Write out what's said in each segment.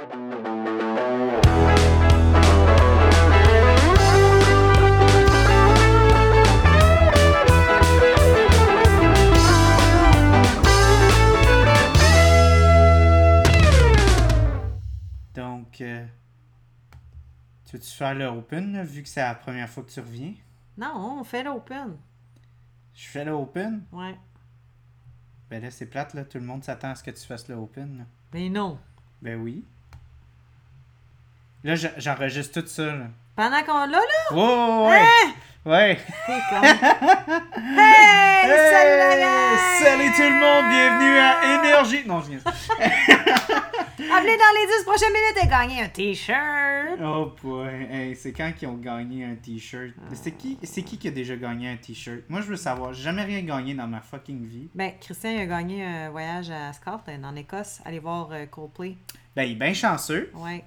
Donc, euh, tu veux-tu faire le open, là, vu que c'est la première fois que tu reviens? Non, on fait l'open. Je fais le open? Ouais. Ben là, c'est plate, là. Tout le monde s'attend à ce que tu fasses le open. là. Mais non. Ben oui. Là, je- j'enregistre tout ça, là. Pendant qu'on l'a, là, Oh, ouais! Ouais! con. hey, salut la Hey! gang! Salut tout le monde! Bienvenue à Énergie! Non, je viens. Appelez dans les 10 prochaines minutes et gagnez un t-shirt. Oh boy! Hey, c'est quand qu'ils ont gagné un t-shirt? C'est qui, c'est qui qui a déjà gagné un t-shirt? Moi, je veux savoir. J'ai jamais rien gagné dans ma fucking vie. Ben, Christian il a gagné un voyage à Scotland, en Écosse. Allez voir euh, Coldplay. Ben, il est bien chanceux. Ouais.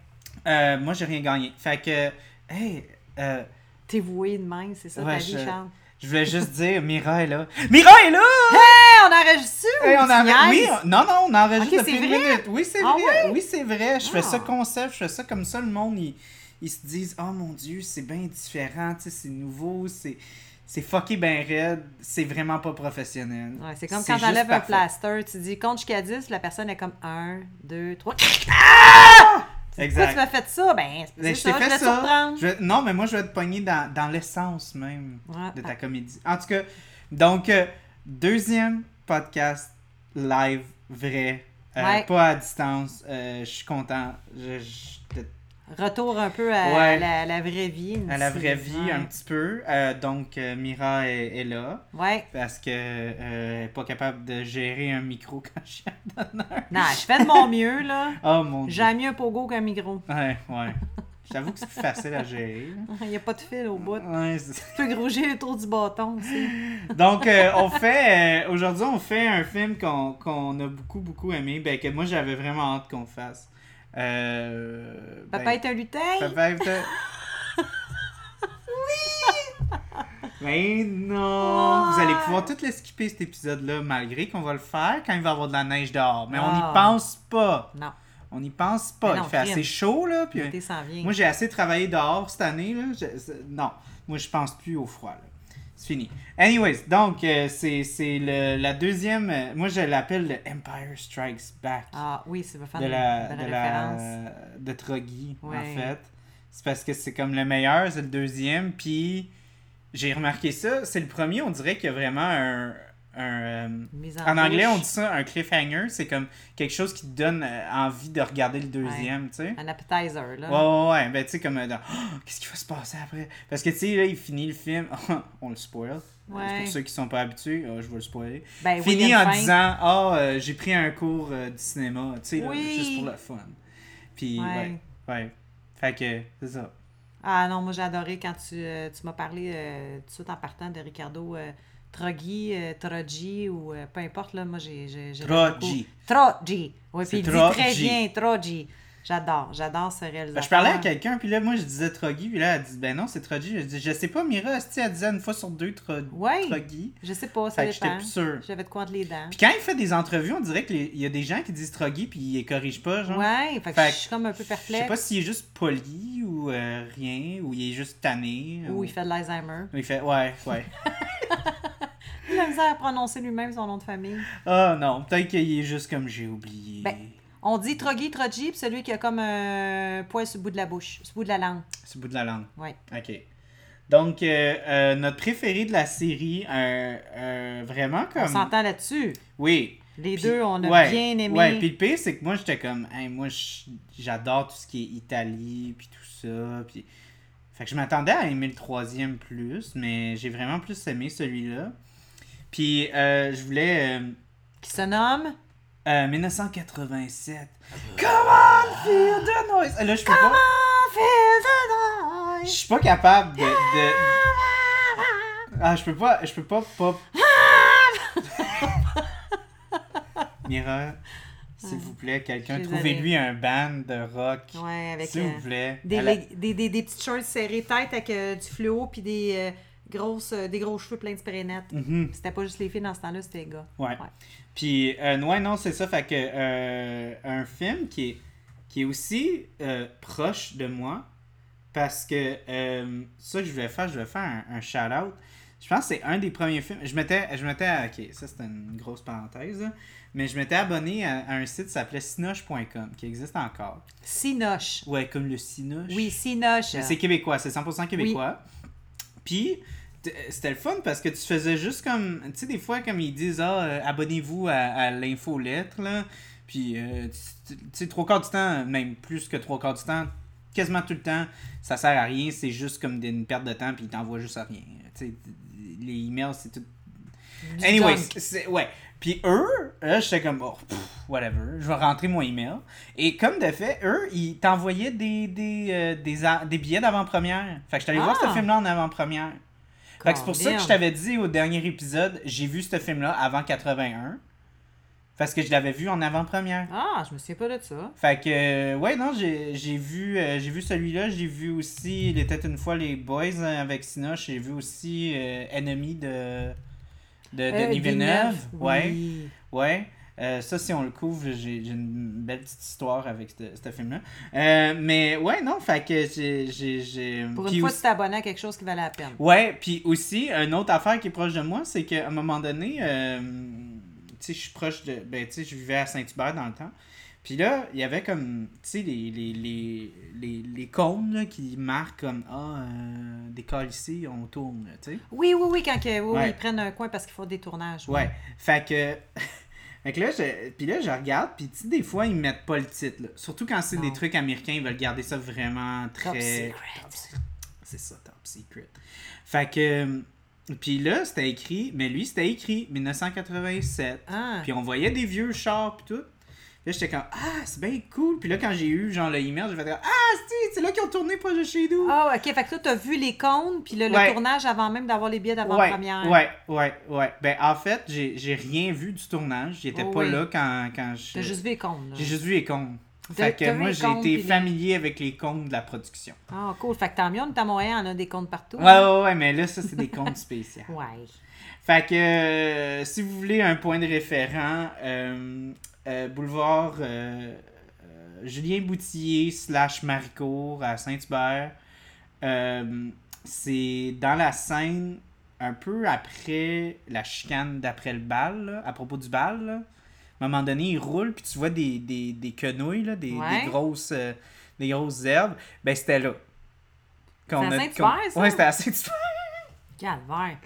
Euh, moi, j'ai rien gagné. Fait que, hey, euh, T'es voué de même, c'est ça Ouais, ta vie, je- Charles? je voulais juste dire, Mira est là. Mira est là! Hey, on enregistre Hey, on niaises? Oui, on- non, non, on enregistre Ok, depuis une minute. Oui, c'est Ah vrai. Oui, c'est vrai. Je fais Ah. ça concept, je fais ça comme ça. Le monde, ils, ils se disent, oh mon Dieu, c'est bien différent, c'est nouveau, c'est. C'est fucké ben raide, c'est vraiment pas professionnel. Ouais, c'est comme quand t'enlèves un plaster, tu dis compte jusqu'à 10, la personne est comme 1, 2, 3. Pourquoi Exact. tu m'as fait ça? Ben, c'est ça, je fait vais te surprendre. Je vais- Non, mais moi, je vais te pogner dans, dans l'essence même Ouais. de ta comédie. En tout cas, donc, euh, deuxième podcast live, vrai, euh, Ouais. pas à distance. Euh, je suis content. Je, je- Retour un peu à Ouais. la, la vraie vie. à la vraie vie, ouais. un petit peu. Euh, donc, euh, Mira est, est là Ouais. parce que euh, elle est pas capable de gérer un micro quand je l'honneur. Non, je fais de mon mieux, là. Oh mon dieu. J'aime mieux un pogo qu'un micro. Ouais, ouais. J'avoue que c'est plus facile à gérer. Il n'y a pas de fil au bout. Ouais, c'est- Tu peux grouger autour du bâton aussi. Donc, euh, on fait. euh, Aujourd'hui, on fait un film qu'on qu'on a beaucoup, beaucoup aimé. Ben, que moi, j'avais vraiment hâte qu'on fasse. Euh, Papa ben, est un lutin? Papa est un- oui! Mais non! Vous allez pouvoir tout le skipper cet épisode-là, malgré qu'on va le faire quand il va y avoir de la neige dehors. Mais on Ah. n'y pense pas. Non, On n'y pense pas. Non, il fait crime. assez chaud, là. Puis, l'été s'en vient. moi, j'ai assez travaillé dehors cette année. Là. Je- non, moi, je pense plus au froid. là. C'est fini. Anyways, donc, euh, c'est c'est le- la deuxième. euh, moi, je l'appelle le Empire Strikes Back Ah oui, ça va faire de la, de de la de en fait. C'est parce que c'est comme le meilleur, c'est le deuxième. Puis, j'ai remarqué ça. C'est le premier, on dirait qu'il y a vraiment un. Un, euh, en anglais, on dit ça un cliffhanger. C'est comme quelque chose qui te donne euh, envie de regarder le deuxième, tu sais. Un appetizer, là. Ouais, ouais, ouais. Ben, tu sais, comme euh, dans, Oh, qu'est-ce qui va se passer après? Parce que, tu sais, là, il finit le film. on le spoil. Ouais. Pour ceux qui sont pas habitués, euh, je vais le spoiler. Ben, Fini en fin. disant, ah, euh, j'ai pris un cours euh, du cinéma, tu sais, Oui. juste pour le fun. Puis, Ouais. ouais. ouais. Fait que, c'est ça. Ah non, moi j'ai adoré quand tu, euh, tu m'as parlé tout de suite en partant de Ricardo Troggi, euh, Troggi ou euh, peu importe, là, moi j'ai. beaucoup- Troggi. Oui, puis il dit très bien, Troggi. J'adore, j'adore ce réalisateur. Ben, je parlais à quelqu'un, puis là, moi, je disais Troggy, puis là, elle dit, ben non, c'est Troggy. Je dis, je sais pas, Mira, elle disait une fois sur deux Tro- Ouais. Troggy? Je sais pas, ça Fait que j'étais plus sûr. J'avais de quoi entre les dents. Puis quand il fait des entrevues, on dirait qu'il y a des gens qui disent Troggy, puis ils les corrigent pas, genre. Ouais, fait que je suis comme un peu Je sais perplexe. pas s'il est juste poli ou euh, rien, ou il est juste tanné. Ou il fait de l'Alzheimer. Il fait, ouais, ouais. Il a misère à prononcer lui-même son nom de famille. Ah non, peut-être qu'il est juste comme j'ai oublié. Ben, On dit Troggi, Troggi, puis celui qui a comme un poil sur le bout de la bouche, sur le bout de la langue. C'est le bout de la langue. Ouais. Ok. Donc, euh, euh, notre préféré de la série, euh, euh, vraiment On comme. s'entend là-dessus. Oui. Les deux, on a ouais, bien aimé. Ouais, puis le pire, c'est que moi, j'étais comme, Hey, moi, j'adore tout ce qui est Italie, puis tout ça. Puis... Fait que je m'attendais à aimer le troisième plus, mais j'ai vraiment plus aimé celui-là. Puis, euh, je voulais. euh, Qui se nomme? euh, 1987. Come on, feel the noise! Là, je peux pas. Je suis pas capable de. de- Ah, je peux pas. Je peux pas. pas... Mira, s'il vous plaît, quelqu'un, trouvez-lui un band de rock. Ouais, avec S'il euh, vous plaît. des, des, des, des petites shorts serrées tête avec euh, du fluo puis des, euh, grosses, euh, des gros cheveux pleins de spray net. Mhm. C'était pas juste les filles dans ce temps-là, c'était les gars. Ouais. Puis, euh, ouais, non, c'est ça. Fait que euh, un film qui est, qui est aussi euh, proche de moi. Parce que ça que je voulais faire, je voulais faire un, un shout-out. Je pense que c'est un des premiers films. Je m'étais. Je m'étais. Ok, ça c'est une grosse parenthèse. là. Mais je m'étais abonné à, à un site qui s'appelait sinoche.com, qui existe encore. Sinoche. Ouais, comme le Cinoche. Oui, Sinoche. Mais C'est québécois, c'est 100% québécois. Puis, c'était le fun parce que tu faisais juste comme. Tu sais, des fois, comme ils disent, ah, euh, abonnez-vous à, à l'infolettre, là. Puis, euh, tu sais, trois quarts du temps, même plus que trois quarts du temps, quasiment tout le temps, ça sert à rien, c'est juste comme une perte de temps, puis ils t'envoient juste à rien. Tu sais, les emails, c'est tout. Du Anyway, c'est, ouais. Puis eux, là, j'étais comme, oh, pff, whatever, je vais rentrer mon email. Et comme de fait, eux, ils t'envoyaient des, des, euh, des, des billets d'avant-première. Fait que je suis allé voir Ah! ce film-là en avant-première. Fait que c'est pour ça que je t'avais dit au dernier épisode, j'ai vu ce film-là avant 81. Parce que je l'avais vu en avant-première. Ah, je me souviens pas de ça. Fait que, euh, ouais, non, j'ai vu, euh, j'ai vu celui-là. J'ai vu aussi Il était une fois les Boys hein, avec Sinoche. J'ai vu aussi euh, Ennemi de, de Denis Euh, Villeneuve. Ouais. Oui. Ouais. Euh, ça, si on le couvre, j'ai une belle petite histoire avec ce film-là. Euh, mais ouais, non, fait que j'ai. Pour une fois, aussi- tu t'es abonné à quelque chose qui valait la peine. Ouais, puis aussi, une autre affaire qui est proche de moi, c'est qu'à un moment donné, euh, tu sais, je suis proche de. Ben, tu sais, je vivais à Saint-Hubert dans le temps. Puis là, il y avait comme, tu sais, les, les, les, les, les cônes là, qui marquent comme, ah, euh, des cas ici, on tourne, tu sais. Oui, oui, oui, quand que- oui, Ouais. ils prennent un coin parce qu'ils font des tournages. Ouais. Fait que. Fait que là, je, puis là, je regarde, puis tu sais, des fois, ils mettent pas le titre. là. Surtout quand c'est des trucs américains, ils veulent garder ça vraiment très. Top secret. C'est ça, top secret. Fait que. Puis là, c'était écrit, mais lui, c'était écrit 1987. Ah, Puis on voyait des vieux chars, puis tout. Là, j'étais comme, ah, c'est bien cool. Puis là, quand j'ai eu, genre, le email, j'ai fait, ah, c'est- c'est là qu'ils ont tourné proche de chez nous. Ah, ok. Fait que toi, t'as vu les comptes, puis le, le Ouais. tournage avant même d'avoir les billets Ouais, d'avant-première. ouais, ouais, ouais. Ben, en fait, j'ai j'ai rien vu du tournage. J'étais Oh pas oui. là quand, quand je. T'as juste vu les comptes, là. J'ai juste vu les comptes. Fait que moi, j'ai été les- familier avec les comptes de la production. Ah, cool. Fait que tant mieux, on est à Montréal, on a des comptes partout. Ouais, ouais, ouais, mais là, ça, c'est des comptes spéciaux. Ouais. Fait que euh, si vous voulez un point de référent, euh, euh, boulevard euh, euh, Julien Boutillier slash Maricourt à Saint-Hubert. C'est dans la scène un peu après la chicane d'après le bal, là, à propos du bal. là. À un moment donné, il roule, puis tu vois des, des, des quenouilles, là, des, Ouais. des grosses, des grosses herbes. Ben, c'était là. Qu'on à Saint-Hubert, ça? Ouais, c'était à Saint-Hubert. Calvaire.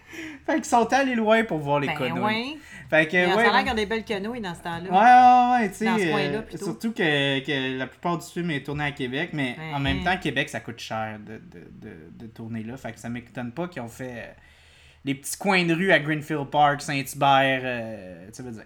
Fait qu'ils sont allés loin pour voir les Ben ouais. Fait que, Mais ouais, ça a l'air ouais, qu'ils ont des belles quenouilles dans ce temps-là. ouais, ouais, tu sais. Dans ce coin-là, euh, plutôt. surtout que, que la plupart du film est tourné à Québec, mais Ouais. en même temps, Québec, ça coûte cher de, de, de, de tourner là. Fait que ça m'étonne pas qu'ils ont fait euh, les petits coins de rue à Greenfield Park, Saint-Hubert, euh, tu veux dire.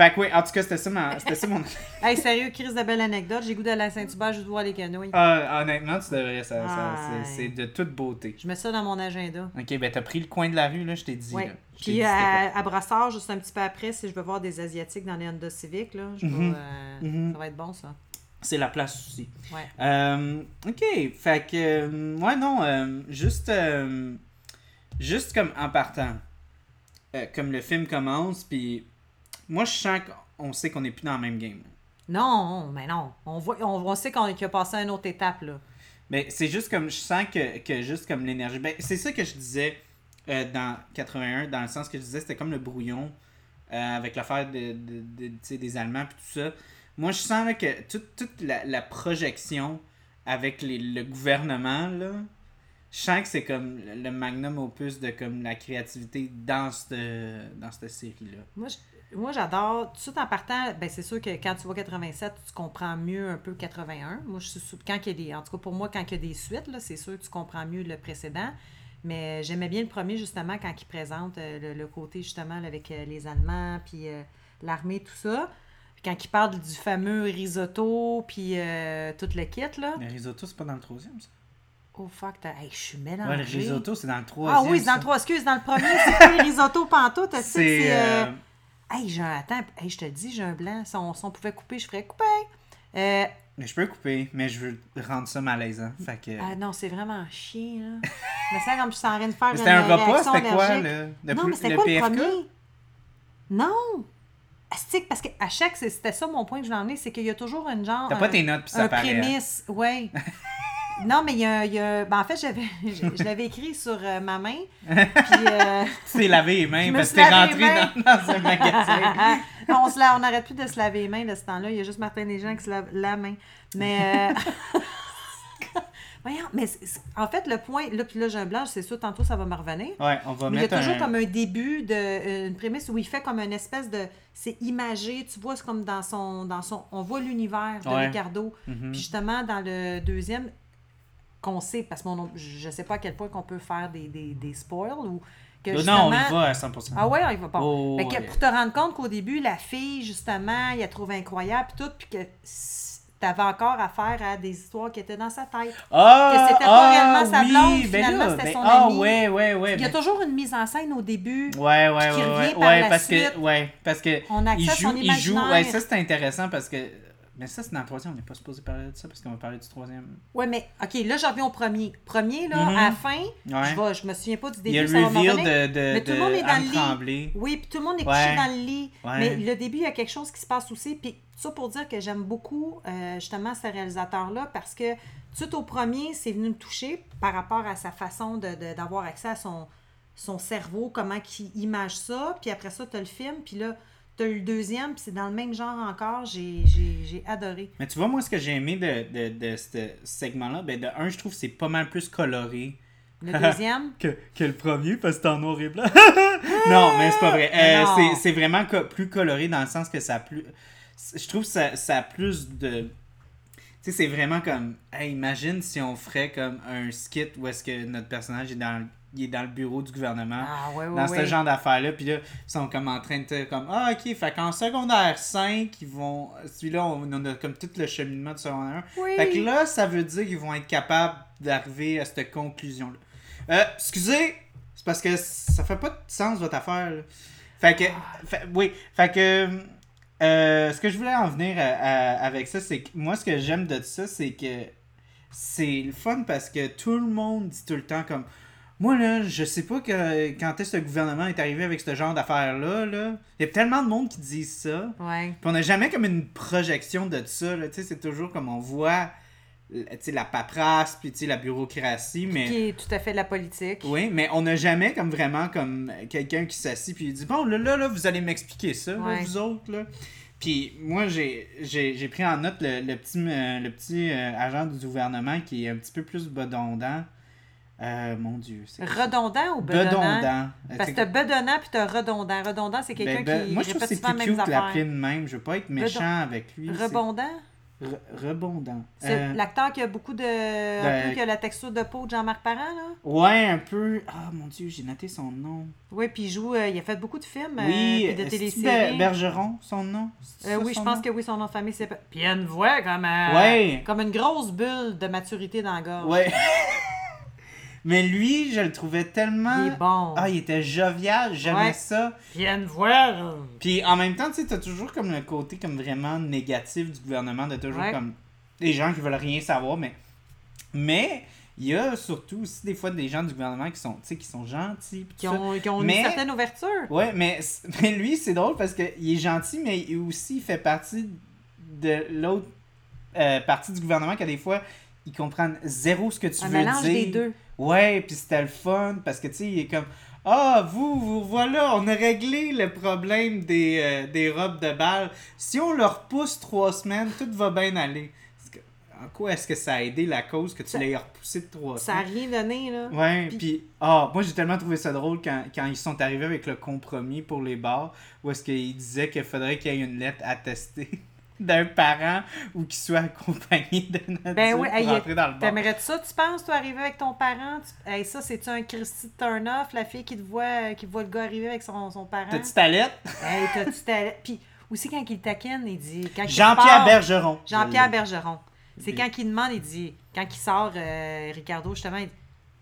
Fait que, oui, en tout cas, c'était ça, ma- c'était ça mon. Hey, sérieux, Chris de belle anecdote. J'ai goût d'aller à Saint-Hubert juste voir les quenouilles. Ah, honnêtement, tu devrais, ça, ça- c'est- de toute beauté. Je mets ça dans mon agenda. Ok, ben t'as pris le coin de la rue, là, je t'ai dit. Là. Je Puis dit c'était à, à Brassard, juste un petit peu après, si je veux voir des Asiatiques dans les Honda Civic, là, je Mhm. euh, Mhm. ça va être bon, ça. C'est la place aussi. Ouais. Euh, ok, fait que, euh, ouais, non, euh, juste, euh, juste comme en partant, euh, comme le film commence, puis moi je sens qu'on sait qu'on n'est plus dans le même game. Non, mais non. On, voit, on, on sait qu'on qu'il a passé à une autre étape, là. Mais c'est juste comme, je sens que, que juste comme l'énergie, ben, c'est ça que je disais euh, dans 81, dans le sens que je disais, c'était comme le brouillon euh, avec l'affaire de, de, des Allemands puis tout ça. Moi, je sens là, que toute, toute la, la projection avec les- le gouvernement, là, je sens que c'est comme le magnum opus de comme la créativité dans cette, dans cette série-là. Moi, je- moi, j'adore. Tout de suite en partant, ben, c'est sûr que quand tu vois 87, tu comprends mieux un peu 81. Moi, je suis quand il y a des. En tout cas, pour moi, quand il y a des suites, là, c'est sûr que tu comprends mieux le précédent. Mais j'aimais bien le premier, justement, quand il présente euh, le, le côté, justement, là, avec euh, les Allemands, puis euh, l'armée, tout ça. Puis quand il parle du fameux risotto, puis euh, tout le kit, là. Le risotto, c'est pas dans le troisième, ça? Oh fuck, hey, je suis mélangée. Ouais, le risotto, c'est dans le troisième. Ah oui, c'est dans le 3, excuse, dans le premier, c'est pas le risotto pantoute, tu sais, C'est. Hey, j'ai un... Attends, hey, je te le dis, j'ai un blanc. Si on, si on pouvait couper, je ferais couper. Euh, Mais je peux couper, mais je veux rendre ça malaisant. Fait que. ah non, c'est vraiment chien, là. mais c'est comme je suis en train de faire c'était un repas, c'était quoi, là? Le, non, mais c'était le quoi PFK? le premier? Non! Astique, parce qu'à chaque, c'était ça mon point que je voulais emmener, c'est qu'il y a toujours une genre. T'as pas tes notes, puis ça un paraît, hein? prémisse, ouais. non, mais il y a, il y a- ben, en fait, j'avais, je, je l'avais écrit sur euh, ma main. Puis. euh, Tu t'es lavé les mains parce que t'es rentré dans, dans un magasin. Non, on se la- n'arrête plus de se laver les mains de ce temps-là. Il y a juste Martin Desjans qui se lave la main. Mais. euh, Voyons, mais en fait, le point. Là, puis là, j'ai un blanc, c'est sûr, tantôt, ça va me revenir. Ouais, on va Mais il y a toujours un... comme un début, de, euh, une prémisse où il fait comme une espèce de. C'est imagé, tu vois, c'est comme dans son. Dans son on voit l'univers de Ouais. Ricardo. Mhm. Puis justement, dans le deuxième, qu'on sait, parce que mon, je sais pas à quel point qu'on peut faire des, des, des spoils ou que non, justement. on y va à 100%. Ah ouais, il va pas. Oh, Fait que ouais. pour te rendre compte qu'au début, la fille, justement, il a trouvé incroyable, puis tout, puis que t'avais encore affaire à des histoires qui étaient dans sa tête. Ah, que c'était pas ah, réellement sa oui, blonde, ben finalement, c'était ben- son ah, ami. ouais, ouais, ouais. Il y a ben- toujours une mise en scène au début. Ouais, ouais, qui ouais, revient ouais, par ouais, la parce suite. que, ouais, parce que On a il joue, son il joue, imaginaire. ouais, ça c'est intéressant parce que, mais ça c'est dans le troisième, on n'est pas supposé parler de ça parce qu'on va parler du troisième. Ouais, mais OK, là, j'en reviens au premier. Premier, là, Mhm. à la fin, Ouais. je, vais, je me souviens pas du Il y a début, le reveal de, de, Mais tout le de monde est dans le lit. Oui, puis tout le monde est Ouais. couché dans le lit. Ouais. Mais le début, il y a quelque chose qui se passe aussi. Puis ça pour dire que j'aime beaucoup euh, justement ce réalisateur-là parce que tout au premier, c'est venu me toucher par rapport à sa façon de- de- d'avoir accès à son, son cerveau, comment il image ça. Puis après ça, tu as le film. Puis là, tu as eu le deuxième. Puis c'est dans le même genre encore. J'ai adoré. Mais tu vois, moi, ce que j'ai aimé de, de, de ce segment-là, ben, de un, je trouve que c'est pas mal plus coloré Le deuxième, que, que le premier parce que c'est en noir et blanc. non, mais c'est pas vrai. Euh, c'est- c'est vraiment co- plus coloré dans le sens que ça a plus. Je trouve que ça, ça a plus de. Tu sais, c'est vraiment comme. Hey, imagine si on ferait comme un skit où est-ce que notre personnage est dans, il est dans le bureau du gouvernement. ah ouais, ouais, dans ce genre d'affaires-là, puis là, ils sont comme en train de comme Ah, ok, fait qu'en secondaire 5, ils vont. Celui-là, on, on a comme tout le cheminement du secondaire 1. Oui. Fait que là, ça veut dire qu'ils vont être capables d'arriver à cette conclusion-là. Euh, excusez, c'est parce que ça fait pas de sens votre affaire. là. Fait que, fait- oui, fait que, euh, ce que je voulais en venir à- à- avec ça, c'est que moi, ce que j'aime de ça, c'est que c'est le fun parce que tout le monde dit tout le temps comme. Moi, là, je sais pas que, quand est-ce que le gouvernement est arrivé avec ce genre d'affaires-là. Là. Il y a tellement de monde qui dit ça. Ouais. Puis on n'a jamais comme une projection de ça. là. C'est toujours comme on voit la paperasse, puis la bureaucratie, mais... Qui est tout à fait de la politique. Oui, mais on n'a jamais comme vraiment comme quelqu'un qui s'assit puis il dit bon là là là vous allez m'expliquer ça là, vous autres là. Puis moi j'ai j'ai j'ai pris en note le, le petit euh, le petit euh, agent du gouvernement qui est un petit peu plus bedondant. Euh, mon dieu? Redondant ou bedonnant? bedondant. Parce que t'as bedonnant puis t'as redondant. Redondant, c'est quelqu'un Ben, ben, qui moi je trouve que c'est plus cute l'appeler de même, je veux pas être méchant avec lui. Rebondant? Re- rebondant. C'est Euh, l'acteur qui a beaucoup de... Un ben- peu qui a la texture de peau de Jean-Marc Parent, là? Ouais, un peu. Ah mon dieu, j'ai noté son nom. Oui, puis il joue... euh, il a fait beaucoup de films, euh, oui, puis de téléséries. Ber- Bergeron, son nom? Euh, ça, oui, je pense nom? que oui, son nom de famille, c'est... Puis il a une voix comme... euh, Ouais. Comme une grosse bulle de maturité dans la gorge. Ouais. Mais lui, je le trouvais tellement. Il est bon. Ah, il était jovial, j'aimais Ouais. ça. Puis il a une voix, là. Puis en même temps, tu sais, t'as toujours comme le côté comme vraiment négatif du gouvernement, de toujours Ouais. comme des gens qui veulent rien savoir, mais. Mais il y a surtout aussi des fois des gens du gouvernement qui sont, tu sais, qui sont gentils. Qui ont, qui ont Mais- une certaine ouverture. Ouais, mais, mais lui, c'est drôle parce qu'il est gentil, mais il aussi il fait partie de l'autre euh, partie du gouvernement qui a des fois, ils comprennent zéro ce que tu Un veux mélange dire. des deux. Ouais, puis c'était le fun parce que tu sais, il est comme Ah, vous, vous voilà, on a réglé le problème des, euh, des robes de bal. Si on leur repousse trois semaines, tout va bien aller. Que- En quoi est-ce que ça a aidé la cause que tu l'aies repoussé de trois Ça n'a semaines? rien donné, là. Ouais, Puis- puis ah, moi j'ai tellement trouvé ça drôle quand, quand ils sont arrivés avec le compromis pour les bars, où est-ce qu'ils disaient qu'il faudrait qu'il y ait une lettre attestée d'un parent ou qu'il soit accompagné d'un adulte Ben oui, pour hey, rentrer dans le bar. T'aimerais-tu ça, tu penses, toi, arriver avec ton parent? Tu... Hey, ça, c'est-tu un Christy turn-off, la fille qui te voit, qui voit le gars arriver avec son, son parent? T'as-tu ta lettre? Hey, t'as-tu ta... Puis aussi, quand il taquine, il dit... Jean-Pierre Bergeron. Jean-Pierre. Bergeron. C'est quand il demande, il dit... Quand il sort, euh, Ricardo, justement, il dit...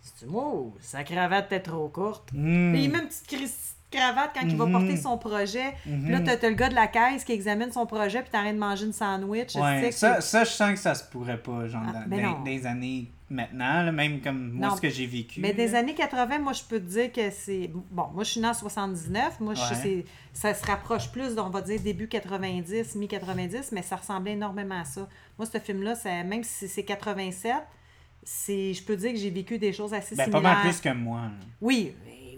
C'est-tu moi ou sa cravate était trop courte? Hmm. Puis il met une petite Christy cravate quand il va Mhm. porter son projet. Puis là, Mhm. t'as t'as le gars de la caisse qui examine son projet, puis t'arrêtes de manger une sandwich. tu Ouais, sais, ça, ça, je sens que ça se pourrait pas, genre, Ah, dans, ben les années maintenant, là, même comme moi, Non. ce que j'ai vécu. Mais des années 80, moi, je peux te dire que c'est. Bon, moi, je suis née en 79. Moi, je- Ouais. ça se rapproche plus, on va dire, début 90, mi-90, mais ça ressemblait énormément à ça. Moi, ce film-là, même si c'est 87, c'est, je peux dire que j'ai vécu des choses assez Ben, pas similaires. mal plus que moi. là. Oui,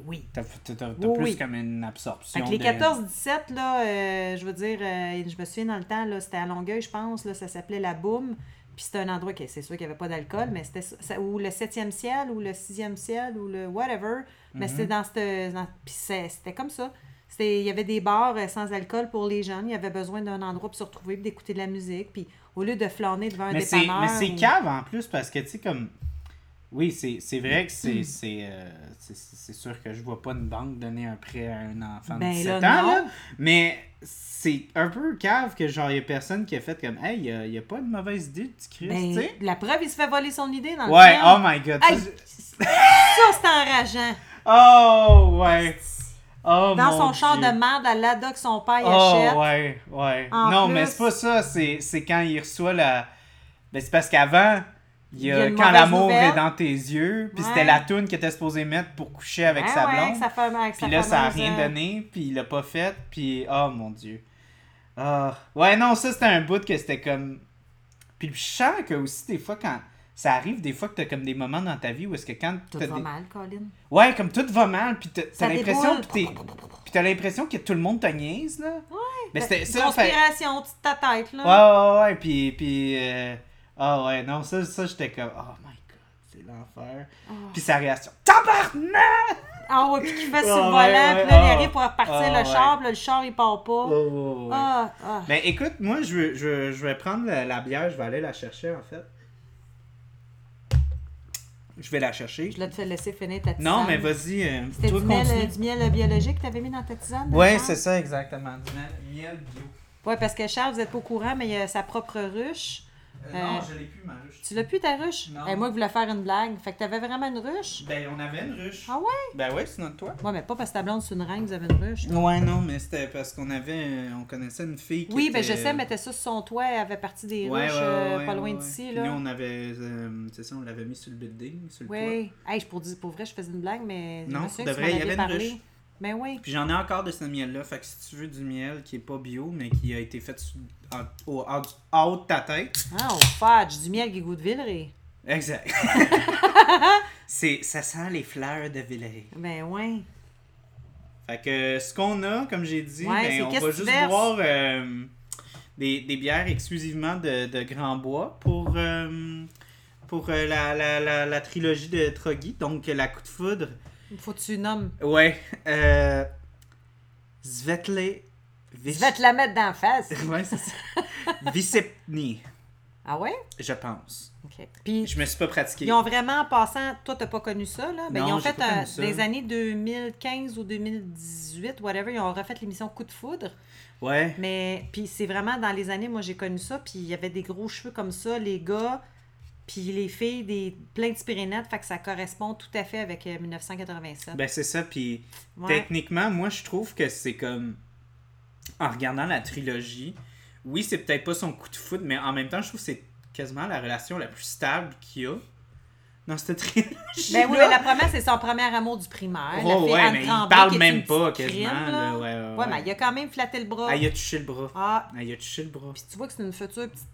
oui. T'as t'as- t'as- Oui, plus oui. comme une absorption. que les de- 14-17, là, euh, je veux dire, euh, je me souviens dans le temps, là, c'était à Longueuil, je pense, là, ça s'appelait La Boum. Puis c'était un endroit qui, c'est sûr qu'il n'y avait pas d'alcool, mais c'était ça- ou le 7e ciel, ou le 6e ciel, ou le whatever. Mais c'était dans cette. dans- puis c'était comme ça. C'était- Il y avait des bars euh, sans alcool pour les jeunes. Il y avait besoin d'un endroit pour se retrouver, puis d'écouter de la musique. Puis au lieu de flâner devant un Mais c'est dépanneur. mais c'est ou- cave en plus parce que, tu sais, comme. Oui, c'est vrai que c'est c'est euh, sûr que je vois pas une banque donner un prêt à un enfant de Ben 17 là, ans, là. Mais c'est un peu cave que, genre, il y a personne qui a fait comme, hey, il y a, a pas une mauvaise idée, petit Christ, Ben, tu sais. la preuve, il se fait voler son idée dans le Ouais, film. oh my god. ça, Hey, je- Ça, c'est enrageant. Oh, ouais. Oh, Dans son char Dieu. de merde, la Lada que son père Oh, achète. ouais, ouais. En non, plus- mais c'est pas ça. C'est c'est quand il reçoit la. Ben, c'est parce qu'avant, il y Il y a Quand l'amour est dans tes yeux. Puis Ouais. c'était la toune qu'il était supposé mettre pour coucher avec Ouais, sa ouais, blonde. sa femme- avec sa Puis là, ça a rien donné. Puis il l'a pas fait. Puis, oh mon Dieu. Ah. Ouais, non, ça, c'était un bout que c'était comme. Puis je sens que aussi, des fois, quand. Ça arrive des fois que t'as comme des moments dans ta vie où est-ce que quand Tout va des- mal, Colin. Ouais, comme tout va mal, puis t'as l'impression que. Puis t'as l'impression que tout le monde te niaise, là. Ouais. Mais c'était ça, fait- Conspiration, toute ta tête, là. Ouais, ouais, ouais, puis. puis euh, Ah ouais, non, ça, ça j'étais comme. Oh my god, c'est l'enfer. Oh. Puis sa réaction. Tabarnak! Ah ouais, puis qu'il fait sur Ouais, le volant, puis là, il arrive pour repartir Ah, le char, puis là, le char, il part pas. Oh, ouais, ouais. Ah, ah. Ben écoute, moi je, veux- je, je vais prendre la, la bière, je vais aller la chercher en fait. Je vais la chercher. Je l'ai te laisser finir ta tisane. Non, mais vas-y, euh, C'était du miel, euh, du miel biologique que tu avais mis dans ta tisane? Ouais, Charles? c'est ça exactement. Du miel, bio. Ouais, parce que Charles, vous n'êtes pas au courant, mais il a sa propre ruche. Euh, Euh, non, je l'ai plus ma ruche. Tu l'as plus ta ruche? Non. Eh, moi, je voulais faire une blague. Fait que tu avais vraiment une ruche? Ben on avait une ruche. Ah ouais? Ben ouais, c'est notre toi. Ouais, mais pas parce que ta blonde, c'est une reine, vous avez une ruche. Ouais, non, mais c'était parce qu'on avait, euh, on connaissait une fille qui Oui, ben je sais, mettait ça sur son toit, elle avait parti des Ouais, ruches ouais, euh, ouais, pas loin ouais, d'ici, là. Puis nous, on avait, euh, c'est ça, on l'avait mis sur le building, sur le toit. Oui. Hey, je pour dire pour vrai, je faisais une blague, mais Non, tu vrai, il y avait une ruche. Ben oui. Puis j'en ai encore de ce miel-là. Fait que si tu veux du miel qui est pas bio, mais qui a été fait au, haut de ta tête. Ah, au fudge, du miel qui goûte Villeray. Exact. c'est, ça sent les fleurs de Villeray. Ben ouais. Fait que ce qu'on a, comme j'ai dit, Ouais, ben, on va juste boire euh, des, des bières exclusivement de, de Grand Bois pour, euh, pour euh, la, la, la, la trilogie de Troggy. Donc la coup de foudre. Faut que tu nommes. Ouais. Euh, Svetle. Je vais te la mettre d'en face. Ouais, c'est ça. Visepni, Ah ouais? je pense. OK. Puis Je me suis pas pratiqué. ils ont vraiment, en passant, toi, t'as pas connu ça, là? Ben, Non, ils ont fait pas euh, ça. des années 2015 ou 2018, whatever, ils ont refait l'émission Coup de foudre. Ouais. Mais, puis c'est vraiment dans les années, moi, j'ai connu ça, puis il y avait des gros cheveux comme ça, les gars, puis les filles, des plein de spirénettes, fait que ça correspond tout à fait avec euh, 1987. Ben c'est ça. Puis Ouais. techniquement, moi je trouve que c'est comme. En regardant la trilogie, oui, c'est peut-être pas son coup de foudre, mais en même temps, je trouve que c'est quasiment la relation la plus stable qu'il y a dans cette trilogie. Ben oui, mais la première, c'est son premier amour du primaire. Oh, ouais, mais il parle même pas quasiment, crime, là. Ouais, ouais, ouais. mais il a quand même flatté le bras. Ah, il a touché le bras. Ah, Ah, il a touché le bras. puis tu vois que c'est une future petite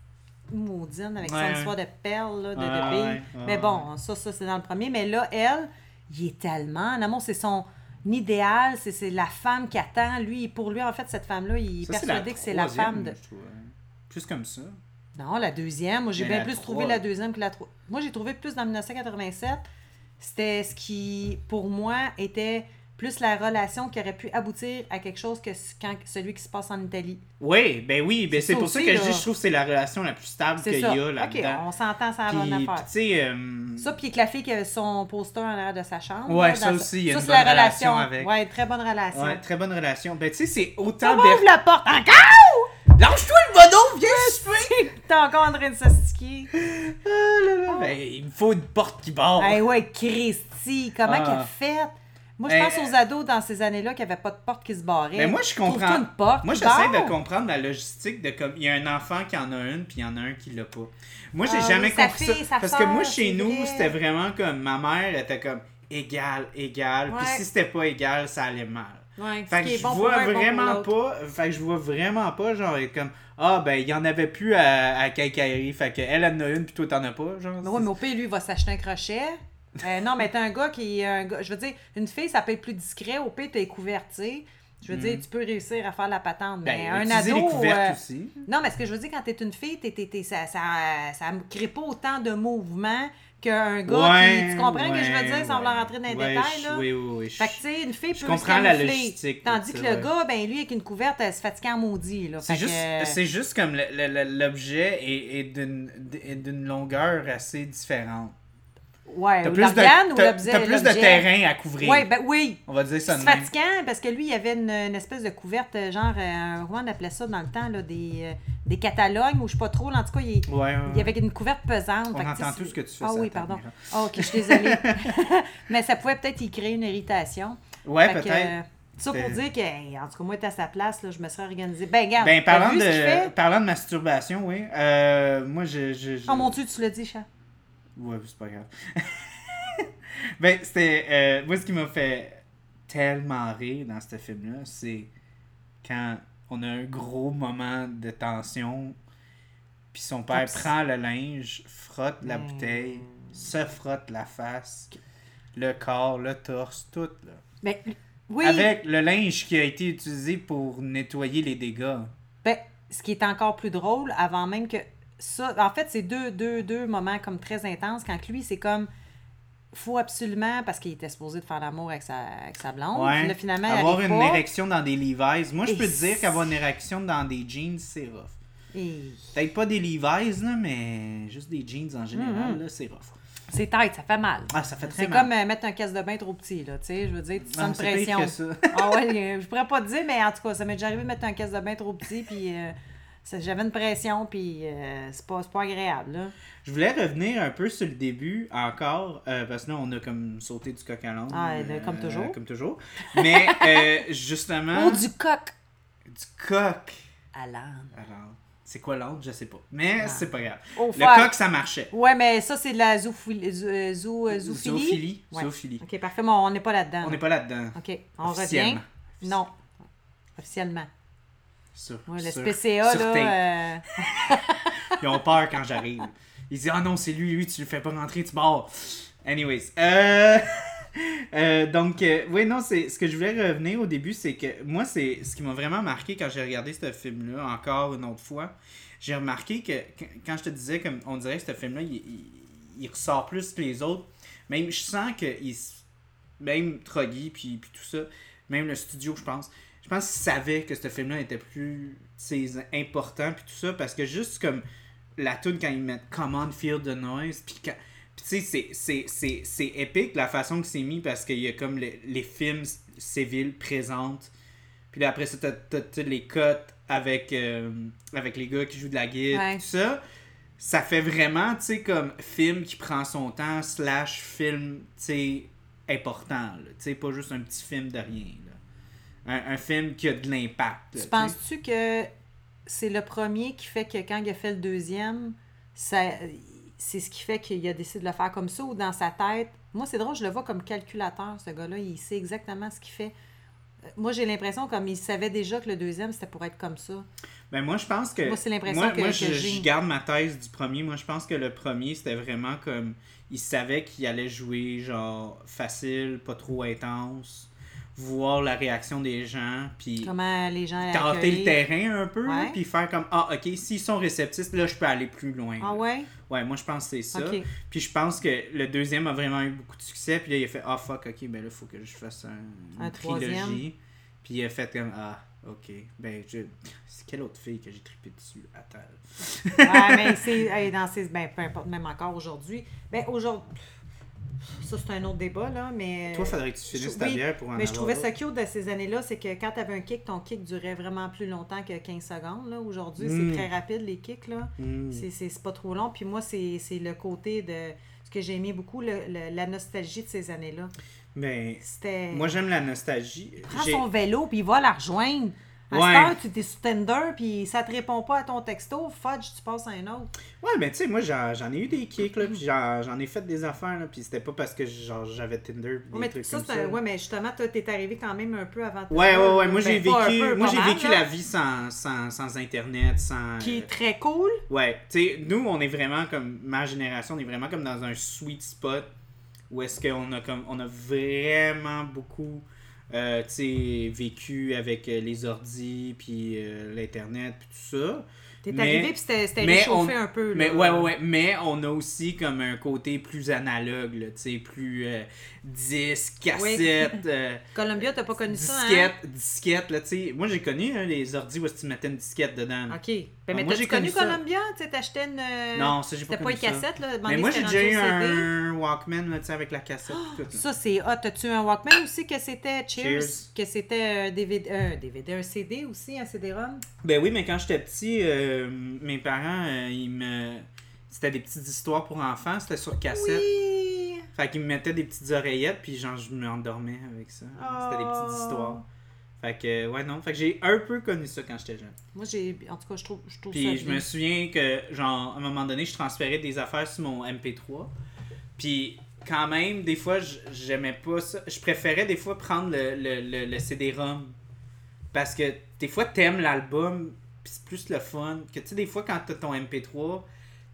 maudine avec Ouais, son histoire de perles, là, de, billes. mais bon, ça, ça, c'est dans le premier. Mais là, elle, il est tellement... En amour, c'est son idéal, c'est la femme qui attend. Lui, pour lui, en fait, cette femme-là, il est persuadé que c'est la femme de... je trouve, hein. Plus comme ça. Non, la deuxième. Moi, j'ai bien plus trouvé la deuxième que la troisième. Moi, j'ai trouvé plus dans 1987. C'était ce qui, pour moi, était plus la relation qui aurait pu aboutir à quelque chose que quand, celui qui se passe en Italie. Oui, ben oui, ben C'est pour ça que je dis je trouve que c'est la relation la plus stable qu'il y a OK, là-dedans. on s'entend, ça Puis, va bonne puis, affaire. tu sais, euh, Ça, puis que la fille qui son poster en arrière de sa chambre. Ouais, là, ça aussi, il y a ça, une c'est la bonne relation relation avec. Ouais, très bonne relation. ouais, très bonne relation. Ben tu sais, c'est autant Ber- ouvre la porte encore! Lâche-toi le bonhomme, viens souper! T'es encore en train de s'astiquer. Ah là là, Ben, il me faut une porte qui barre. Hey, ouais, Christy, comment Ah. qu'elle fait? Moi, je pense aux ados dans ces années-là qui n'avaient pas de porte qui se barrait. Mais moi, je comprends. Une porte. Moi, j'essaie de comprendre la logistique de comme il y a un enfant qui en a une, puis il y en a un qui l'a pas. Moi, j'ai Ah jamais compris ça. sa Parce que moi, chez nous, vrai. c'était vraiment comme ma mère était comme égal, égal. Puis Ouais. si c'était pas égal, ça allait mal. Ouais, Fait que je bon vois un, vraiment pas. Fait que je vois vraiment pas, genre, comme Ah, ben, il y en avait plus à, à Kaikari. Fait que elle en a une, puis toi, t'en as pas. Genre. Mais oui, mais au pire, lui, il va s'acheter un crochet. Euh, non, mais t'as un gars qui est un gars. Je veux dire, une fille, ça peut être plus discret. Au pire, t'es couvert, tu sais. Je veux dire, tu peux réussir à faire la patente. Mais Ben, un utiliser ado. les couvertes euh, aussi. Non, mais ce que je veux dire, quand t'es une fille, t'es, t'es- t'es- ça, ça, ça ne crée pas autant de mouvements qu'un gars Ouais, qui. Tu comprends ce que je veux dire sans vouloir rentrer dans les Ouais, détails, là? Oui, oui, oui. Fait que, tu sais, une fille peut comprends se la logistique, Tandis que le gars, ben lui, avec une couverte, elle se fatigue en maudit. Là. C'est juste, que, euh, c'est juste comme le- le- le- l'objet est, est d'une est d'une longueur assez différente. Ouais, T'as ou plus, de, ou t'as- plus de terrain à couvrir. Ouais, ben oui. On va dire ça C'est fatigant parce que lui, il y avait une, une espèce de couverte, euh, genre, euh, on appelait ça dans le temps, là, des, euh, des catalogues, ou je sais pas trop, là, en tout cas, il, Ouais, ouais, il y avait une couverte pesante. On entend tout ce que tu fais Ah oui, pardon. Ah, ok, je suis désolée. Mais ça pouvait peut-être y créer une irritation. Ouais, peut-être. euh, ça pour dire que, hey, en tout cas, moi, à sa place, là, je me serais organisée. Ben, regarde, Ben, parlant vu ce de, fait? parlant de masturbation, oui. Euh, moi, je. je, je- Oh mon Dieu, tu l'as dit, chat. Ouais, c'est pas grave. ben, c'était. euh, moi, ce qui m'a fait tellement rire dans ce film-là, c'est quand on a un gros moment de tension, puis son père Oups. prend le linge, frotte la Mm. bouteille, se frotte la face, le corps, le torse, tout, là. Ben, oui. Avec le linge qui a été utilisé pour nettoyer les dégâts. Ben, ce qui est encore plus drôle, avant même que ça. En fait, c'est deux, deux, deux moments comme très intenses. Quand lui, c'est comme. Faut absolument, parce qu'il était supposé de faire l'amour avec sa, avec sa blonde. Ouais. Puis là, finalement, avoir une pas. érection dans des Levi's. Moi, je peux te dire c'est- qu'avoir une érection dans des jeans, c'est rough. Et Peut-être pas des Levi's, là, mais juste des jeans en général, là, c'est rough. C'est tête, ça fait mal. Ah, ça fait très C'est mal. comme euh, mettre un caisse de bain trop petit, là. Tu sais, je veux dire, tu Ah, sens une c'est pire pression. ah ouais, je pourrais pas te dire, mais en tout cas, ça m'est déjà arrivé de mettre un caisse de bain trop petit, puis euh, j'avais une pression, puis euh, c'est pas, c'est pas agréable, là. Je voulais revenir un peu sur le début encore, euh, parce que là, on a comme sauté du coq à l'âne. Ah, ben, comme toujours. Comme toujours. Mais, euh, justement, Oh, du coq du coq à l'âne. C'est quoi l'autre? Je sais pas. Mais Ah. c'est pas grave. Oh, Le fuck. coq, ça marchait. Ouais, mais ça, c'est de la zoophilie. Zo, euh, zo- euh, zoophilie? Zoophilie. Ouais. Zoophilie. Ok, parfait, mais on n'est pas là-dedans. On n'est pas là-dedans. Ok, on revient. Officiellement. Non, officiellement. Sur, Ouais, le sur- SPCA, sur là. euh, Ils ont peur quand j'arrive. Ils disent Ah non, c'est lui, lui, tu le fais pas rentrer, tu barres. Anyways. Euh... euh, donc, euh, oui, non, c'est ce que je voulais revenir au début, c'est que moi, c'est ce qui m'a vraiment marqué quand j'ai regardé ce film-là, encore une autre fois. J'ai remarqué que qu- quand je te disais, comme on dirait que ce film-là, il, il- il ressort plus que les autres. Même, je sens que il même Troggy, puis, puis tout ça, même le studio, je pense, je pense qu'ils savaient que ce film-là était plus important, puis tout ça, parce que juste comme la tune quand ils mettent Come on, feel the noise, puis quand- tu sais, c'est- épique la façon que c'est mis parce qu'il y a comme les, les films civils présentent. Puis là, après ça, t'as les cuts avec, euh, avec les gars qui jouent de la Ouais. tout ça. Ça fait vraiment, tu sais, comme film qui prend son temps, slash film, tu sais, important. Tu sais, pas juste un petit film de rien, là. Un, un film qui a de l'impact. Tu penses-tu que c'est le premier qui fait que quand il a fait le deuxième, ça, c'est ce qui fait qu'il a décidé de le faire comme ça ou dans sa tête? Moi, c'est drôle, je le vois comme calculateur, ce gars-là. Il sait exactement ce qu'il fait. Euh, Moi, j'ai l'impression comme il savait déjà que le deuxième, c'était pour être comme ça. Ben moi, je pense que. Moi, c'est l'impression moi, que- moi, que je, j'ai. je garde ma thèse du premier. Moi, je pense que le premier, c'était vraiment comme. Il savait qu'il allait jouer, genre, facile, pas trop intense. Voir la réaction des gens, puis Comment les gens tenter le terrain un peu, Ouais. puis faire comme Ah, ok, s'ils sont réceptifs, là, je peux aller plus loin. Ah là. ouais? Ouais, moi, je pense que c'est ça. Puis je pense que le deuxième a vraiment eu beaucoup de succès. Puis là, il a fait Ah fuck, ok, ben là, il faut que je fasse un, Un une troisième. trilogie. Puis il a fait comme Ah, ok. Ben, je... c'est quelle autre fille que j'ai trippé dessus? À terre Ouais, mais c'est hey, dans ces. Ben, peu importe, même encore aujourd'hui. Ben, aujourd'hui. Ça, c'est un autre débat, là, mais. Toi, faudrait que tu finisses je- ta bière pour en Mais je trouvais ça cute de ces années-là, c'est que quand tu avais un kick, ton kick durait vraiment plus longtemps que 15 secondes. Là. Aujourd'hui, Mm. c'est très rapide, les kicks. Là. Mm. C'est, c'est, c'est pas trop long. Puis moi, c'est, c'est le côté de ce que j'ai aimé beaucoup, le- le- la nostalgie de ces années-là. Ben, C'était. moi, j'aime la nostalgie. prend J'ai- son vélo, puis il va la rejoindre. À Ouais. cette heure, tu es sur Tinder, puis ça te répond pas à ton texto, fudge, tu passes à un autre. Ouais, mais tu sais, moi, j'en ai eu des kicks, là, puis j'en ai fait des affaires, là, puis c'était pas parce que j'avais Tinder, des mais trucs ça, comme ça. ouais, mais justement, toi, t'es arrivé quand même un peu avant Tinder, Ouais, ouais, ouais. Moi, j'ai Ben, vécu, peu, moi, j'ai vécu là. la vie sans, sans, sans Internet, sans... Qui euh, est très cool. Ouais, tu sais, nous, on est vraiment comme, ma génération, on est vraiment comme dans un sweet spot où est-ce qu'on a comme, on a vraiment beaucoup, euh, tu sais, vécu avec euh, les ordis, puis euh, l'Internet, puis tout ça. T'es Mais- arrivé, puis c'était réchauffé on- un peu. Mais là. ouais, ouais, ouais, mais on a aussi comme un côté plus analogue, là, tu sais, plus euh, disques, cassettes, euh, Columbia, t'as pas connu ça, hein? disquettes, disquettes, là, tu sais. Moi, j'ai connu hein, les ordis où tu mettais une disquette dedans. OK. Ben, Ah, mais moi, t'as j'ai connu connu. Columbia? Tu sais, t'achetais une... euh, Non, ça, j'ai pas C'était pas connu une cassette, là. Mais moi, j'ai déjà eu un Walkman, là, tu sais, avec la cassette tout. Ça, c'est hot. As-tu un Walkman aussi que c'était Cheers? Cheers. Que c'était un DVD, un DVD, un CD aussi, un CD-ROM? Ben oui, mais quand j'étais petit, euh, mes parents, euh, ils me... C'était des petites histoires pour enfants, c'était sur cassette. Oui! Fait qu'ils me mettaient des petites oreillettes, puis genre, je m'endormais avec ça. C'était des Oh. petites histoires. Fait que, ouais, non. Fait que j'ai un peu connu ça quand j'étais jeune. Moi, j'ai... En tout cas, je trouve, je trouve ça Puis je me souviens que, genre, à un moment donné, je transférais des affaires sur mon MP3. Puis quand même, des fois, j'aimais pas ça. Je préférais des fois prendre le, le, le, le CD-ROM. Parce que des fois, t'aimes l'album, puis c'est plus le fun. Que tu sais, des fois, quand t'as ton MP3,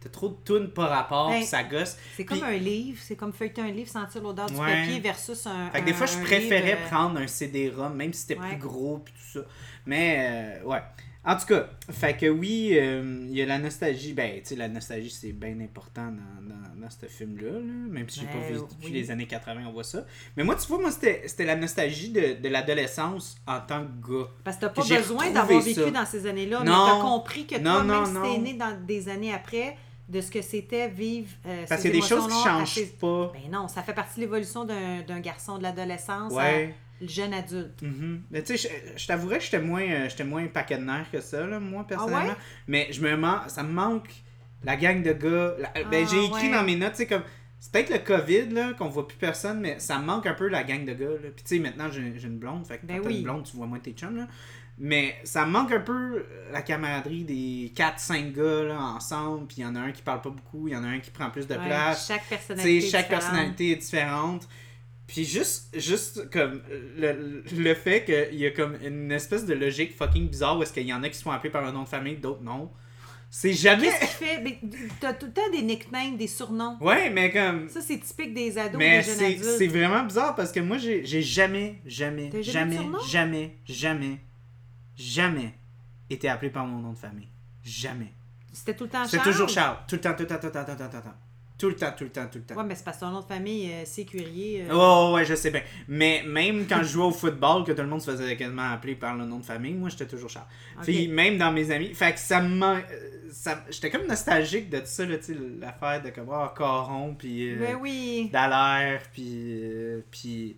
t'as trop de tunes par rapport, Ben, ça gosse. C'est comme un livre. C'est comme feuilleter un livre, sentir l'odeur du Ouais. papier versus un Fait que des fois, je préférais livre, prendre un CD-ROM, même si c'était Ouais. plus gros puis tout ça. Mais, euh, ouais. En tout cas, fait que oui, euh, il y a la nostalgie. Ben, tu sais, la nostalgie, c'est bien important dans, dans, dans ce film-là. là. Même si j'ai pas Ben, vu depuis oui. les années 80, on voit ça. Mais moi, tu vois, moi, c'était la nostalgie de, de l'adolescence en tant que gars. Parce que t'as pas besoin d'avoir vécu ça. dans ces années-là, mais Non. t'as compris que Non, toi, non, même si t'es né dans des années après, de ce que c'était vivre euh, Parce qu'il y a des choses qui à changent pas. Ben non, ça fait partie de l'évolution d'un d'un garçon de l'adolescence Ouais. à le jeune adulte. Mhm. Mais tu sais, je, je t'avouerais que j'étais moins, euh, j'étais moins paquet de nerfs que ça, là, moi, personnellement. ouais? Mais je me man- ça me manque la gang de gars. La- ben, Ah, j'ai écrit ouais. dans mes notes, tu sais, comme. C'est peut-être le COVID, là, qu'on voit plus personne, mais ça me manque un peu la gang de gars, là. Puis tu sais, maintenant, j'ai une blonde, fait que Ben quand une blonde, tu vois moins tes chums, là. Mais ça manque un peu la camaraderie des 4-5 gars, là, ensemble. Puis il y en a un qui parle pas beaucoup, il y en a un qui prend plus de Ouais, place. chaque personnalité. chaque différente. personnalité est différente. Puis juste, juste comme le, le fait qu'il y a comme une espèce de logique fucking bizarre où est-ce qu'il y en a qui sont appelés par un nom de famille, d'autres non. C'est jamais. Qu'est-ce qui fait? T'as tout le temps des nicknames, des surnoms. Ouais, mais comme. Ça, c'est typique des ados, Mais des jeunes c'est adultes. c'est vraiment bizarre parce que moi, j'ai jamais, jamais, jamais jamais, jamais, jamais, jamais été appelé par mon nom de famille. Jamais. C'était tout le temps C'est Charles. toujours Charles. Tout le temps, tout le temps, tout le temps, tout le temps, tout le temps. Tout le temps, tout le temps, tout le temps. Ouais, mais c'est parce que ton nom de famille, euh, sécurier. euh, Oh, ouais, je sais bien. Mais même quand je jouais au football, que tout le monde se faisait quasiment appeler par le nom de famille, moi, j'étais toujours Charles. Puis même dans mes amis, fait que ça me... euh, ça- J'étais comme nostalgique de tout ça, là, tu sais, l'affaire de comme, ah, Caron, puis euh, Ben oui. Dallaire, puis... euh, puis...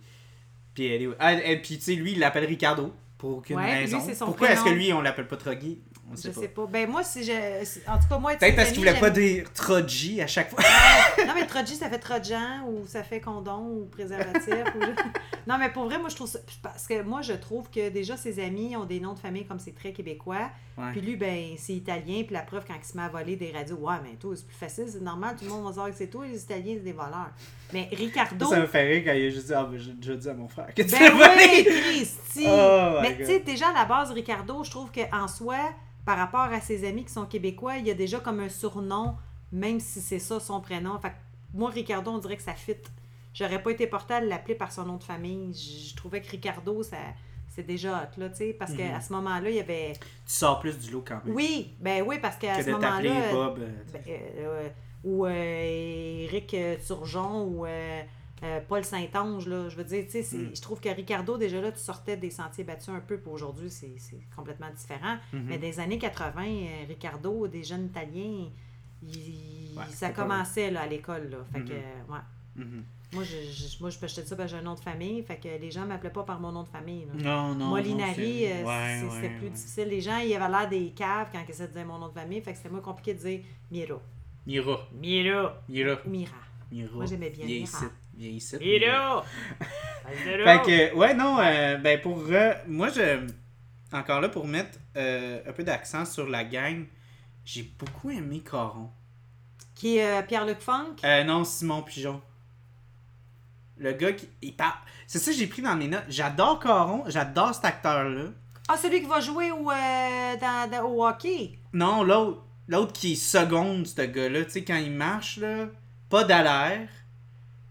Puis, elle est- ah, et puis tu sais, lui, il l'appelle Ricardo, pour aucune Ouais, lui, raison. son Pourquoi est-ce que lui, on l'appelle pas Troggy? On sait Je pas. sais pas. Ben moi, si je... En tout cas, moi, être Peut-être parce qu'il voulait pas dire Troji à chaque fois. Non, mais Troji, ça fait Trojan ou ça fait condom ou préservatif. ou... Non, mais pour vrai, moi, je trouve ça. Parce que moi, je trouve que déjà, ses amis ont des noms de famille comme c'est très québécois. Ouais. Puis lui, ben, c'est italien. Puis la preuve, quand il se met à voler des radios, ouais, mais toi, c'est plus facile, c'est normal, tout le monde va savoir que c'est toi, les Italiens, c'est des voleurs. Mais Ricardo. Ça me fait rire quand il a juste dit, ah, ben, j'ai déjà dit à mon frère que tu Ben oui, Christy! Oh Mais tu sais, déjà à la base, Ricardo, je trouve qu'en soi, par rapport à ses amis qui sont québécois, il y a déjà comme un surnom, même si c'est ça son prénom. Fait que moi, Ricardo, on dirait que ça fit. J'aurais pas été portée à l'appeler par son nom de famille. Je, je trouvais que Ricardo, ça c'est déjà hot, là, tu sais, parce Mhm. qu'à ce moment-là, il y avait... Tu sors plus du lot quand même. Oui, ben oui, parce qu'à que ce moment-là... Bob. euh. Ben, euh, ou euh, Éric euh, Turgeon ou euh, Paul Saint-Onge, là, je veux dire, tu sais, Mm. je trouve que Ricardo, déjà là, tu sortais des sentiers battus un peu, puis aujourd'hui, c'est complètement différent. Mhm. Mais des années 80, euh, Ricardo, des jeunes Italiens, il- Ouais, ça commençait là, à l'école, là. Fait Mhm. que, ouais. Mhm. Moi, je, je, moi, je, ça, ben, j'ai un nom de famille, fait que les gens m'appelaient pas par mon nom de famille, là. Non, non. Molinari, ouais, ouais, c'était plus ouais. difficile. Les gens, ils avaient l'air des caves quand ils essaient de dire mon nom de famille, fait que c'était moins compliqué de dire Miro. Mira. Miro. Mira. Ou Mira. Mira. Moi, j'aimais bien Viens Mira. ici. Viens ici. Miro! Fait que, ouais, non, euh, ben pour. euh, moi, je. Encore là, pour mettre euh, un peu d'accent sur la gang, j'ai beaucoup aimé Caron. Qui est euh, Pierre-Luc Funk? Euh, non, Simon Pigeon. Le gars qui. Il parle. C'est ça que j'ai pris dans mes notes. J'adore Caron, j'adore cet acteur-là. Ah, celui qui va jouer au, euh, dans, dans- au hockey? Non, l'autre. L'autre qui est seconde, ce gars-là. Tu sais, quand il marche, là. Pas d'alerte.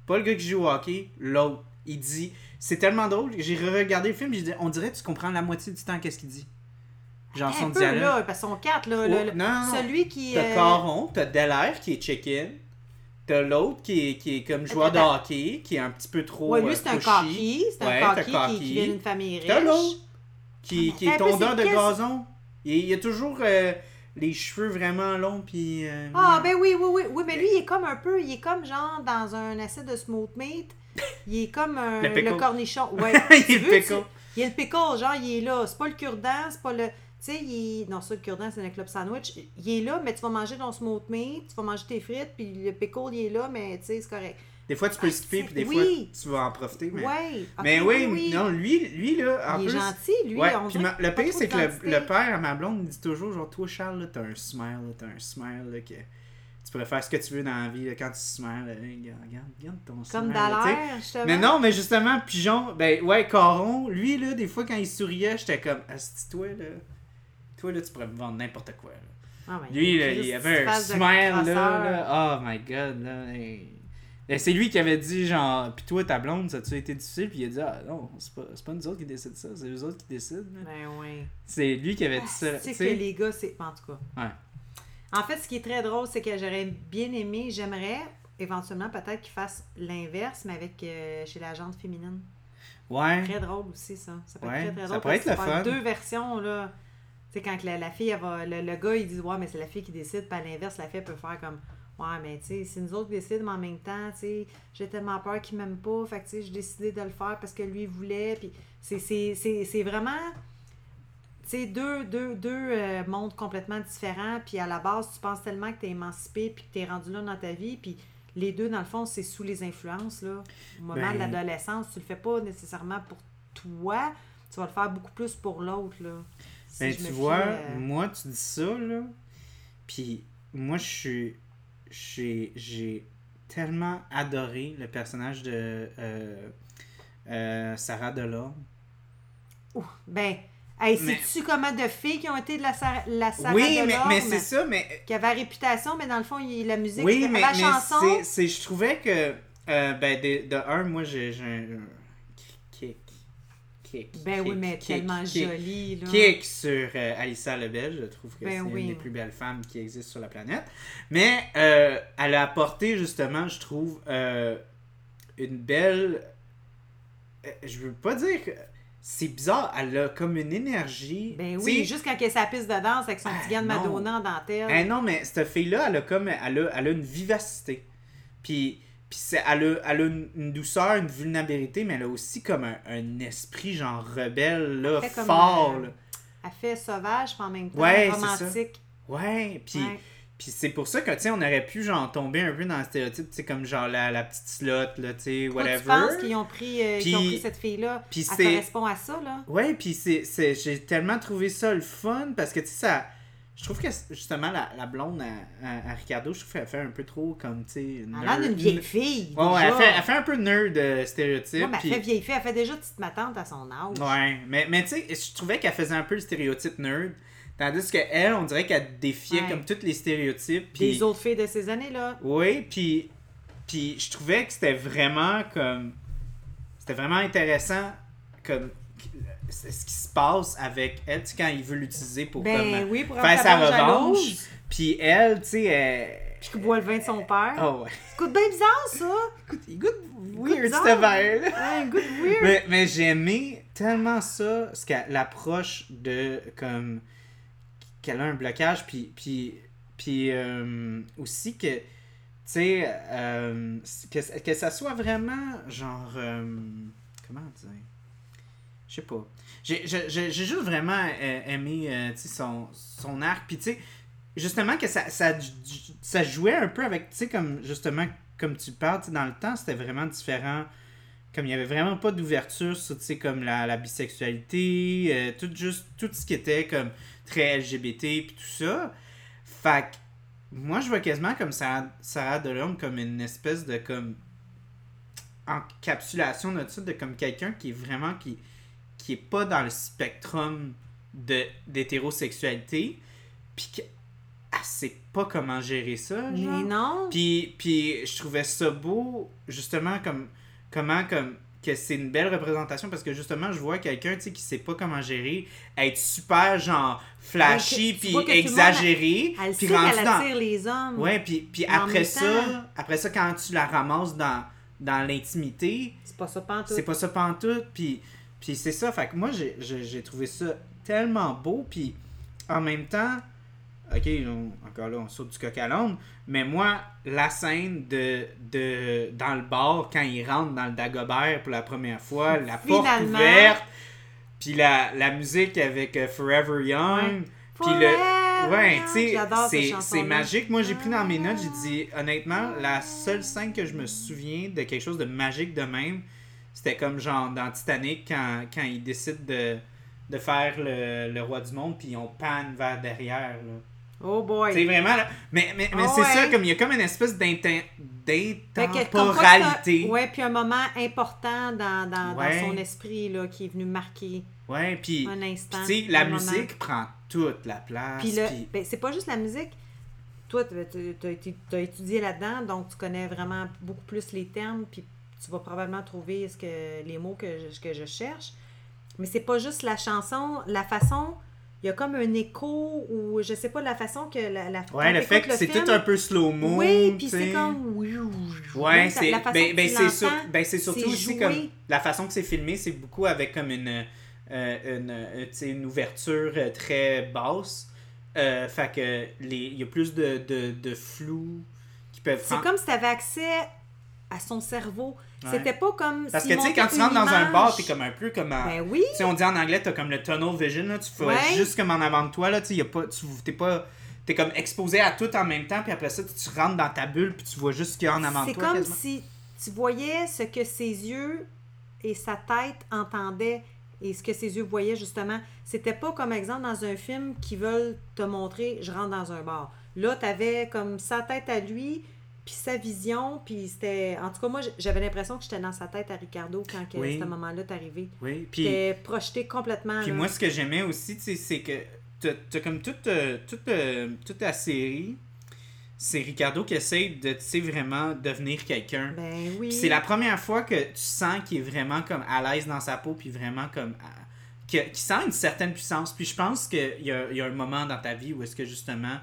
Pas le gars qui joue au hockey. L'autre. Il dit. C'est tellement drôle. J'ai regardé le film. J'ai dit, on dirait que tu comprends la moitié du temps qu'est-ce qu'il dit. Genre son peu, dialogue. là, parce sont quatre, là. Oh, le- non, non. Celui qui. T'as euh, Caron, t'as Delaire qui est check-in. T'as l'autre qui est, qui est comme joueur de hockey, qui est un petit peu trop. Ouais, lui, euh, c'est un coquille. C'est Ouais, un coquille qui, vient d'une famille riche. T'as l'autre qui, qui est tondeur de gazon. Il, il a toujours euh, les cheveux vraiment longs, puis. euh, Ah, ben oui, oui, oui. Oui, mais lui, il est comme un peu. Il est comme genre dans un essai de smooth meat. Il est comme un, Le le cornichon. Ouais. Il est veux, pickle. Il est le pickle, genre, il est là. C'est pas le cure-dent, c'est pas le. Tu sais, il est... Non, ça, le cure-dent, c'est le club sandwich. Il est là, mais tu vas manger ton smooth meat, tu vas manger tes frites, puis le pickle, il est là, mais tu sais, c'est correct. Des fois, tu peux Ah, skipper, puis des oui. fois, tu vas en profiter. Mais, Ouais. ok, mais oui, non, lui, lui là, en Il est plus. gentil, lui. ouais, on puis ma- le pire, c'est que le, père à ma blonde il dit toujours genre, toi, Charles, là, t'as un smile, t'as un smile, là, que tu pourrais faire ce que tu veux dans la vie, là, quand tu smiles, là, regarde, regarde, ton smile. Comme tu sais. Dallaire, justement. Mais non, mais justement, Pigeon, ben ouais, Caron, lui, là, des fois, quand il souriait, j'étais comme, Asti, toi, là, toi, là, tu pourrais me vendre n'importe quoi, là. Ah, Lui, là, il avait un smile, là, là, oh my god, là, hey. C'est lui qui avait dit, genre, pis toi, ta blonde, ça a-tu été difficile? Puis il a dit, ah non, c'est pas, c'est pas nous autres qui décident ça, c'est eux autres qui décident. là. Ben oui. C'est lui qui avait dit ça, Tu tu sais que les gars, c'est. En tout cas. Ouais. En fait, ce qui est très drôle, c'est que j'aurais bien aimé, j'aimerais éventuellement peut-être qu'ils fassent l'inverse, mais avec euh, chez la jante féminine. Ouais. Très drôle aussi, ça. Ça peut Ouais, être très, très ça drôle. pourrait parce être le fun. deux versions, là. Tu sais, quand la, la fille, elle va, le, le gars, il dit, ouais, mais c'est la fille qui décide, à l'inverse, la fille, elle peut faire comme, ouais, mais tu sais, c'est nous autres qui décident, mais en même temps, tu sais, j'ai tellement peur qu'il m'aime pas, fait que tu sais, j'ai décidé de le faire parce que lui, voulait, puis c'est- vraiment. Tu sais, deux, deux, deux euh, mondes complètement différents, puis à la base, tu penses tellement que tu es émancipé, puis que tu es rendu là dans ta vie, puis les deux, dans le fond, c'est sous les influences, là. Au moment Ben- de l'adolescence, tu le fais pas nécessairement pour toi, tu vas le faire beaucoup plus pour l'autre, là. Si Ben, tu fie, vois, euh, moi, tu dis ça, là. Puis moi, je suis. J'ai, j'ai tellement adoré le personnage de euh, euh, Sarah Delorme. ouh, ben, hey, Mais- sais-tu comment de filles qui ont été de la, Sarah- la Sarah oui, mais, Delorme, mais c'est ça, mais. qui avait réputation, mais dans le fond, il, la musique, Oui, la mais, mais chanson, c'est, c'est- je trouvais que. euh, ben, de, de un, moi, j'ai. Kick. ben oui, mais kick, tellement kick. jolie, là. kick sur euh, Alissa Lebel. Je trouve que Ben c'est oui. une des plus belles femmes qui existent sur la planète. Mais euh, elle a apporté justement, je trouve, euh, une belle. euh, Je veux pas dire que. C'est bizarre, elle a comme une énergie. Ben oui, juste quand elle est sa piste de danse avec son Ah, petit gant de. Madonna en dentelle. eh non, mais cette fille-là, elle a comme. Elle a, elle a une vivacité. Puis. Puis c'est- elle a, elle a une, une douceur, une vulnérabilité, mais elle a aussi comme un, un esprit genre rebelle, là, fort. là. Elle fait sauvage, puis en même temps Ouais, romantique. Ouais, puis Ouais. Puis c'est pour ça que, tu sais, on aurait pu, genre, tomber un peu dans le stéréotype, tu sais, comme, genre, la, la petite slot, là, tu sais, whatever. tu penses qu'ils ont pris, euh, ont pris cette fille-là? puis Elle correspond à ça, là? Ouais, puis c'est, c'est, j'ai tellement trouvé ça le fun, parce que, tu sais, ça... Je trouve que, justement, la, la blonde à, à, à Ricardo, je trouve qu'elle fait un peu trop, comme, tu sais... Elle a l'air d'une vieille fille. Ouais, déjà. elle fait, elle fait un peu nerd euh, stéréotype. Ouais, mais elle fait vieille fille. Elle fait déjà petite matante à son âge. Ouais, mais, mais tu sais, je trouvais qu'elle faisait un peu le stéréotype nerd, tandis que elle, on dirait qu'elle défiait Ouais. comme tous les stéréotypes. puis- Des autres filles de ces années-là. Oui, puis, puis je trouvais que c'était vraiment comme. C'était vraiment intéressant comme ce ce qui se passe avec elle, tu sais, quand il veut l'utiliser pour Ben comme, oui, pour faire sa revanche. Puis elle, tu sais, elle. Puis qui boit le vin de son père. Oh ouais. Ça coûte bien bizarre, ça. Il goûte weird ce verre-là. Ouais, un goût de weird. Mais, mais j'ai aimé tellement ça, ce l'approche de comme qu'elle a un blocage, puis puis puis euh, aussi que tu sais euh, que, que ça soit vraiment genre euh, comment dire? Je sais pas j'ai juste vraiment euh, aimé euh, son, son arc puis tu sais justement que ça, ça ça jouait un peu avec tu sais comme justement comme tu parles dans le temps c'était vraiment différent comme il y avait vraiment pas d'ouverture sur, tu sais, comme la, la bisexualité, euh, tout juste, tout ce qui était comme très LGBT puis tout ça. Fait que, moi, je vois quasiment comme Sarah, Sarah Delorme comme une espèce de, comme, encapsulation de ça, de comme quelqu'un qui est vraiment, qui, qui est pas dans le spectrum de d'hétérosexualité, puis qu'elle sait pas comment gérer ça. Mais genre. non. Puis, puis je trouvais ça beau, justement, comme comment comme que c'est une belle représentation parce que justement je vois quelqu'un tu sais qui sait pas comment gérer être super genre flashy puis exagéré Elle puis dans les hommes. ouais puis puis Mais après ça temps- après ça quand tu la ramasses dans dans l'intimité C'est pas ça pantoute. c'est pas ça pantoute puis puis c'est ça fait que moi j'ai- trouvé ça tellement beau puis en même temps ok on- encore là on saute du coq à l'âne mais moi la scène de, de dans le bar quand il rentre dans le Dagobert pour la première fois la porte ouverte puis la, la musique avec euh, Forever Young puis le ouais tu sais c'est magique. Moi j'ai pris dans mes notes j'ai dit honnêtement la seule scène que je me souviens de quelque chose de magique de même c'était comme genre dans Titanic quand, quand ils décident de, de faire le, le roi du monde puis on panne vers derrière là. Oh boy. C'est vraiment là. Mais, mais, mais Ah c'est ouais. ça, comme il y a comme une espèce d'intemporalité. Ouais, puis un moment important dans, dans, son esprit là, qui est venu marquer Ouais, puis un instant. tu sais, la moment. musique prend toute la place. Puis ben, c'est pas juste la musique. Toi, tu as, étudié là-dedans, donc tu connais vraiment beaucoup plus les termes, puis tu vas probablement trouver ce que, les mots que je, que je cherche. Mais c'est pas juste la chanson, la façon. Il y a comme un écho ou je sais pas la façon que la, la Ouais, le fait que c'est tout un peu slow-mo. Oui, puis c'est comme Ouais, c'est la façon ben, ben, tu c'est sur- ben, c'est surtout aussi comme la façon que c'est filmé, c'est beaucoup avec comme une euh, une, euh, une ouverture euh, très basse. Euh, fait que il y a plus de, de, de flou qui peuvent C'est comme si tu avais accès à son cerveau. Ouais. C'était pas comme parce que tu sais quand tu rentres dans un image. bar, t'es comme un peu comme en- Ben oui. Tu sais, on dit en anglais, t'as comme le tunnel vision, là, tu fais Ouais. juste comme en avant de toi, là, tu sais, y a pas, tu t'es pas, t'es comme exposé à tout en même temps, puis après ça, tu, rentres dans ta bulle, puis tu vois juste ce qu'il y a en avant de C'est toi. comme quasiment. si tu voyais ce que ses yeux et sa tête entendaient et ce que ses yeux voyaient justement. C'était pas comme exemple dans un film qui veulent te montrer je rentre dans un bar. Là, tu avais comme sa tête à lui, puis sa vision, puis c'était. En tout cas, moi, j'avais l'impression que j'étais dans sa tête à Ricardo quand que Oui. ce moment-là est arrivé. Oui, puis, J'étais projeté complètement. puis là. moi, ce que j'aimais aussi, tu sais, c'est que t'as comme toute, euh, toute, euh, toute la série, c'est Ricardo qui essaye de, tu sais, vraiment devenir quelqu'un. Ben oui. C'est la première fois que tu sens qu'il est vraiment comme à l'aise dans sa peau, puis vraiment comme. à- qu'il sent une certaine puissance. Puis je pense qu'il y a, y a un moment dans ta vie où est-ce que justement,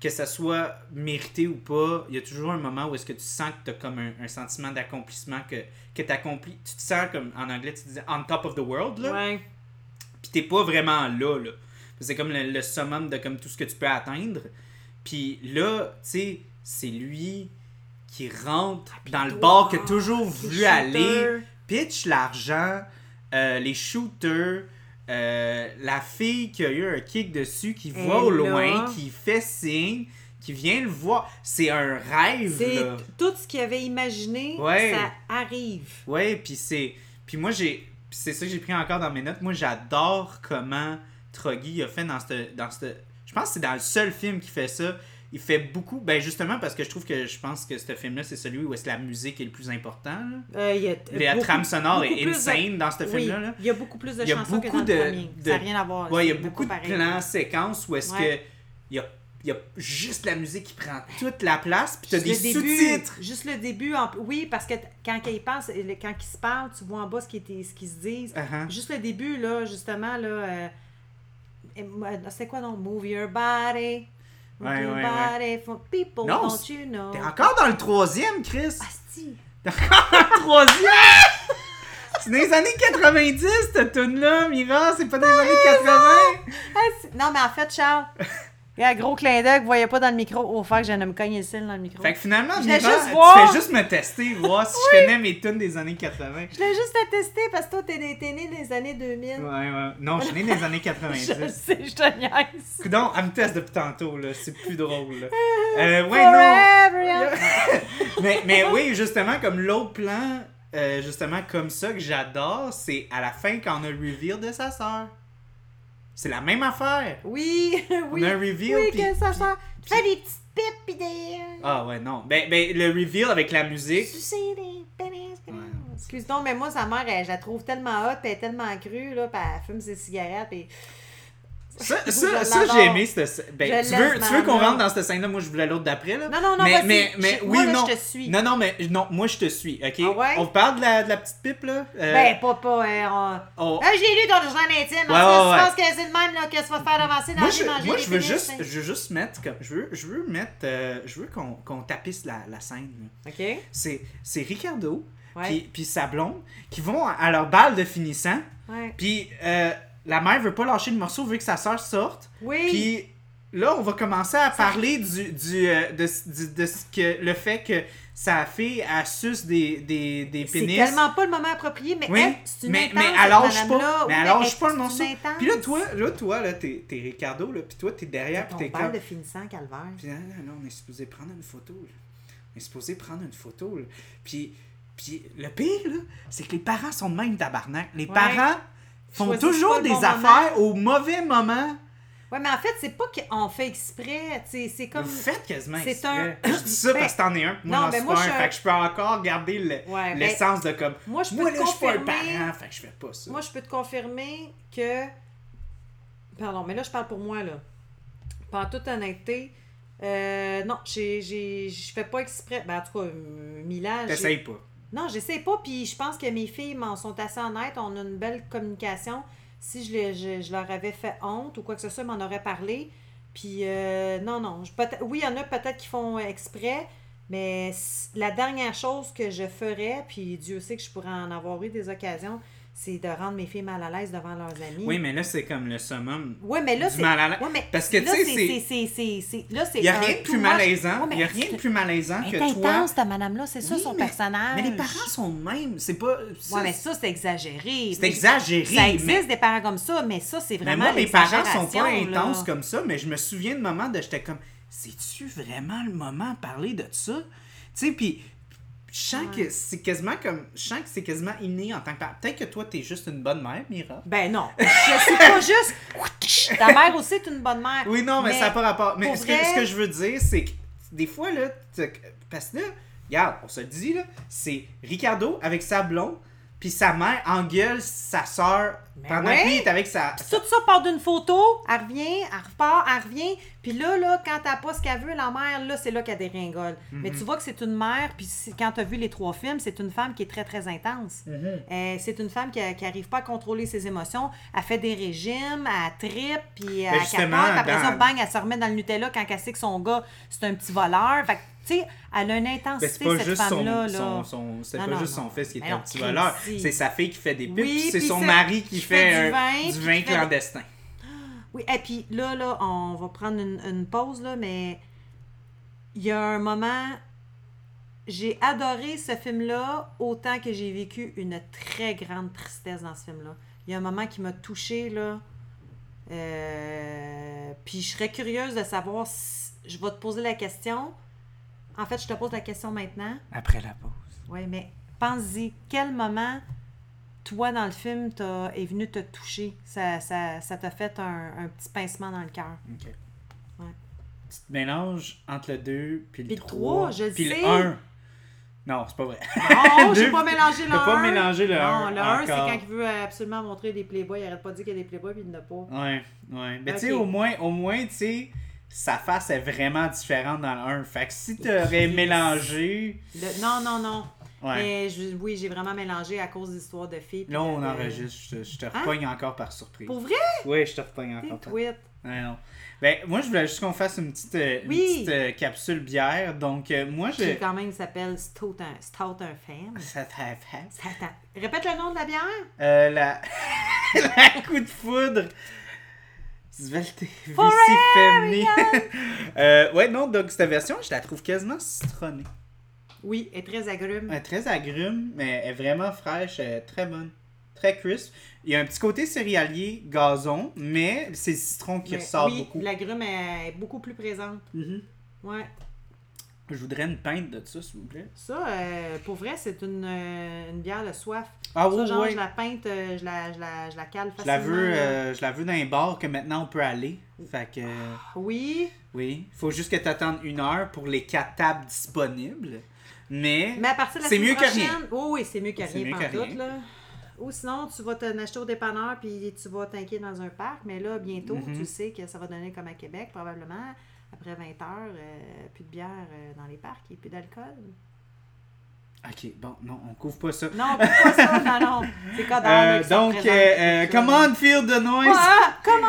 que ça soit mérité ou pas, il y a toujours un moment où est-ce que tu sens que tu as comme un, un sentiment d'accomplissement, que, que tu accomplis. Tu te sens comme en anglais, tu disais on top of the world, là. Ouais. Puis t'es pas vraiment là, là. C'est comme le, le summum de comme tout ce que tu peux atteindre. Puis là, tu sais, c'est lui qui rentre dans le bar a toujours Ah, voulu aller, pitch l'argent, euh, les shooters, euh, la fille qui a eu un kick dessus, qui Elle voit au là. loin, qui fait signe, qui vient le voir. C'est un rêve, C'est là. tout ce qu'il avait imaginé, Ouais. ça arrive. Ouais, puis c'est. Puis moi, j'ai. c'est ça que j'ai pris encore dans mes notes. Moi, j'adore comment Troggy a fait dans ce. Dans cette... Je pense que c'est dans le seul film qui fait ça. Il fait beaucoup. Ben, justement, parce que je trouve que je pense que ce film-là, c'est celui où est-ce que la musique est le plus important. là. Euh, il y a La beaucoup- trame sonore est de- insane dans ce film-là. là. il y a beaucoup plus de chansons que dans de- le premier. de- Ça n'a rien à voir. Ouais, il y a beaucoup de plans, séquences où est-ce Ouais. que. Il y a, il y a juste la musique qui prend toute la place, puis t'as Juste des le début, sous-titres. Juste le début, en- oui, parce que quand ils pensent, quand ils se parlent, tu vois en bas ce qu'ils se disent. Uh-huh. Juste le début, là, justement, là, euh, moi, c'est quoi donc? Move your body. Ouais, your ouais, ouais. body for people, Non, don't c'est- you know? T'es encore dans le troisième, Chris! Asti. T'es encore dans le troisième! c'est dans les années 90, cette tune-là, Mira, c'est pas dans les années 80! Ah, c'est- Non, mais en fait, Charles, il y a un gros clin d'œil que vous voyez pas dans le micro. Oh, fuck, je viens de me cogner le cil dans le micro. Fait que finalement, Je Mira, juste tu voir. fais juste me tester, voir si je connais mes tunes des années 80. Je l'ai juste à tester parce que toi, t'es né, les années 2000. Ouais, ouais. Non, je suis né les années Je 90. sais, je te niaise. Coudon, elle me teste depuis tantôt, là. C'est plus drôle, là. Euh, ouais, non. Forever mais, mais oui, justement, comme l'autre plan, euh, justement, comme ça, que j'adore, c'est à la fin quand on a le reveal de sa sœur. C'est la même affaire. Oui, oui. On a un reveal. oui, que ça sort. Tu fais des petites pipes pis des. Ah ouais, non. Ben, ben, le reveal avec la musique. Des pénis. Ouais. Excuse donc, mais moi, sa mère, elle, je la trouve tellement hot, pis elle est tellement crue, là, pis elle fume ses cigarettes, pis. Ça, ça, ça j'ai aimé cette Ben, tu veux, laisse tu veux qu'on rentre dans cette scène-là? Moi, je voulais l'autre d'après, là. Non, non, non, mais, mais, mais Je- oui, moi, là, non. je te suis. Non, non, mais non, moi, je te suis, OK? Ah ouais? On parle de la, de la petite pipe, là? Euh, Ben, pas, pas. on- on- Ah, je l'ai lu dans le journal intime. Ouais, en ouais, je pense que c'est le même là, que vas te faire avancer dans Moi, la je, manger moi, des je veux pénis, juste, hein. je veux juste mettre comme, je veux, je veux mettre, euh, je veux qu'on, qu'on tapisse la, la scène. là. OK. C'est, c'est Ricardo, puis, puis sa blonde, qui vont à, leur balle de finissant, puis euh, la mère veut pas lâcher le morceau, veut que sa soeur sorte, Oui. puis là, on va commencer à parler du, du, euh, de, du- de ce que, le fait que sa fille, elle suce des, des, des c'est pénis. tellement pas le moment approprié, mais Oui, elle, c'est une mais, intense, mais elle lâche pas. Mais Oui, elle lâche pas le c'est morceau. Puis là, toi, là, toi, là, t'es, t'es Ricardo, là, puis toi, t'es derrière, puis t'es comme... de finissant, calvaire. Puis là, là, on est supposé prendre une photo. Là. On est supposé prendre une photo. Là. Puis, puis le pire, là, c'est que les parents sont de même tabarnak. Les Ouais. parents font toujours pas le des bon affaires au mauvais moment. Ouais, mais en fait, c'est pas qu'on fait exprès. tu sais, C'est comme. Vous faites quasiment c'est exprès. un- Je dis ça parce que t'en es un. Moi, non, j'en mais suis moi, pas je un. Fait que je peux encore garder le- Ouais, ben, l'essence de comme... moi, je peux Moi, te là, je suis pas un confirmer- parent. Fait que je fais pas ça. Moi, je peux te confirmer que. Pardon, mais là, je parle pour moi, là. Par toute honnêteté, euh, non, je fais pas exprès. Ben, en tout cas, euh, Milan. T'essayes pas. Non, j'essaie pas, puis je pense que mes filles m'en sont assez honnêtes. On a une belle communication. Si je, je, je leur avais fait honte ou quoi que ce soit, m'en auraient parlé. Puis, euh, non, non. Je, oui, il y en a peut-être qui font exprès, mais la dernière chose que je ferais, puis Dieu sait que je pourrais en avoir eu des occasions, c'est de rendre mes filles mal à l'aise devant leurs amis. Oui, mais là, c'est comme le summum Ouais, mais là, du c'est. mal à l'aise. Mais Parce que, tu là, sais, c'est-. Il n'y a rien de plus malaisant. Mais Il n'y a rien de plus malaisant Elle que est toi. intense, ta madame-là, c'est ça Oui, son mais- personnage. Mais les parents sont même. C'est pas. Ouais, mais ça, c'est exagéré. C'est exagéré. Ça existe mais- des parents comme ça, mais ça, c'est Mais vraiment. moi, mes parents sont pas intenses comme ça, mais je me souviens de moments de j'étais comme, c'est-tu vraiment le moment de parler de ça? Tu sais, puis je sens Ouais. que c'est quasiment comme, je sens que c'est quasiment inné en tant que parent. Peut-être que toi, t'es juste une bonne mère, Mira. Ben non. Je suis pas juste. Ta mère aussi est une bonne mère. Oui, non, mais, ça n'a pas rapport. Mais ce que, ce que je veux dire, c'est que des fois, là, parce que là, regarde, on se le dit, là, c'est Ricardo avec sa blonde, puis sa mère engueule sa soeur pendant que lui est avec sa. Puis tout ça part d'une photo, elle revient, elle repart, elle revient. Puis là, là, quand t'as pas ce qu'elle veut, la mère, là, c'est là qu'elle déringole. Mhm. Mais tu vois que c'est une mère, puis quand t'as vu les trois films, c'est une femme qui est très, très intense. Mhm. Euh, c'est une femme qui, qui arrive pas à contrôler ses émotions. Elle fait des régimes, elle tripe, puis elle Ben, justement, capote. Après ça, dans- bang, elle se remet dans le Nutella quand elle sait que son gars, c'est un petit voleur. Fait que, tu sais, elle a une Ben, intensité, c'est pas cette juste son, femme-là. c'est pas non, juste non. son fils qui est un petit voleur, c'est sa fille qui fait des Oui, puis c'est son mari qui qui fait, fait du vin, du puis vin qui fait- clandestin. Oui, et puis là, là, on va prendre une, une pause, là, mais il y a un moment. J'ai adoré ce film-là autant que j'ai vécu une très grande tristesse dans ce film-là. Il y a un moment qui m'a touchée, là. Euh, puis je serais curieuse de savoir si. Je vais te poser la question. En fait, je te pose la question maintenant. Après la pause. Oui, mais pense-y, quel moment, toi, dans le film, t'as- est venu te toucher? Ça ça, ça t'a fait un, un petit pincement dans le cœur. Ok. Ouais. Tu te mélanges entre le 2 puis Puis le le 3 trois, je puis sais. le 1. Non, c'est pas vrai. Non, j'ai pas mélangé le T'as pas 1. mélangé le Non, 1 le 1, c'est quand il veut absolument montrer des playboys. Il arrête pas de dire qu'il y a des playboys, puis il n'a pas. Ouais, ouais. Mais tu sais, au moins, au moins, tu sais, sa face est vraiment différente dans le 1. Fait que si t'aurais mélangé. Le- Non, non, non. Ouais. Mais je- oui, j'ai vraiment mélangé à cause d'histoires de filles. Là, on de- enregistre. Je te, je te Hein? repogne encore par surprise. Pour vrai? Oui, je te repogne encore par. Ouais, non. Ben, moi, je voulais juste qu'on fasse une petite, euh, une petite euh, capsule bière. Donc, euh, moi, je. Qui quand même s'appelle Stout un, Stout un. Ça. Attends, répète le nom de la bière? Euh, la... la coup de foudre. Forever Femini. euh, ouais, non, donc cette version, je la trouve quasiment citronnée. Oui, elle est très agrume. Elle est très agrume, mais elle est vraiment fraîche, elle est très bonne. Très crisp. Il y a un petit côté céréalier, gazon, mais c'est le citron qui Mais ressort oui, beaucoup. l'agrume est beaucoup plus présente. Mhm. Ouais. Je voudrais une pinte de ça, s'il vous plaît. Ça, euh, pour vrai, c'est une, euh, une bière de soif. Ah ça, oui, genre, oui. je la peinte, euh, je, la, je, la, je la cale Je facilement. la veux, là. je la veux dans un bar que maintenant on peut aller. Fait que, Oui, oui. Faut juste que tu attendes une heure pour les quatre tables disponibles. Mais, mais à partir de la C'est mieux que prochaine... rien. Oui, oui, c'est mieux que C'est mieux rien, que rien. là. Ou sinon, tu vas t'en acheter au dépanneur puis tu vas t'inquiéter dans un parc. Mais là, bientôt, Mhm. tu sais que ça va donner comme à Québec, probablement. Après 20 heures, euh, plus de bière euh, dans les parcs et plus d'alcool. ok, bon, non, on couvre pas ça. Non, pas ça, non, non. C'est là, Euh, donc, come on, feel the noise. Ah, comment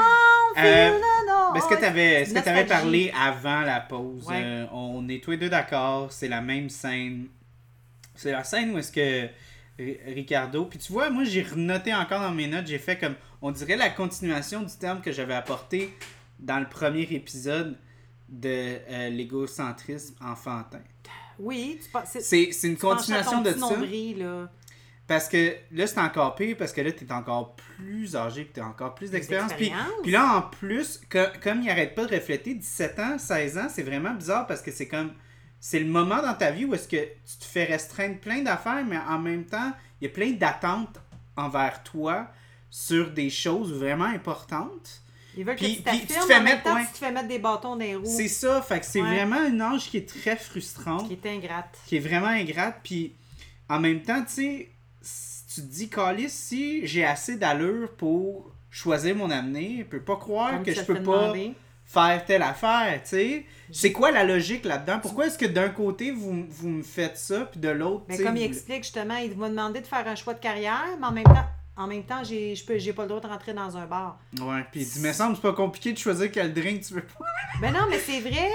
feel Euh, the noise? Est-ce que tu avais, est-ce que t'avais Nostalgie. parlé avant la pause? Ouais. On est tous les deux d'accord, c'est la même scène. C'est la scène où est-ce que Ri- Ricardo. Puis tu vois, moi j'ai renoté encore dans mes notes, j'ai fait comme. On dirait la continuation du terme que j'avais apporté dans le premier épisode de euh, l'égocentrisme enfantin. Oui, tu c'est- une tu continuation de ça? là. Parce que là, c'est encore pire, parce que là, t'es encore plus âgé, puis t'as encore plus d'expérience. Puis, là, en plus, que- comme il arrête pas de refléter 17 ans, 16 ans, c'est vraiment bizarre parce que c'est comme. C'est le moment dans ta vie où est-ce que tu te fais restreindre plein d'affaires, mais en même temps, il y a plein d'attentes envers toi sur des choses vraiment importantes. Ils veulent que Puis- tu puis tu te t'affirmes, fais en même mettre- temps, ouais. tu te fais mettre des bâtons dans les roues. C'est ça, fait que c'est Ouais. vraiment une âge qui est très frustrante. Qui est ingrate. qui est vraiment ingrate. Puis en même temps, tu sais, si tu te dis, Calis, si j'ai assez d'allure pour choisir mon avenir, je peux pas croire Comme que je peux pas faire telle affaire, tu sais. C'est quoi la logique là-dedans? Pourquoi est-ce que d'un côté, vous, vous me faites ça, puis de l'autre, Mais tu sais, comme il vous- explique justement, il m'a demandé de faire un choix de carrière, mais en même temps, en même temps, j'ai, je peux, j'ai pas le droit de rentrer dans un bar. Ouais, puis il mais semble c'est pas compliqué de choisir quel drink tu veux pas. Ben non, mais c'est vrai.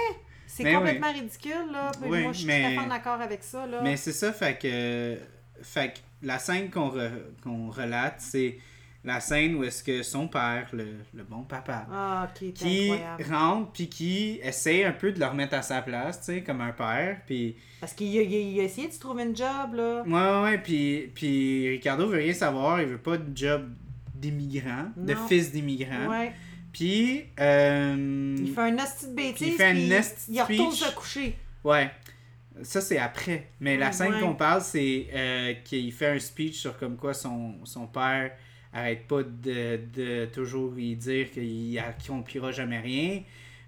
C'est complètement ridicule, là. Oui, moi, je suis mais- tout à fait d'accord avec ça, là. Mais c'est ça, fait que, fait que la scène qu'on re- qu'on relate, c'est la scène où est-ce que son père, le, le bon papa, Ah, qui est qui incroyable. rentre puis qui essaie un peu de le remettre à sa place, tu sais, comme un père. Puis, Parce qu'il a, il a- essayé de se trouver une job, là. ouais, ouais, puis, puis Ricardo veut rien savoir, il veut pas de job d'immigrant, de fils d'immigrant. Ouais. Puis, euh, Il fait un hostie de bêtise, Il fait un de il retourne se coucher. ouais, ça c'est après. Mais la scène ouais. qu'on parle, c'est euh, qu'il fait un speech sur comme quoi son, son père arrête pas de, de toujours lui dire qu'il accomplira jamais rien.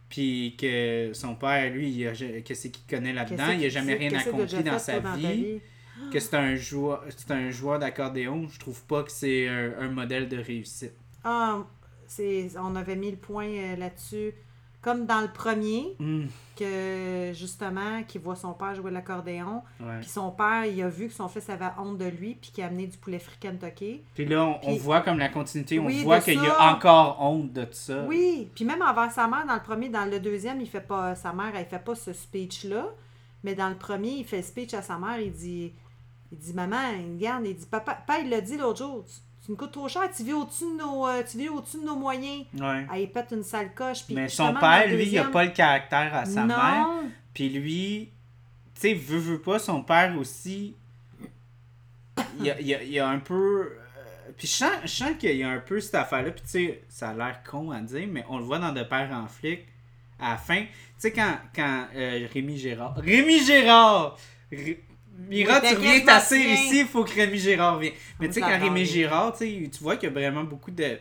Puis que son père, lui, qu'est-ce qu'il connaît là-dedans? Il a que- jamais rien accompli dans sa vie. Que c'est un joueur, c'est un joueur d'accordéon. Je trouve pas que c'est un, un modèle de réussite. Ah, c'est, on avait mis le point euh, là-dessus. Comme dans le premier, Hmm, que justement, qui voit son père jouer de l'accordéon. Puis son père, il a vu que son fils avait honte de lui, puis qu'il a amené du poulet frit Kentucky. Puis là, on, voit comme la continuité, on Oui, voit qu'il y a encore honte de ça. Oui, puis même envers sa mère, dans le premier, dans le deuxième, il fait pas, sa mère, elle fait pas ce speech-là. Mais dans le premier, il fait le speech à sa mère, il dit, il dit, maman, il regarde, il dit, papa, papa, il l'a dit l'autre jour, tu, nous coûtes trop cher, tu vis au-dessus de nos, euh, tu vis au-dessus de nos moyens. Ouais. Ah, il pète une sale coche. Puis Mais son père, lui, il a deuxième- pas le caractère à sa non. mère. Puis lui, tu sais, veut, veut pas, son père aussi, il y a, il a- il a un peu... euh, Puis je sens, je sens qu'il y a un peu cette affaire-là, puis tu sais, ça a l'air con à dire, mais on le voit dans De Père en flic, à la fin. Tu sais, quand, quand euh, Rémi Gérard... Rémi Gérard! Ré- Mira, Oui, tu reviens souviens. ici, il faut que Rémi Gérard vienne. Mais tu sais, quand Rémi Gérard, tu vois qu'il y a vraiment beaucoup de...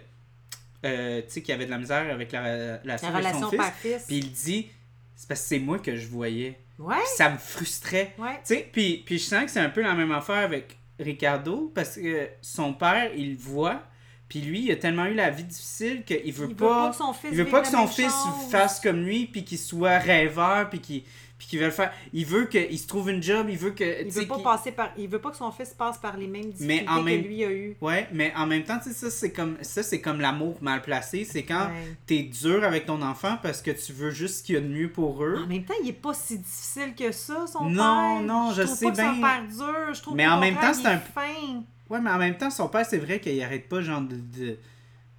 euh, tu sais, qu'il y avait de la misère avec la, la, La relation de relation son fils. père-fils. Puis il dit, c'est parce que c'est moi que je voyais. Ouais, ça me frustrait. ouais. Tu sais, puis, puis je sens que c'est un peu la même affaire avec Ricardo, parce que son père, il voit, puis lui, il a tellement eu la vie difficile qu'il veut Il veut pas... pas que son fils il veut pas que son fils fasse comme lui, puis qu'il soit rêveur, puis qu'il puis qu'il veut le faire. Il veut qu'il se trouve une job, il veut que... Il veut pas passer par, il veut pas que son fils passe par les mêmes Mais difficultés en même- que lui a eu. Ouais, mais en même temps, tu sais, ça, c'est comme, ça, c'est comme l'amour mal placé. C'est quand Ouais. t'es dur avec ton enfant parce que tu veux juste ce qu'il y a de mieux pour eux. En même temps, il est pas si difficile que ça, son Non, père. non, je trouve sais pas que c'est un bien. père dur. Je trouve Mais en même temps, c'est est un- fin. Ouais, mais en même temps, son père, c'est vrai qu'il arrête pas, genre, de, de,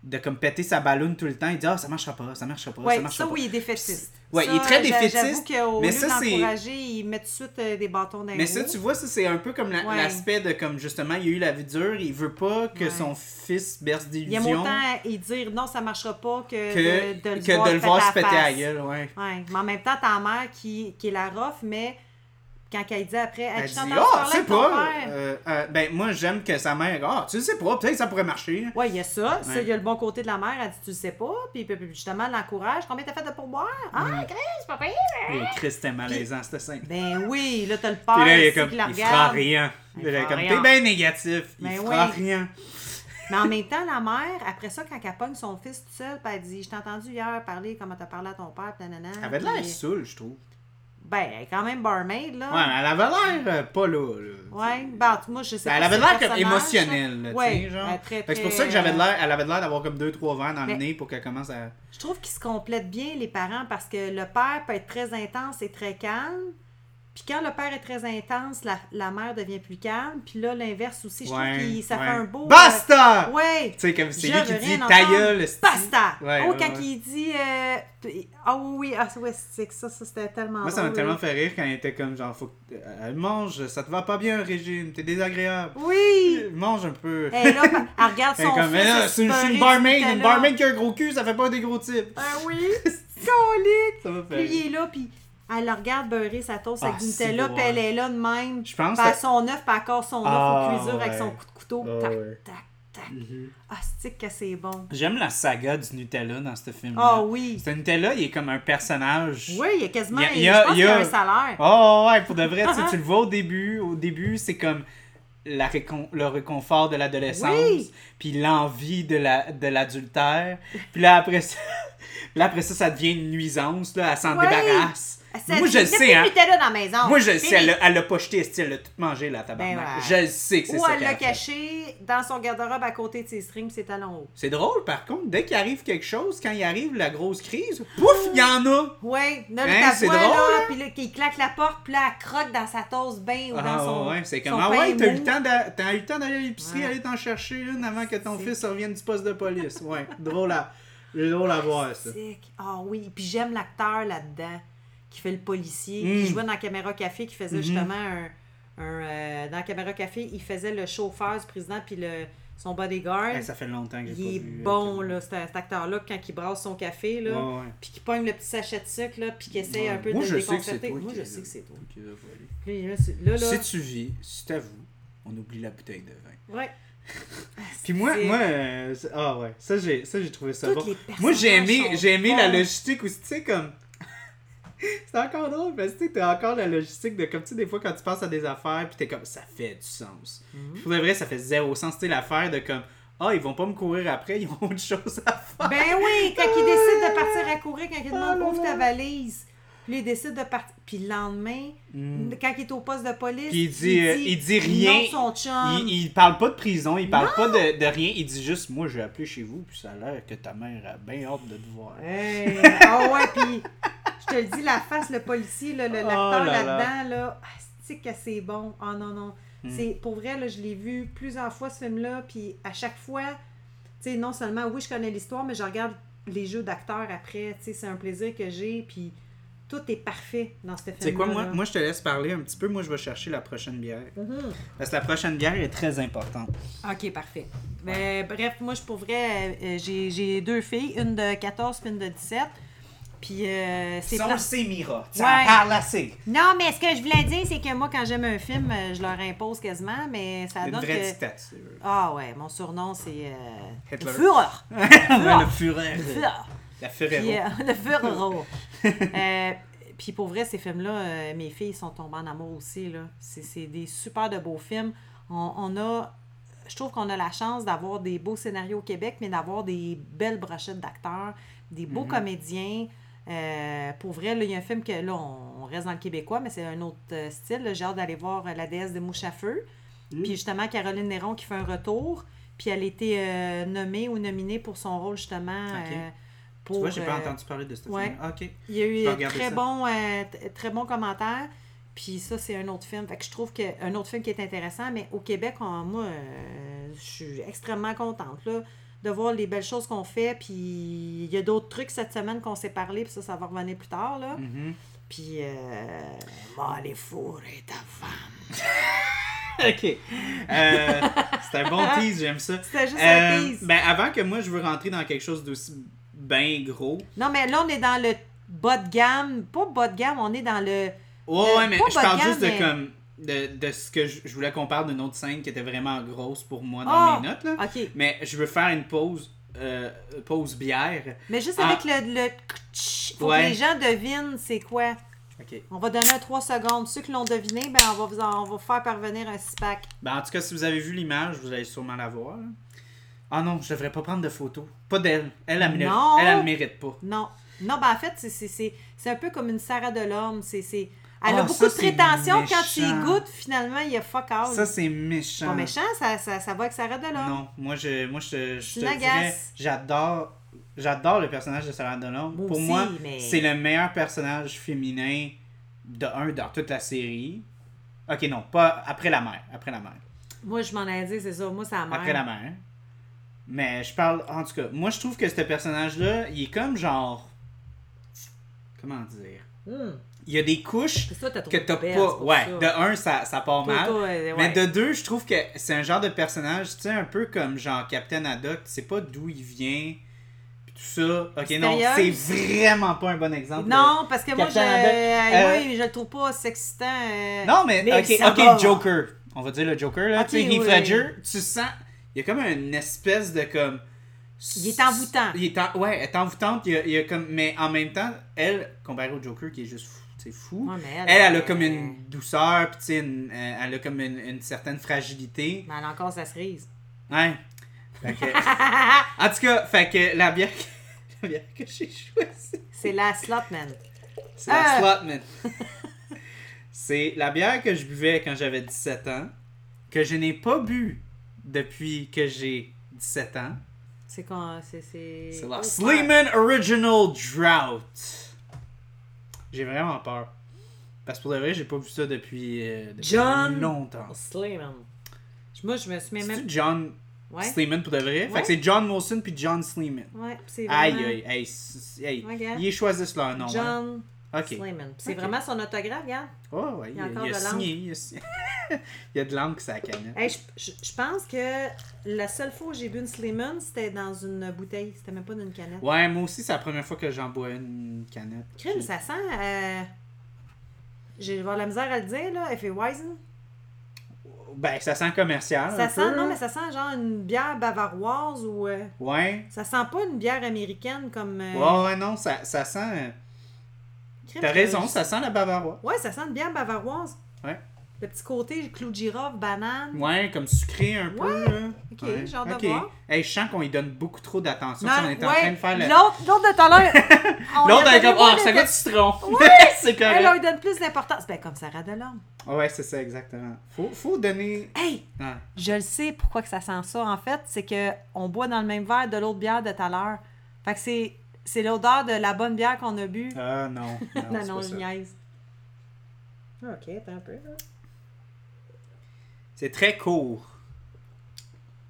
de comme péter sa balloune tout le temps. Il dit, ah, ça marchera pas, ça marchera pas, ça Ouais, marchera ça, pas. oui, il est défaitiste. Ouais, Ça, il est très défaitiste, qu'au mais lieu ça, c'est- d'encourager, il met tout de suite euh, des bâtons dans Mais ça, tu vois, ça, c'est un peu comme la- Ouais. l'aspect de, comme, justement, il a eu la vie dure, il veut pas que Ouais. son fils berce Il aime d'illusions autant y dire non, ça marchera pas que, que, de, de le que voir de le voir se péter à gueule, ouais. Ouais. Mais en même temps, ta mère qui, qui est la rough, mais Quand elle dit après, Elle je dit, ah, c'est avec ton pas. euh, euh, ben, moi, j'aime que sa mère. Ah, tu le sais pas, peut-être que ça pourrait marcher. Ouais, il y a ça. Ouais. il y a le bon côté de la mère. Elle dit, tu le sais pas. Puis, justement, elle l'encourage. Combien t'as fait de pourboire? Ah, Mm. Chris, pas pire. Et Chris, c'était malaisant, cette scène. Ben oui, là, t'as le père Puis là, il est comme, il fera rien. Il Il est fera comme, t'es bien négatif. Il Ben fera oui. rien. Mais en même temps, la mère, après ça, quand elle pogne son fils tout seul, puis elle dit Je t'ai entendu hier parler comment t'as parlé à ton père, nanana. Elle avait de l'air saoule, je trouve. Ben, elle est quand même barmaid, là. Ouais, elle avait l'air euh, pas là. là. Ouais, ben, en tout cas, moi, je sais Ben, pas. elle avait l'air comme émotionnelle, là, Ouais, tu sais, genre. très, c'est pour ça que j'avais de euh, l'air, elle avait l'air d'avoir comme deux, trois verres dans le Mais- nez pour qu'elle commence à. Je trouve qu'ils se complètent bien, les parents, parce que le père peut être très intense et très calme. Puis quand le père est très intense, la, la mère devient plus calme. Puis là, l'inverse aussi. Je Ouais, trouve que ça ouais. fait un beau. Basta! euh, ouais! Tu sais, comme c'est lui qui dit ta gueule. Basta! Ouais, oh, quand il dit. euh, Ah oui, oui, ah, ouais, c'est que ça, ça c'était tellement. Moi, ça m'a tellement fait rire quand il était comme genre, faut que. euh, Elle mange, ça te va pas bien, régime, t'es désagréable. Oui! Mange un peu. Et là, elle regarde son comme, là, c'est une barmaid, une barmaid qui a un gros cul, ça fait pas des gros types. Ah oui! Colique! Ça m'a fait Puis il est là, puis elle le regarde beurrer sa toast Ah, avec du c'est Nutella, puis elle ouais. est là de même. Je pense Puis que- a son œuf, puis elle son œuf Ah, au cuiseur avec ouais. son coup de couteau. Ah, tac, ouais. tac, tac. Mhm. Ah, c'est que c'est bon. J'aime la saga du Nutella dans ce film. Ah oui. Ce Nutella, il est comme un personnage. Oui, il y a quasiment. Il y a- il je y a- pense il y qu'il y a a- un salaire. Oh ouais, pour de vrai, tu, tu le vois au début. Au début, c'est comme la récon- le réconfort de l'adolescence, Oui. puis l'envie de la de l'adultère. Puis là après ça, là après ça, ça devient une nuisance là, elle s'en Ouais. débarrasse. Ça- Moi je le sais hein. Nutella dans la maison. Moi je le sais, elle l'a- elle l'a pas jeté, esti, elle l'a tout mangé là, tabarnak. Ben ouais. Je le sais que c'est Ou ça elle qu'elle l'a a fait. caché dans son garde-robe à côté de ses strings, ses talons hauts. C'est drôle par contre, dès qu'il arrive quelque chose, quand il arrive la grosse crise, pouf, il y en a. Ouais, là, Hein, ta c'est voix, drôle, là, hein? puis là, qu'il claque la porte, puis là, elle croque dans sa toast bain ou dans Ah son. ouais, c'est son comme ah pain ouais, t'as eu mou. le temps d'a- t'as eu le temps d'aller à l'épicerie, Ouais. aller t'en chercher une avant que ton C'est- fils revienne du poste de police. Ouais, drôle à drôle à voir ça. Sick. Ah oui, puis j'aime l'acteur là-dedans qui fait le policier, Mm. qui jouait dans Caméra Café, qui faisait Mhm. justement un. un, euh, dans Caméra Café, il faisait le chauffeur du président, puis le, son bodyguard. Ça fait longtemps que il est vu. euh, bon, là, cet, cet acteur-là, quand il brasse son café, là, Ouais, ouais. puis qu'il pogne le petit sachet de sucre, là, puis qu'il essaie un peu Moi, de je le sais que c'est déconcerter. Moi, je sais que c'est toi. c'est- Si tu vis, c'est à vous, on oublie la bouteille de vin. ouais. Puis moi, moi euh, ah ouais, ça j'ai ça j'ai trouvé ça bon. Moi j'ai aimé j'ai aimé la logistique aussi, tu sais comme c'est encore drôle parce que tu sais, t'as encore la logistique de comme tu sais des fois quand tu penses à des affaires puis t'es comme ça fait du sens. Mhm. Puis pour de vrai ça fait zéro sens, tu sais l'affaire de comme ah ils vont pas me courir après, ils ont autre chose à faire. Ben oui, quand il décide de partir à courir, quand il Ah demande là ouvre ta valise, puis il décide de partir. Puis le lendemain, Mm. quand il est au poste de police, Puis il dit, euh, il dit rien. non, son chum. Il, il parle pas de prison, il parle pas de, de rien, il dit juste moi je vais appeler chez vous puis ça a l'air que ta mère a bien hâte de te voir. Hey, Ah ouais, puis te le dis, la face, le policier, l'acteur Oh là là. là-dedans, là, ah, c'est que c'est bon? Ah non, non. Mm. C'est Pour vrai, là, je l'ai vu plusieurs fois, ce film-là, puis à chaque fois, tu sais, non seulement, oui, je connais l'histoire, mais je regarde les jeux d'acteurs après, tu sais, c'est un plaisir que j'ai, puis tout est parfait dans ce film-là. Tu sais quoi, moi, là. moi je te laisse parler un petit peu, moi je vais chercher la prochaine bière. Mhm. Parce que la prochaine bière est très importante. Ok, parfait. Ben, bref, moi, je pour vrai, euh, j'ai j'ai deux filles, une de 14 puis une de 17. Puis euh, c'est Ça, sait, Mira. Tu Ouais. assez. Non, mais ce que je voulais dire, c'est que moi, quand j'aime un film, euh, je leur impose quasiment, mais ça Une donne vraie que... dictature. Ah ouais, mon surnom, c'est... Euh... Hitler. Le Führer. Le fureur. Le Führer. La Puis, Ferrero. euh, le Führer. Euh, Puis pour vrai, ces films-là, euh, mes filles sont tombées en amour aussi. là. C'est c'est des super de beaux films. On, on a... Je trouve qu'on a la chance d'avoir des beaux scénarios au Québec, mais d'avoir des belles brochettes d'acteurs, des beaux Mhm. comédiens. Euh, pour vrai, là, il y a un film que là, on, on reste dans le québécois, mais c'est un autre euh, style. J'ai hâte d'aller voir euh, La déesse des mouches à feu. Mm. Puis justement, Caroline Néron qui fait un retour. Puis elle a été nommée ou nominée pour son rôle justement. Ok. euh, pour, Tu vois, j'ai pas entendu parler de ce ouais. film. Ok. il y a eu très ça. t- très bons commentaires. Puis ça, c'est un autre film. Fait que je trouve qu'un autre film qui est intéressant, mais au Québec, on- moi, euh, je suis extrêmement contente là, de voir les belles choses qu'on fait. Puis il y a d'autres trucs cette semaine qu'on s'est parlé, puis ça, ça va revenir plus tard. Là. Mhm. Puis, euh, allez fourrer ta femme. Ok. Euh, c'est un bon tease, j'aime ça. C'était juste un Euh, tease. ben, avant que moi je veux rentrer dans quelque chose d'aussi bien gros, Non, mais là, on est dans le bas de gamme. Pas bas de gamme, on est dans le Ouais, ouais, mais je parle juste de comme. De, de ce que je, je voulais qu'on parle d'une autre scène qui était vraiment grosse pour moi dans Ah! mes notes. Là. Mais je veux faire une pause. euh, pause bière. Mais juste Ah. avec le. le... Faut Ouais. que les gens devinent c'est quoi. On va donner un 3 secondes. Ceux qui l'ont deviné, ben on va vous en- on va faire parvenir un 6-pack. Ben, en tout cas, si vous avez vu l'image, vous allez sûrement la voir. Ah non, je devrais pas prendre de photos. Pas d'elle. Elle, elle, elle, elle le mérite pas. Non. Non, ben en fait, c'est- un peu comme une Sarah Delorme. C'est... Elle Ah, a beaucoup ça, de prétention. Quand tu y goûtes, finalement, il y a fuck all. Ça, c'est méchant. pas méchant, ça, ça, ça va avec Sarah Delorme. Non, moi, je, moi, je, je te dirais, j'adore, j'adore le personnage de Sarah Delorme. Moi Pour aussi, moi, mais- c'est le meilleur personnage féminin de un dans toute la série. Ok, non, pas après la mère. Après la mère. Moi, je m'en ai dit, c'est ça. Moi, c'est la mère. Après la mère. Mais je parle, en tout cas, moi, je trouve que ce personnage-là, il est comme genre. Comment dire? Hmm. Il y a des couches ça, t'as que t'as pas. Ouais, ça. de un, ça, ça part mal. toi, Mais de deux, je trouve que c'est un genre de personnage, tu sais, un peu comme genre Captain Haddock, tu sais pas d'où il vient, puis tout ça. Ok, non, c'est vraiment pas un bon exemple. Non, parce que moi, je, euh, euh, je le trouve pas sexcitant. euh, Non, mais, Mais ok. Joker. On va dire le Joker, là. Tu sais, Heath oui. Ledger, tu sens. Il y a comme une espèce de comme. Il est envoûtant. Il est en- ouais, elle est envoûtante. Il y a, il y a comme, mais en même temps, elle, comparée au Joker qui est juste fou, sais, fou, Ouais, elle, elle a comme une douceur, puis tu sais, une- euh, elle a comme une, une certaine fragilité. Mais elle a encore sa cerise. Ouais. Fait que- en tout cas, fait que la bière, que- la bière que j'ai choisie, C'est la Slotman. c'est la Ah! Slotman. c'est la bière que je buvais quand j'avais 17 ans, que je n'ai pas bu depuis que j'ai 17 ans. C'est quand. C'est. C'est C'est la Sleeman Original Drought. J'ai vraiment peur. Parce que pour de vrai, j'ai pas vu ça depuis, euh, depuis John longtemps. Moi, je me suis même. C'est John Ouais. Pour de vrai? Fait Ouais. que c'est John Molson puis John Sleeman. Ouais, c'est Aïe, vraiment. aïe, aïe. hey, Regarde. Ils choisissent leur nom. hein. C'est vraiment son autographe, regarde. Oh, ouais, Il y a encore il a de signé. Il, a signé. il y a de l'encre la canette. Hey, je, je- pense que la seule fois où j'ai bu une Sleeman, c'était dans une bouteille. C'était même pas dans une canette. Ouais, moi aussi, c'est la première fois que j'en bois une canette. Crime, ça sent. Euh... J'ai avoir la misère à le dire, là. Elle fait Weizen. Ben, ça sent commercial. Ça un sent, peu, non, là. mais ça sent genre une bière bavaroise ou. euh, Ouais. Ça sent pas une bière américaine comme. euh, Ouais, ouais, non, ça, ça sent. T'as raison, ça sent la bavaroise. Ouais, ça sent une bière bavaroise. Ouais. Le petit côté clou de girofle, banane. Ouais, comme sucré un peu. Ouais. là. Ok, Ouais. hâte de Ok. voir. Hey, je sens qu'on lui donne beaucoup trop d'attention. Si on est en train de faire le. L'autre, l'autre de tout à l'heure. L'autre a est comme, ah, ça goûte citron. c'est Elle, on correct. lui donne plus d'importance. Ben, comme Sarah Delorme. Ouais, c'est ça, exactement. Faut, faut donner. Hey! Ah. Je le sais pourquoi que ça sent ça. En fait, c'est que on boit dans le même verre de l'autre bière de tout à l'heure. Fait que c'est, c'est l'odeur de la bonne bière qu'on a bu. Ah, non. Non, non, je niaise. Ok, attends un peu. là. C'est très court.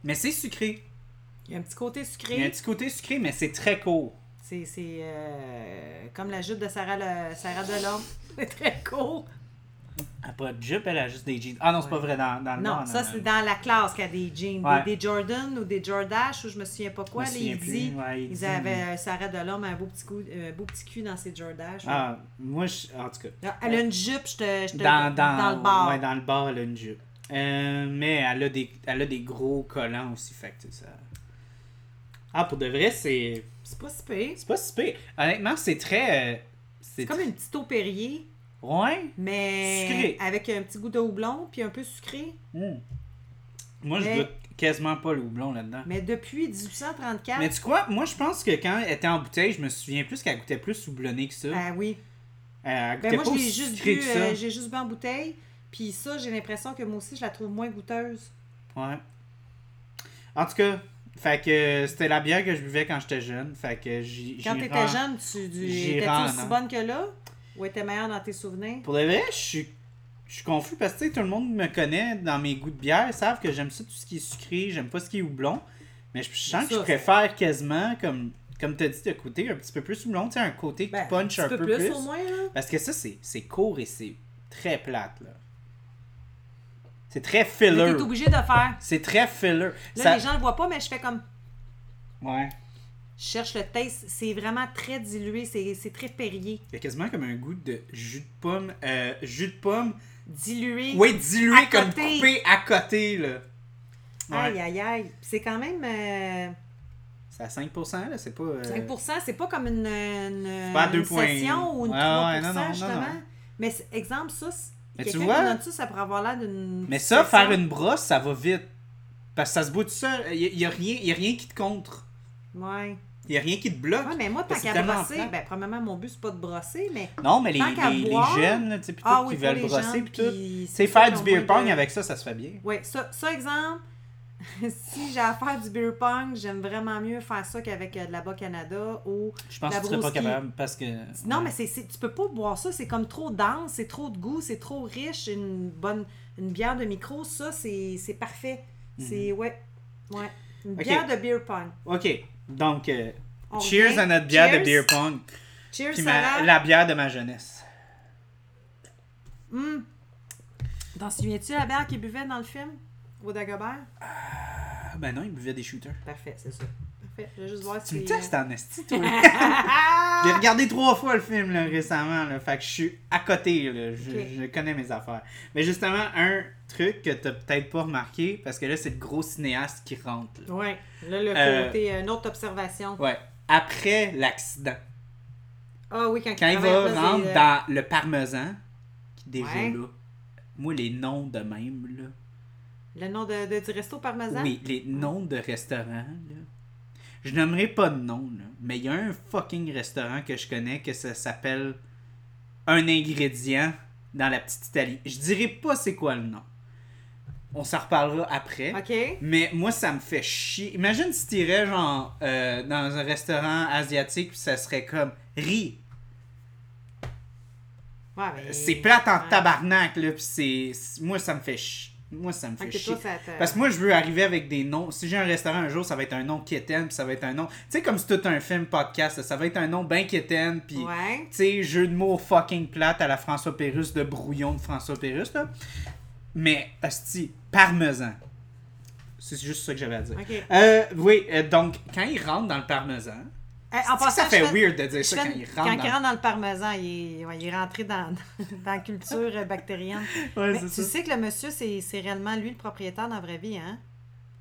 Mais c'est sucré. Il y a un petit côté Il y a un sucré. petit côté sucré, mais c'est très court. C'est, c'est euh, comme la jupe de Sarah, le, Sarah Delorme. C'est très court. Elle a pas de jupe, elle a juste des jeans. Ah non, c'est Ouais. pas vrai, dans, dans le Non, ça, c'est dans la classe qu'il y a des jeans. Ouais. Des, des Jordan ou des Jordache ou je me souviens pas quoi. Souviens. Ouais, il Ils avaient Sarah Delorme un beau petit, coup, euh, beau petit cul dans ses Jordache. Ah, moi, je- en tout cas. Là, Elle a une jupe, je te, je te- Dans, dans, le bar. Ouais, dans le bar, elle a une jupe. Euh, mais elle a, des, elle a des gros collants aussi, fait que ça. Ah, pour de vrai, c'est. C'est pas si pire. C'est pas si pire. Honnêtement, c'est très. euh, C'est c'est comme une petite eau Perrier, Ouais. mais Sucré. avec un petit goût de houblon, puis un peu sucré. Mm. Moi, je Mais- goûte quasiment pas le houblon là-dedans. Mais depuis 1834, Mais tu crois, moi, je pense que quand elle était en bouteille, je me souviens plus qu'elle goûtait plus houblonnée que ça. ah oui. elle Ben moi, je l'ai juste bu, euh, j'ai juste bu en bouteille. Puis ça, j'ai l'impression que moi aussi, je la trouve moins goûteuse. Ouais. En tout cas, fait que c'était la bière que je buvais quand j'étais jeune. Fait que j'y Quand t'étais rends- jeune, tu rends, aussi bonne que là? Ou était meilleure dans tes souvenirs? Pour de vrai, je suis, je suis confus parce que tout le monde me connaît dans mes goûts de bière, savent que j'aime ça tout ce qui est sucré, j'aime pas ce qui est houblon. Mais je, sens que je préfère quasiment, comme, comme tu as dit de côté, un petit peu plus houblon, tu sais, un côté qui Ben, punch un, petit peu peu plus. plus, au moins, là. Parce que ça, c'est c'est court et c'est très plate, là. C'est très filler. T'es obligé de faire. C'est très filler. Là, Ça- les gens le voient pas, mais je fais comme. Ouais. Je cherche le taste. C'est vraiment très dilué. C'est c'est très Perrier. Il y a quasiment comme un goût de jus de pomme. euh, jus de pomme. Dilué. Oui, dilué À comme côté. coupé à côté, là. Ouais. Aïe, aïe, aïe. C'est quand même. euh, C'est à 5%, là, c'est pas. euh, 5%, c'est pas comme une, une, pas une deux points. session ou une Ouais, 3%, ouais, non, non, non, justement. non. Mais exemple, ça, Mais tu vois- qui ça, ça pourrait avoir l'air d'une. Mais ça, session. faire une brosse, ça va vite. Parce que ça se bout tout seul. Il n'y a, rien- y a rien qui te contre. Ouais. Il n'y a rien qui te bloque. Ouais, mais moi, tant qu'à brosser, ben, premièrement, mon but, c'est pas de brosser, mais. Non, mais les, Tant qu'à les, les boire- jeunes, là, tu sais, puis Ah tout, oui, qui veulent les brosser, puis tout. c'est faire du beer pong de- avec ça, ça se fait bien. Oui, ça, ça, exemple, si j'ai à faire du beer pong, j'aime vraiment mieux faire ça qu'avec euh, de la Bas-Canada ou. Je pense La que tu serais pas capable parce que. Non, mais c'est, tu peux pas boire ça, c'est comme trop dense, c'est trop de goût, c'est trop riche. Une bonne une bière de micro, ça, c'est, parfait. C'est, ouais, ouais. Une Mhm. Bière de beer pong. Ok, donc, euh, cheers revient. à notre bière Cheers. de beer pong. Cheers, Puis ma- la bière de ma jeunesse. Hum. T'en souviens-tu la bière qu'il buvait dans le film? Au Dagobert? Ah, ben non, il buvait des shooters. Parfait, c'est ça. Parfait. Je vais juste voir Tu me testes en esti, toi. Ah! J'ai regardé trois fois le film là, récemment, là, fait que je suis à côté, là, je, connais mes affaires. Mais justement, un truc que t'as peut-être pas remarqué, parce que là, c'est le gros cinéaste qui rentre. là. Ouais. Là, le Euh, côté, euh, une autre observation. Ouais. Après l'accident, Ah oui, quand, quand il va rentrer euh, dans le parmesan, qui déjà Ouais. là, moi, les noms de même, là, Le nom de, de- du resto parmesan? oui, les noms de restaurants, là, je nommerai pas de nom, là, mais il y a un fucking restaurant que je connais que ça s'appelle un ingrédient dans la petite Italie. Je dirais pas c'est quoi le nom. On s'en reparlera après. OK. Mais moi, ça me fait chier. Imagine si t'irais, genre, euh, dans un restaurant asiatique, puis ça serait comme riz. Ouais, mais- C'est plate en tabarnak, là, puis c'est... c'est- Moi, ça me fait chier. Moi, ça me fait chier. toi, ça te- Parce que moi, je veux arriver avec des noms. Si j'ai un restaurant un jour, ça va être un nom quétaine, puis ça va être un nom... Tu sais, comme c'est tout un film podcast, ça va être un nom ben quétaine, puis... Ouais. Tu sais, jeu de mots fucking plate à la François Pérusse, de brouillon de François Pérusse, là. Mais, hostie, parmesan. C'est juste ça que j'avais à dire. OK. Euh, oui, euh, donc, quand il rentre dans le parmesan, en c'est que passant, ça fait weird de dire ça quand il rentre quand dans il rentre dans le parmesan, il est, ouais, il est rentré dans, dans la culture euh, bactérienne. Ouais, Mais c'est tu ça. sais que le monsieur, c'est c'est réellement lui le propriétaire dans la vraie vie, hein?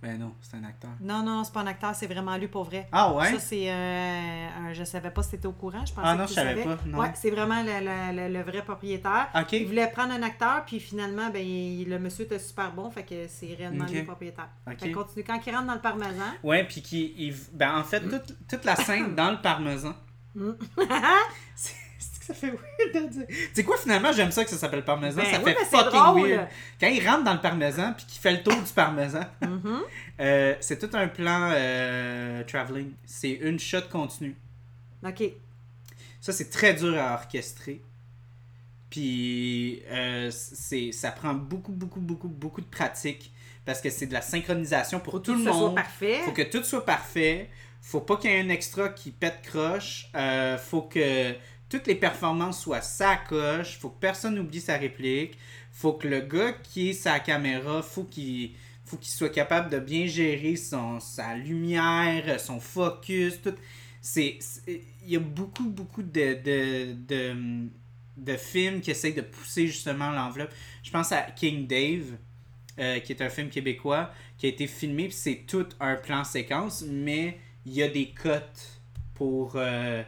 Ben non, c'est un acteur. Non, non, c'est pas un acteur, c'est vraiment lui pour vrai. Ah ouais? Ça, c'est. Euh, un- je savais pas si t'étais au courant. Je pensais Ah non, que je savais pas, non. Ouais, c'est vraiment le, le- le- vrai propriétaire. Ok. Il voulait prendre un acteur, puis finalement, ben, il- le monsieur était super bon, fait que c'est réellement Ok. lui le propriétaire. Ok. Fait continue. Quand il rentre dans le parmesan, Ouais, puis qui. il- Ben en fait, toute, toute la scène dans le parmesan. Ça fait weird de dire. Tu sais quoi, finalement, j'aime ça que ça s'appelle parmesan. Ben ça fait c'est fucking drôle. weird. Quand il rentre dans le parmesan, puis qu'il fait le tour du parmesan. Mhm. Euh, c'est tout un plan euh, traveling. C'est une shot continue. OK. Ça, c'est très dur à orchestrer. Puis, euh, c'est, ça prend beaucoup, beaucoup, beaucoup, beaucoup de pratique. Parce que c'est de la synchronisation pour Faut tout le ce soit monde. parfait. Faut que tout soit parfait. Faut pas qu'il y ait un extra qui pète croche. Euh, faut que toutes les performances soient sa coche. Faut que personne n'oublie sa réplique. Faut que le gars qui est sa caméra, faut qu'il faut qu'il soit capable de bien gérer son, sa lumière, son focus, tout. C'est- il y a beaucoup, beaucoup de, de, de, de films qui essayent de pousser justement l'enveloppe. Je pense à King Dave, euh, qui est un film québécois, qui a été filmé, puis c'est tout un plan séquence, mais il y a des cotes pour euh,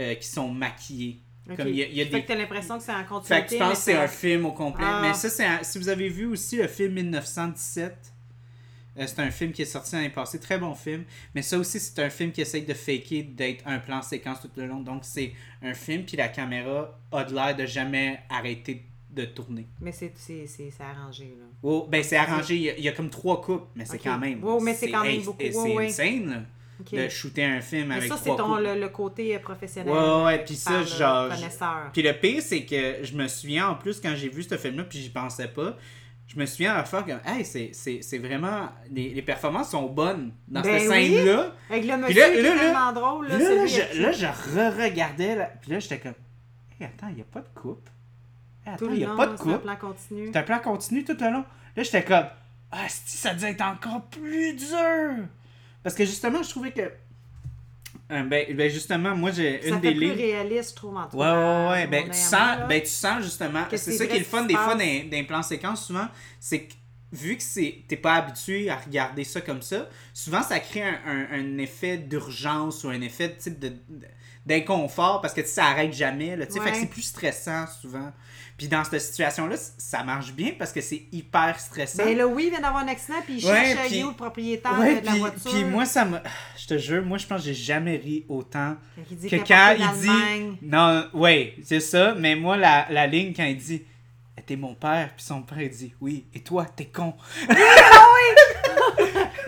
euh, qui sont maquillés. OK. Comme il y a, il y a Fait des que t'as l'impression que c'est en fait continuité. que tu penses que c'est un film au complet. Ah. Mais ça, c'est un- si vous avez vu aussi le film 1917, euh, c'est un film qui est sorti l'année passée. Très bon film. Mais ça aussi, c'est un film qui essaye de faker d'être un plan séquence tout le long. Donc, c'est un film, puis la caméra a de l'air de jamais arrêter de tourner. Mais c'est arrangé, là. Oh, ben, c'est arrangé. Il y, a, il y a comme trois coupes, mais c'est quand même. Oh, mais c'est quand même beaucoup. C'est ouais. insane, là, De shooter un film Mais avec ça, c'est ton coupes. le, le côté euh, professionnel. Ouais, ouais, puis ça, genre. Puis le pire, c'est que je me souviens en plus quand j'ai vu ce film-là, puis j'y pensais pas. Je me souviens à la fois que, hey, c'est, c'est, c'est vraiment. Les, les performances sont bonnes dans Ben cette oui. scène-là. Avec le monsieur là, qui est là, là, tellement drôle, là, Là, je, là, je re-regardais, là, puis là, j'étais comme, hey, attends, il n'y a pas de coupe. Hey, attends, il n'y a long, pas de c'est un coupe. plan continu. C'est un plan continu tout le long. Là, j'étais comme, ah, si, ça devait être encore plus dur. Parce que justement, je trouvais que Euh, ben, ben, justement, moi, j'ai Ça une fait des plus réaliste, je trouve, en tout Ouais, cas. ouais, à ouais. Ben, tu sens, ben, tu sens justement. C'est ça qui est le fun des fois les plans séquences, souvent, c'est que vu que t'es pas habitué à regarder ça comme ça, souvent ça crée un, un- un effet d'urgence ou un effet de type de d'inconfort parce que ça arrête jamais là, fait que c'est plus stressant souvent. Puis dans cette situation là, ça marche bien parce que c'est hyper stressant. Ben là, oui, il vient d'avoir un accident, puis il Ouais, cherche puis- où le propriétaire Ouais, de la puis, voiture. puis moi ça me je te jure, moi je pense que j'ai jamais ri autant Quand il dit que quand il dit non ouais c'est ça mais moi la, la ligne quand il dit t'es mon père puis son père il dit oui et toi t'es con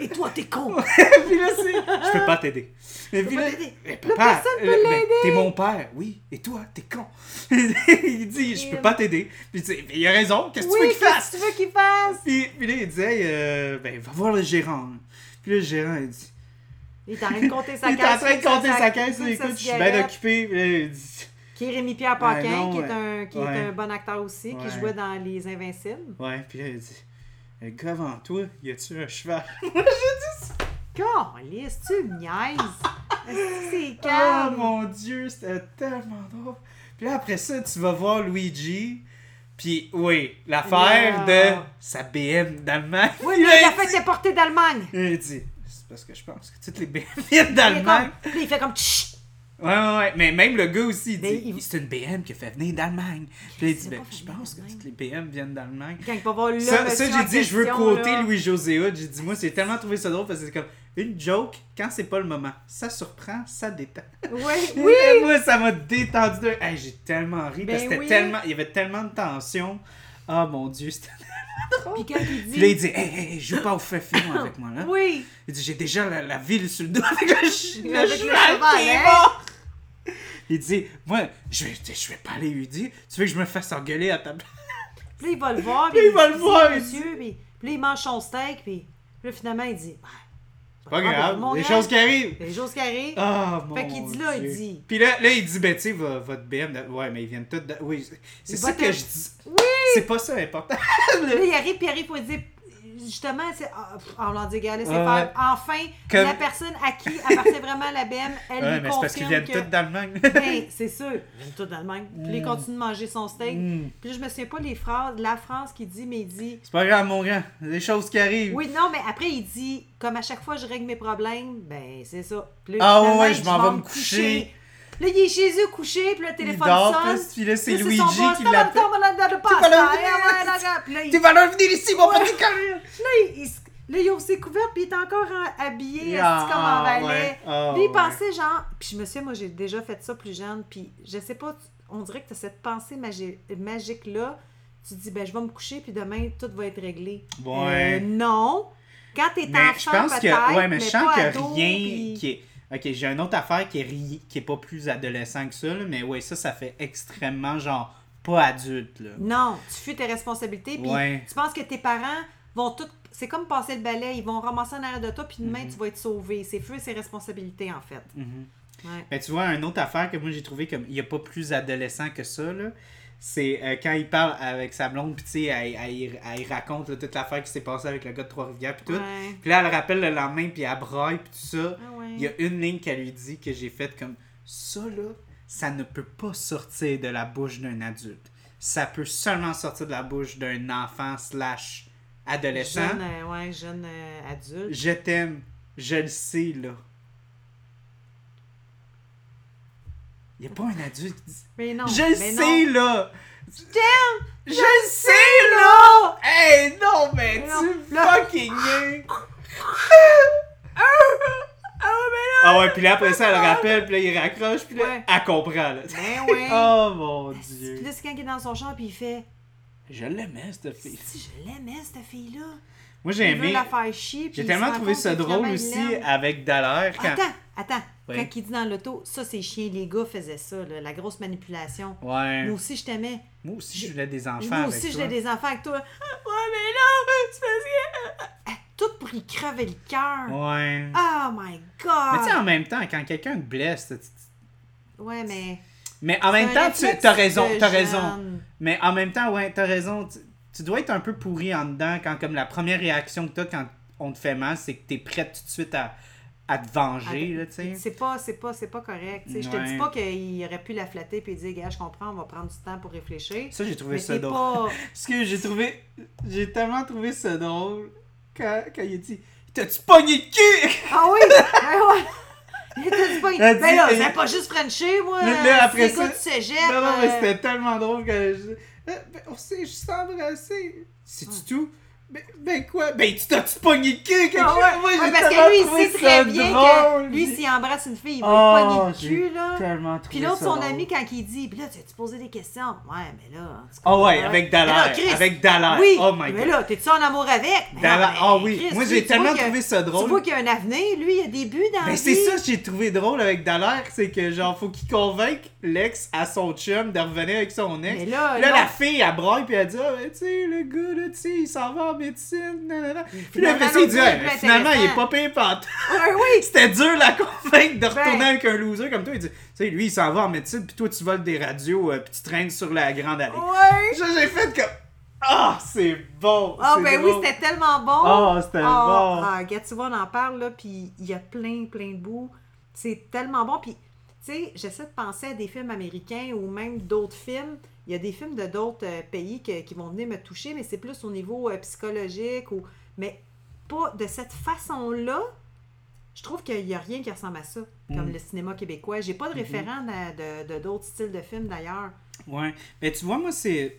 Et toi, t'es con! puis là c'est je peux pas t'aider mais puis là, mais papa personne peut euh, l'aider. t'es mon père oui et toi t'es con il dit je peux pas t'aider puis tu il a raison qu'est-ce que oui, tu veux qu'il qu'est-ce fasse que tu veux qu'il fasse? puis, puis là il dit Hey, euh, ben va voir le gérant puis là, le gérant il dit Il est en train de compter sa il caisse. est en train de compter sa fume caisse sa écoute je suis bien occupé puis là, il dit Qui est Rémi-Pierre Paquin, Ouais, non, qui, est un, qui est un bon acteur aussi, Ouais. qui jouait dans Les Invincibles. Ouais, puis là, il dit Le gars avant toi, y a-tu un cheval? Calice, tu me niaises! Est-ce que C'est Oh calme! mon dieu, c'était tellement drôle. Puis là, après ça, tu vas voir Luigi. Puis, oui, l'affaire Yeah. de sa BM d'Allemagne. Oui, mais il fête dit- est portée d'Allemagne! Il dit C'est parce que je pense que toutes les BM viennent Il est d'Allemagne. comme- Puis il fait comme Chut! Ouais, ouais, ouais. Mais même le gars aussi, il Mais dit il- C'est une BM qui a fait venir d'Allemagne. Puis là, il dit Ben, je fait pense que toutes les BM viennent d'Allemagne. Quand il va voir le Ça, ça monsieur j'ai dit, je veux question, quoter là. Louis José Hood. J'ai dit, moi, j'ai tellement trouvé ça drôle parce que c'est comme une joke, quand c'est pas le moment, ça surprend, ça détend. Oui, Oui! moi, ça m'a détendu. De... Hey, j'ai tellement ri parce que Ben c'était oui. tellement... il y avait tellement de tension. Oh mon dieu, c'était. Puis quand il Puis là, il dit. dit, hey, hey, hey, joue pas au fefillon avec moi, là. Oui! Il dit, j'ai déjà la, la ville sur le dos avec le, ch- le Avec le cheval cheval, qui est hein? mort. Il dit, moi, je vais, je vais pas aller lui dire, tu veux que je me fasse engueuler à ta place? Puis là, il va le voir. Puis il va le voir, Monsieur, puis, puis là, il mange son steak, puis, puis là, finalement, il dit. Pas grave, mon des gars, choses qui arrivent. Des choses qui arrivent. Ah, mon Fait qu'il dit là, il dit- Puis là, là, il dit, ben, tu sais, vo- votre BM, de- ouais, mais ils viennent tous de... Oui, c'est- c'est ça que je dis. Oui! C'est pas ça important. Puis là, il arrive, puis il arrive pour dire. Justement, c'est. ah, On leur dit, regardez, c'est Ouais, faire. Enfin, Comme- la personne à qui appartient vraiment la BM, elle Ouais, lui mais c'est parce qu'ils confirme viennent que. tous d'Allemagne. Ben, c'est sûr. Ils viennent tous d'Allemagne. Puis là, il Mm. continue de manger son steak. Mm. Puis là, je me souviens pas les phrases, la phrase qu'il dit, mais il dit. C'est pas grave, mon grand. Des choses qui arrivent. Oui, non, mais après, il dit, comme à chaque fois, je règle mes problèmes, ben, c'est ça. Puis là, Ah ouais, je m'en vais me coucher. Là, il est chez eux couché, puis là, le Il téléphone dort, sonne. puis- là, c'est Luigi qui l'appelle. de vas pasta. le venir. ouais, là, là. Puis là, il- Tu vas leur venir ici, mon petit carré. Là, il, là, il ouvre ses couvertes, puis il est encore en- habillé, Ah, assis comme en valet. ouais. Ah, Puis il ouais. pensait genre. Puis je me souviens, moi, j'ai déjà fait ça plus jeune, puis je sais pas, tu- on dirait que tu as cette pensée magi- magique-là. Tu te dis, ben, je vais me coucher, puis demain, tout va être réglé. Ouais. Euh, non. Quand t'es Mais enfant, je pense que. peut-être, Ouais, mais je sens que ado, rien puis- qui est. Ok, j'ai une autre affaire qui est, ri- qui est pas plus adolescent que ça, là, mais ouais, ça, ça fait extrêmement genre pas adulte, là. Non, tu fuis tes responsabilités, puis Ouais. tu penses que tes parents vont tout. C'est comme passer le balai, ils vont ramasser en arrière de toi, puis Mhm. demain, tu vas être sauvé. C'est fuir ses responsabilités, en fait. Mhm. Ouais. Ben, tu vois, une autre affaire que moi j'ai trouvé comme il n'y a pas plus adolescent que ça, là, c'est euh, quand il parle avec sa blonde, puis tu sais, elle, elle- elle- elle raconte là, toute l'affaire qui s'est passée avec le gars de Trois-Rivières, puis tout. Puis là, elle le rappelle le lendemain, puis elle braille, puis tout ça. Ah ouais. Il y a une ligne qu'elle lui dit que j'ai faite comme ça, là, ça ne peut pas sortir de la bouche d'un adulte. Ça peut seulement sortir de la bouche d'un enfant slash adolescent. Jeune, euh, ouais, jeune euh, adulte. Je t'aime, je le sais, là. Il n'y a pas un adulte qui dit Mais non. Je le sais, non. là! t'aime! Je le sais, là! Hey, non, mais Mais tu non. Fucking! Ah ouais, puis là, après ça, elle le rappelle, puis là, il raccroche, puis là, Ouais. elle comprend, là. Ben oui. Oh, mon Puis Dieu! là, c'est quand il est dans son char, puis il fait Je l'aimais, cette fille. Si je l'aimais, cette fille-là. Moi, j'ai aimé... puis J'ai tellement trouvé ça drôle aussi avec Dallaire quand... Attends, attends. Oui. Quand il dit dans l'auto, ça, c'est chien, les gars faisaient ça, là, la grosse manipulation. Ouais. Moi aussi, je t'aimais. Moi aussi, je voulais des enfants Moi avec aussi, je voulais des enfants avec toi. Ouais, mais non, c'est parce que. Ah, Tout pour y crever le cœur. Ouais. Oh my Mais tu sais, god. en même temps, quand quelqu'un te blesse, Ouais, mais. mais en même temps, tu as raison, t'as raison. Mais en même temps, ouais, t'as raison. Tu, tu dois être un peu pourri en dedans quand, comme la première réaction que t'as quand on te fait mal, c'est que t'es prête tout de suite à, à te venger, là, tu sais. C'est pas, c'est pas, c'est pas correct. tu sais. Je te dis Ouais. pas qu'il aurait pu la flatter puis dire, gars, je comprends, on va prendre du temps pour réfléchir. Ça, j'ai trouvé Mais ça drôle. pas. Parce que j'ai trouvé. J'ai tellement trouvé ça drôle quand, quand il a dit T'as-tu pogné le cul Ah oui! Ben ouais! Pas. Ben dit- là, c'est pas juste Frenché, moi. Là, là, après c'est ça- du cégep. Non, non, mais euh, c'était tellement drôle quand je. Euh, ben, on s'est juste embrassé. C'est-tu tout? Ben, ben quoi? Ben, tu t'as-tu pogné le cul quelque Ah chose ouais, Moi, ouais, j'ai parce que lui, il sait très bien drôle. que lui, s'il embrasse une fille, il va Oh, pogner le cul, là. tellement Puis l'autre, son drôle. ami, quand il dit, puis là, tu as posé des questions? Ouais, mais là. Ah ouais, avec mais Dallaire. Avec Dallaire. Oui, Oh my mais god. là, t'es-tu en amour avec? Mais Dallaire- mais Ah oui, Chris, moi j'ai tellement trouvé ça drôle. Tu vois qu'il y a un avenir, lui, il y a des buts dans la Ben c'est ça que j'ai trouvé drôle avec Dallaire, c'est que genre faut qu'il convainque l'ex à son chum de revenir avec son ex. Mais là, la fille, elle braille, puis elle dit, ben, tu sais, le gars, là, tu sais, il s'en va médecine, nanana. Puis là, finalement, il dit, Ah, finalement, il est pas payé pantoute. Ouais, oui! C'était dur la convaincre de retourner Ben. avec un loser comme toi. Il dit, tu sais, lui, il s'en va en médecine, puis toi, tu voles des radios, euh, puis tu traînes sur la grande allée. Ouais! Ça, j'ai fait comme, ah, c'est bon. Ah, ben oui, c'était tellement bon! Ah, c'était bon. Ah, tu vois, on en parle, là, puis il y a plein, plein de bouts. C'est tellement bon. Puis, tu sais, j'essaie de penser à des films américains ou même d'autres films. Il y a des films de d'autres euh, pays que- qui vont venir me toucher, mais c'est plus au niveau euh, psychologique ou. Mais pas de cette façon-là. Je trouve qu'il n'y a rien qui ressemble à ça, comme Mm. le cinéma québécois. J'ai pas de référent de- d'autres styles de films d'ailleurs. Ouais. Mais tu vois, moi, c'est.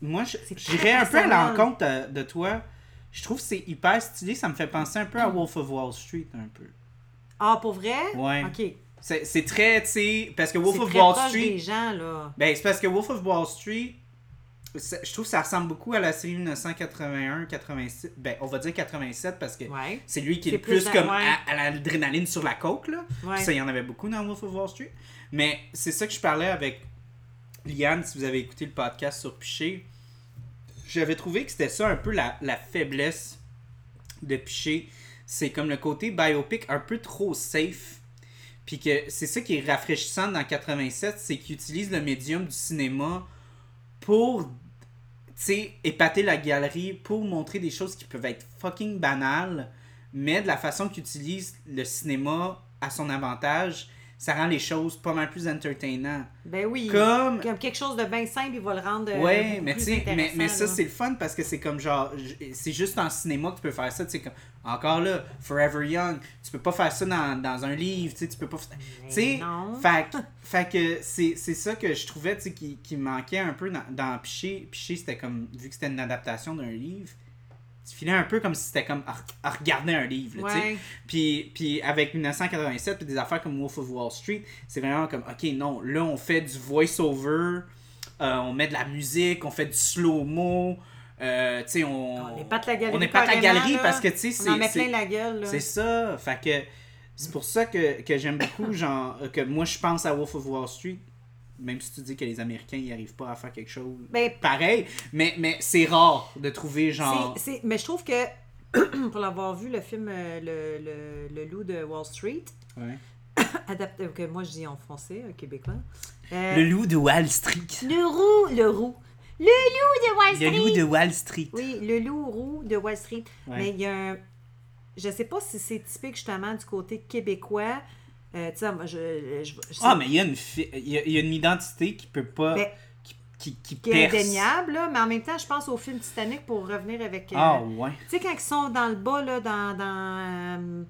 Moi, je- j'irais un peu à l'encontre de, de toi. Je trouve que c'est hyper stylé. Ça me fait penser un peu Mm. à Wolf of Wall Street, un peu. Ah, pour vrai? Ouais. Ok. C'est c'est très, tu sais. Parce que Wolf of très Wall proche Street. des gens, là. Ben, c'est parce que Wolf of Wall Street. Je trouve que ça ressemble beaucoup à la série 1981, 86. Ben, on va dire 87 parce que Ouais. c'est lui qui est le plus, comme ouais. à, à l'adrénaline sur la coke, là. Ouais. Ça, il y en avait beaucoup dans Wolf of Wall Street. Mais c'est ça que je parlais avec Liane, si vous avez écouté le podcast sur Piché. J'avais trouvé que c'était ça un peu la, la faiblesse de Piché. C'est comme le côté biopic un peu trop safe. Puis que c'est ça qui est rafraîchissant dans 87, c'est qu'il utilise le médium du cinéma pour, tu sais, épater la galerie, pour montrer des choses qui peuvent être fucking banales, mais de la façon qu'il utilise le cinéma à son avantage, ça rend les choses pas mal plus entertainant. Ben oui. Comme Comme quelque chose de bien simple, il va le rendre. euh, Ouais, mais tu sais, mais, ça c'est le fun parce que c'est comme genre, c'est juste en cinéma que tu peux faire ça, tu sais, comme, encore là, Forever Young, tu peux pas faire ça dans, dans un livre, tu sais, tu peux pas. Tu sais, fait, que- fait que c'est ça que je trouvais, tu sais, qui, qui manquait un peu dans, dans Piché. Piché, c'était comme, vu que c'était une adaptation d'un livre, tu filais un peu comme si c'était comme à, regarder un livre, tu sais. Puis, puis avec 1987 puis des affaires comme Wolf of Wall Street, c'est vraiment comme, ok, non, là on fait du voice-over, euh, on met de la musique, on fait du slow-mo, euh, tu sais, on... On épate la galerie On épate la carrément, galerie là. parce que, tu sais, On en c'est... met c'est- plein la gueule, c'est ça, fait que c'est pour ça que, que j'aime beaucoup, genre, que moi je pense à Wolf of Wall Street, même si tu dis que les Américains ils arrivent pas à faire quelque chose Ben, pareil, mais, mais c'est rare de trouver genre... c'est- mais je trouve que, pour l'avoir vu, le film euh, le, le, le loup de Wall Street, Ouais. adapté, que moi je dis en français, euh, québécois. euh, Le loup de Wall Street. le roux, le roux. Le loup de Wall Le Street. loup de Wall Street. Oui, le loup roux de Wall Street. Ouais. Mais il y a un. Je sais pas si c'est typique justement du côté québécois. Euh, tu sais, moi, je, je, je- Ah, mais il y, a une fi- il y a, il y a une identité qui peut pas. Ben, qui, qui, qui est indéniable, là, mais en même temps, je pense au film Titanic pour revenir avec. euh, Ah, ouais. Tu sais, quand ils sont dans le bas, là, dans. dans euh,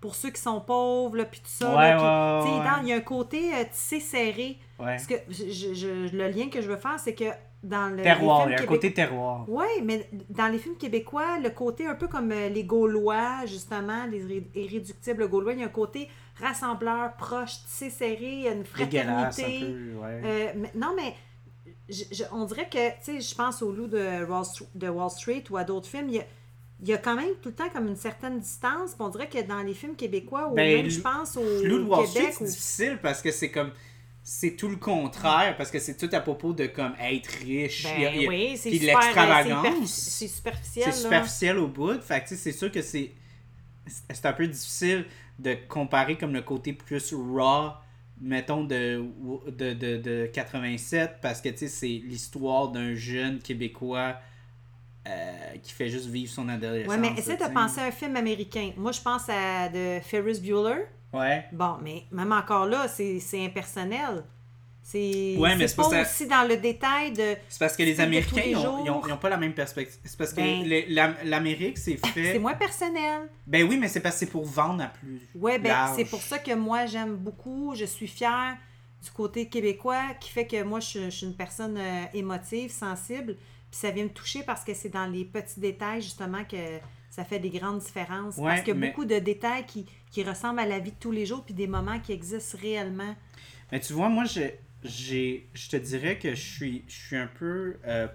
pour ceux qui sont pauvres, là, puis tout ça. Ouais, ouais, ouais. Il y a un côté euh, tissé serré. Ouais. Parce que je- je- le lien que je veux faire, c'est que dans le. Terroir, il y a un côté terroir. Oui, mais dans les films québécois, le côté un peu comme euh, les Gaulois, justement, les irré- irréductibles Gaulois, il y a un côté rassembleur, proche, tissé serré, il y a une un fraternité. peu, ouais. Euh, mais- non, mais je- je- on dirait que, tu sais, je pense au loup de Wall, de Wall Street ou à d'autres films, il y a, il y a quand même tout le temps comme une certaine distance. on dirait que dans les films québécois, ou Ben, même, je pense, au Loup de Wall Street, Québec, c'est ou- difficile parce que c'est comme. C'est tout le contraire parce que c'est tout à propos de comme être riche. Ben y a- oui, c'est puis super, euh, l'extravagance. c'est superficiel. C'est là. superficiel au bout. Fait que c'est sûr que c'est. C'est un peu difficile de comparer comme le côté plus raw, mettons, de, de, de, de 87, parce que tu sais, c'est l'histoire d'un jeune Québécois euh, qui fait juste vivre son adolescence. Ouais, mais essaie de penser à un film américain. Moi, je pense à de Ferris Bueller. Ouais. Bon, mais même encore là, c'est impersonnel. C'est Ouais, pas pas ça- aussi dans le détail de. C'est parce que les Américains, les ils ont, jours. ils ont- ils ont pas la même perspective. C'est parce que Ben- l'Amérique, c'est fait. C'est moins personnel. Ben oui, mais c'est parce que c'est pour vendre à plus. Ouais, ben c'est pour ça que moi j'aime beaucoup. Je suis fière du côté québécois qui fait que moi je, je suis une personne euh, émotive, sensible. Puis ça vient me toucher parce que c'est dans les petits détails justement que ça fait des grandes différences. Ouais, parce qu'il y a mais- beaucoup de détails qui, qui ressemblent à la vie de tous les jours puis des moments qui existent réellement. Mais tu vois, moi, je, j'ai, je te dirais que je suis, je suis un peu euh,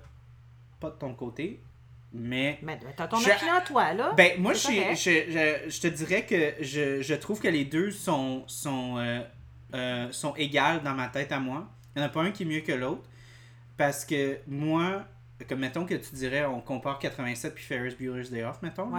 pas de ton côté, mais. Mais t'as ton Je- opinion à toi, là. Ben, moi, suis, je, je, je te dirais que je, je trouve que les deux sont, sont, euh, euh, sont égales dans ma tête à moi. Il n'y en a pas un qui est mieux que l'autre. Parce que moi, comme mettons que tu dirais, on compare 87 puis Ferris Bueller's Day Off, mettons. là.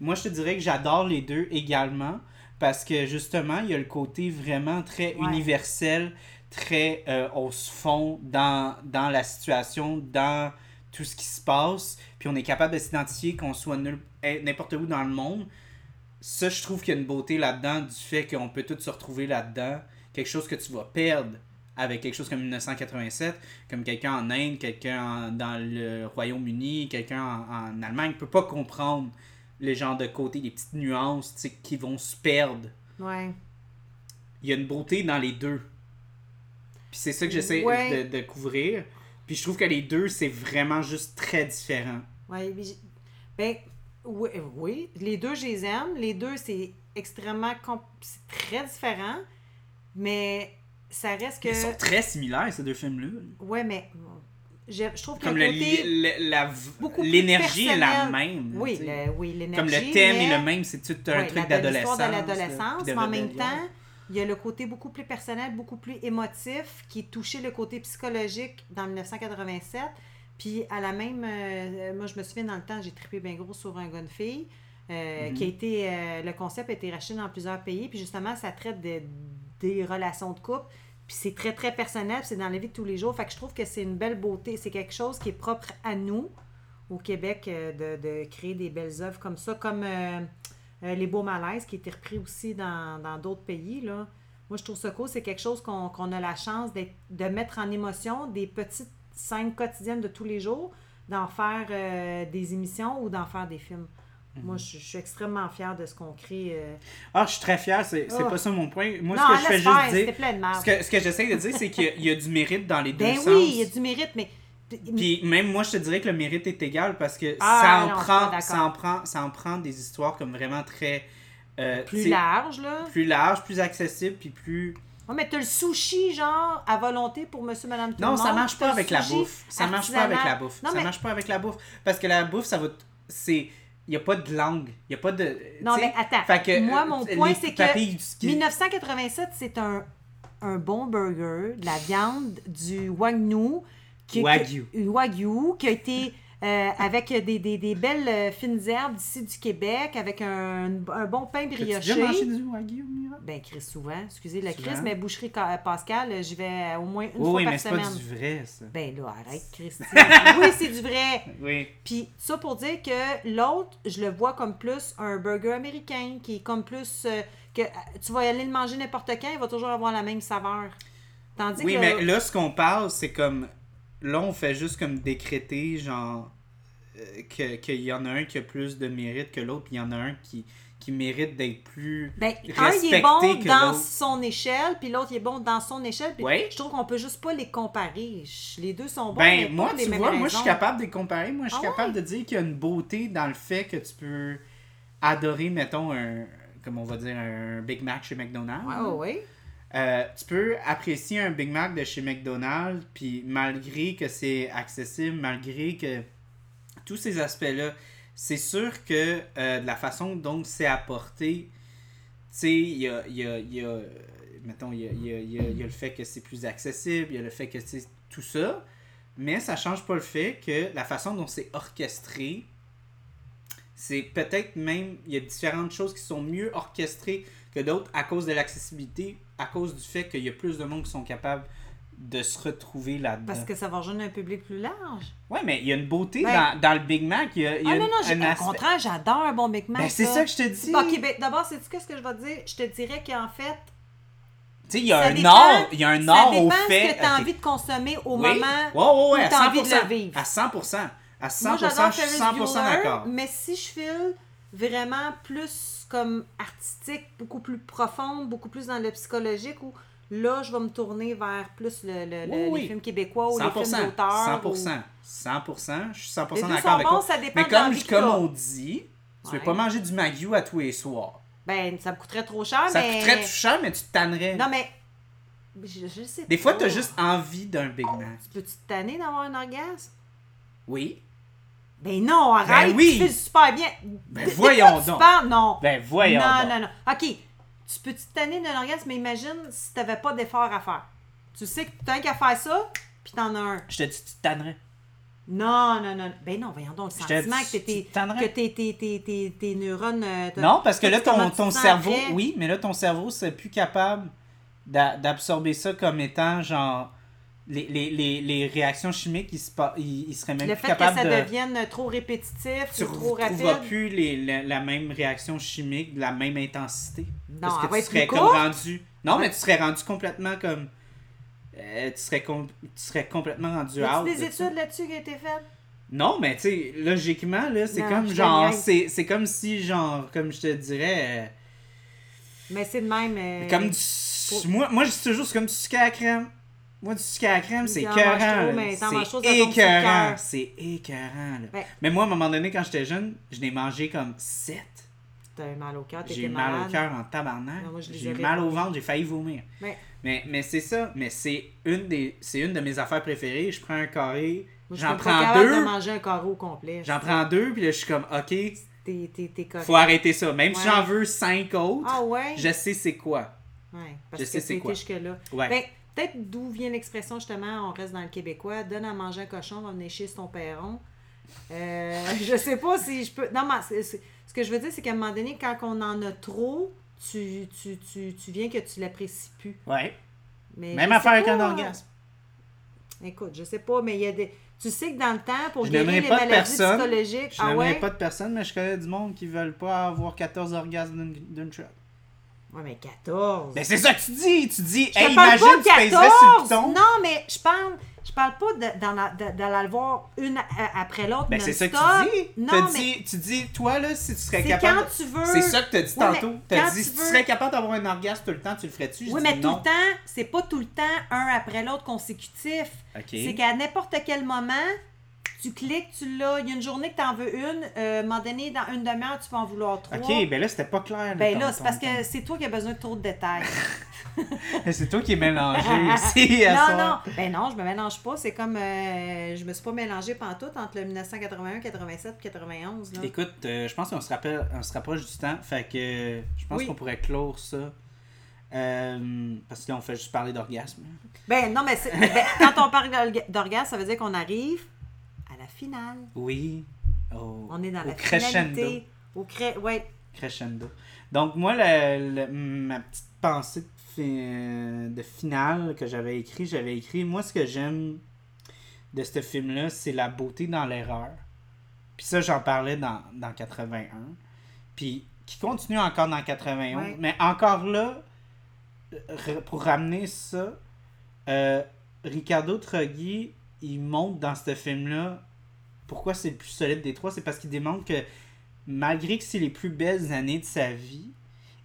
Moi, je te dirais que j'adore les deux également parce que justement, il y a le côté vraiment très Ouais. universel, très euh, on se fond dans, dans la situation, dans tout ce qui se passe, puis on est capable de s'identifier qu'on soit eh, n'importe où dans le monde. Ça, je trouve qu'il y a une beauté là-dedans du fait qu'on peut tous se retrouver là-dedans. Quelque chose que tu vas perdre avec quelque chose comme 1987, comme quelqu'un en Inde, quelqu'un dans le Royaume-Uni, quelqu'un en, en Allemagne peut pas comprendre les genres de côté, les petites nuances qui vont se perdre. Ouais. Il y a une beauté dans les deux. Puis c'est ça que j'essaie Ouais. de, de couvrir. Puis je trouve que les deux, c'est vraiment juste très différent. Ouais, ben, oui, oui, les deux, je les aime. Les deux, c'est extrêmement. C'est très différent. Mais ça reste que. Ils sont très similaires, ces deux films-là. Ouais, mais. Je, je trouve que Comme l'énergie est la même. oui, le- oui, l'énergie. Comme le thème mais- est le même, c'est tout un Ouais, truc d'adolescence. De l'adolescence, mais en même temps, il y a le côté beaucoup plus personnel, beaucoup plus émotif, qui touchait le côté psychologique dans 1987. Puis à la même, euh, moi je me souviens dans le temps, j'ai trippé bien gros sur un gun fille, euh, Mhm. qui a été, euh, le concept a été racheté dans plusieurs pays, puis justement ça traite de- des relations de couple, puis c'est très très personnel, c'est dans la vie de tous les jours, fait que je trouve que c'est une belle beauté, c'est quelque chose qui est propre à nous au Québec euh, de, créer des belles œuvres comme ça, comme euh, euh, Les Beaux Malaises, qui été repris aussi dans d'autres pays. Moi, je trouve ça cool. C'est quelque chose qu'on a la chance de mettre en émotion des petites scènes quotidiennes de tous les jours, d'en faire des émissions ou d'en faire des films. Mhm. Moi, je, je suis extrêmement fière de ce qu'on crée. euh. Ah, je suis très fier, c'est Oh. pas ça mon point. Moi, non, ce que je fais juste faire, dire. plein de. Ce que, ce que j'essaie de dire, c'est qu'il y y, a du mérite dans les deux Ben sens. oui, il y a du mérite, mais. Puis même moi, je te dirais que le mérite est égal parce que Ah, ça, en non, prend, ça, en prend, ça en prend des histoires comme vraiment très. euh, plus large, là. Plus large, plus accessible, puis plus. Ouais, mais t'as le sushi, genre, à volonté pour monsieur, madame, tout Non, le ça marche pas avec la bouffe. Ça marche pas avec la bouffe. Non, ça mais marche pas avec la bouffe. Parce que la bouffe, ça va. C'est. Il n'y a pas de langue. Il n'y a pas de. Non, mais attends. que, Moi, euh, mon point, c'est que papilles du ski- 1987, c'est un, un bon burger, de la viande du Wagyu. Qui, Wagyu. qui- Wagyu, qui a été euh, avec des, des, des belles euh, fines herbes d'ici du Québec, avec un, un bon pain brioché. déjà mangé du wagyu, Mira? Ben, Chris, souvent. Excusez le. Chris, mais boucherie Ca- Pascal, euh, j'y vais au moins une Oui, fois oui, par mais c'est semaine. pas du vrai, ça. Ben là, arrête, Christy. oui, c'est du vrai. Oui. Puis ça pour dire que l'autre, je le vois comme plus un burger américain, qui est comme plus euh, que euh, tu vas aller le manger n'importe quand, il va toujours avoir la même saveur. Tandis Oui, que mais là, ce qu'on parle, c'est comme. Là, on fait juste comme décréter, genre. euh, que- qu'il y en a un qui a plus de mérite que l'autre, puis il y en a un qui, qui mérite d'être plus. ben, un il respecté est bon que dans son échelle, puis l'autre il est bon dans son échelle. Ouais. Je trouve qu'on peut juste pas les comparer. Les deux sont bons, Ben, moi, tu vois, moi, je suis capable de les comparer. Moi, je suis Ah capable de dire qu'il y a une beauté dans le fait que tu peux adorer, mettons, un. Comme on va dire, un Big Mac chez McDonald's. Ouais, ouais, ouais. Euh, tu peux apprécier un Big Mac de chez McDonald's, puis malgré que c'est accessible, malgré que tous ces aspects-là, c'est sûr que euh, de la façon dont c'est apporté, tu sais, il y a, y a- mettons, il y a, y a le fait que c'est plus accessible, il y a le fait que c'est tout ça, mais ça change pas le fait que la façon dont c'est orchestré, c'est peut-être même, il y a différentes choses qui sont mieux orchestrées que d'autres à cause de l'accessibilité, à cause du fait qu'il y a plus de monde qui sont capables de se retrouver là-dedans. Parce que ça va rejoindre un public plus large. Ouais, mais il y a une beauté Ben- dans, dans le Big Mac. Il y a, il y a Ah non, non, un au aspect- contraire, j'adore un bon Big Mac. Ben, c'est ça que je te dis. Ok, ben, d'abord, c'est ce que je vais te dire? Je te dirais qu'en fait, Tu sais, il y a ça un dépend- art, il y a un ça art dépend au ce fait. que tu as envie de consommer au Oui. moment Ouais, ouais, ouais, où tu as envie de 100%, le vivre. À 100%. À 100%, Moi, je suis Ferris 100% Bueller, d'accord. mais si je file vraiment plus comme artistique, beaucoup plus profonde, beaucoup plus dans le psychologique, où là, je vais me tourner vers plus le, le- le- Oui, oui. les films québécois ou les films 100%. d'auteur. 100%. 100%. Je suis 100% Les deux d'accord avec bons, toi. ça dépend Mais comme, comme on dit, tu Ouais. veux pas manger du Magyu à tous les soirs. Ben, ça me coûterait trop cher, Ça mais... coûterait tout cher, mais tu te tannerais. Non, mais... Je, je sais Des fois, pas. t'as juste envie d'un Big Mac. Tu peux-tu te tanner d'avoir un orgasme? Oui. Ben non, arrête, Ben oui. tu fais super bien. Ben voyons tu donc. parles? Non. Ben voyons non, donc. non, non. OK, tu peux-tu te tanner d'un orgasme, mais imagine si t'avais pas d'effort à faire. Tu sais que t'as qu'à faire ça, puis t'en as un. Je te dis, tu te tannerais. Non, non, non. Ben non, voyons donc, le sentiment que, t'es- tu que tes, tes, tes, tes, tes neurones... euh, Non, parce que là, ton, tu ton cerveau, oui, mais là, ton cerveau serait plus capable d'a- d'absorber ça comme étant genre. Les, les, les, les réactions chimiques, ils, se pa- ils, ils seraient même Le plus fait que capables ça de. devienne trop répétitif tu trop rapide. plus les, la, la même réaction chimique, de la même intensité. Non, parce que elle va tu être serais plus comme rendu. Non, Ouais. mais tu serais rendu complètement comme. euh, tu, serais com- tu serais complètement rendu Y a out. des de études là-dessus qui ont été faites? Non, mais tu sais, logiquement, là, c'est comme genre. C'est c'est comme si, genre, comme je te dirais. Mais c'est de même... euh, euh, comme du. Moi, moi je dis toujours, c'est comme du sucre à la crème. Moi, du sucre à la crème, c'est écœurant. là. C'est écœurant. cœur. C'est écœurant, là. Ben- Mais moi, à un moment donné, quand j'étais jeune, je n'ai mangé comme 7. T'as eu mal au cœur, J'ai eu mal au cœur en tabarnak. J'ai eu mal au ventre, j'ai failli vomir. Mais Mais, mais c'est ça. Mais c'est une, des, c'est une de mes affaires préférées. Je prends un carré, j'en prends de deux. manger un carreau au complet. J'en prends deux, puis là, je suis comme, OK, T'es, faut arrêter ça. Même si j'en veux cinq autres, Ah ouais? je sais c'est quoi. Ouais, parce je sais que c'est quoi. jusque-là. Ouais. Ben, peut-être d'où vient l'expression, justement, on reste dans le québécois, donne à manger un cochon, va venir chier sur ton perron. Euh, je sais pas si je peux... Non, mais ce que je veux dire, c'est qu'à un moment donné, quand on en a trop, tu, tu, tu, tu viens que tu l'apprécies plus. Ouais. Mais Même affaire avec un orgasme. Écoute, je sais pas, mais il y a des... Tu sais que dans le temps, pour Je guérir les maladies personne. psychologiques... Je ah ouais? pas de personne, mais je connais du monde qui veulent pas avoir 14 orgasmes d'une- d'une shot. Ouais, mais 14. Ben c'est ça que tu dis! Tu dis, Je hey, imagine, de tu pèserais sur le 14! piton. Non, mais je parle, je parle pas d'aller le voir une a- après l'autre. Ben c'est ça que tu dis. Non, mais dit, tu dis, toi là, si tu serais c'est capable. quand tu veux. C'est ça que t'as dit Oui, mais tantôt. quand T'as dit, tu si tu serais capable d'avoir un orgasme tout le temps, tu le ferais-tu? Oui, mais tout le temps, c'est pas tout le temps un après l'autre consécutif. C'est qu'à n'importe quel moment, tu cliques, tu l'as. Il y a une journée que tu en veux une, euh, à un moment donné, dans une demi-heure, tu peux en vouloir trois. Ok, ben là, c'était pas clair. Ben là, c'est parce que c'est toi qui as besoin de trop de détails. C'est toi qui es mélangé ici. à non, soir. non, ben non, je me mélange pas. C'est comme, euh, je me suis pas mélangée pantoute entre le 1981, 87 et 91. Là. Écoute, euh, je pense qu'on se, rappelle, on se rapproche du temps. Fait que euh, je pense Oui. qu'on pourrait clore ça. Euh, parce que là, on fait juste parler d'orgasme. Ben non, mais, ben, quand on parle d'orga- d'orgasme, ça veut dire qu'on arrive la finale. Oui. Au- On est dans au la crescendo. finalité. Au cré... Ouais. Crescendo. Donc, moi, le- le- ma petite pensée de, fi- de finale que j'avais écrit, j'avais écrit Moi, ce que j'aime de ce film-là, c'est la beauté dans l'erreur. Puis ça, j'en parlais dans, dans 81. Puis qui continue encore dans 91. Ouais. Mais encore là, r- pour ramener ça, euh, Ricardo Troggi, il montre dans ce film-là pourquoi c'est le plus solide des trois. C'est parce qu'il démontre que malgré que c'est les plus belles années de sa vie,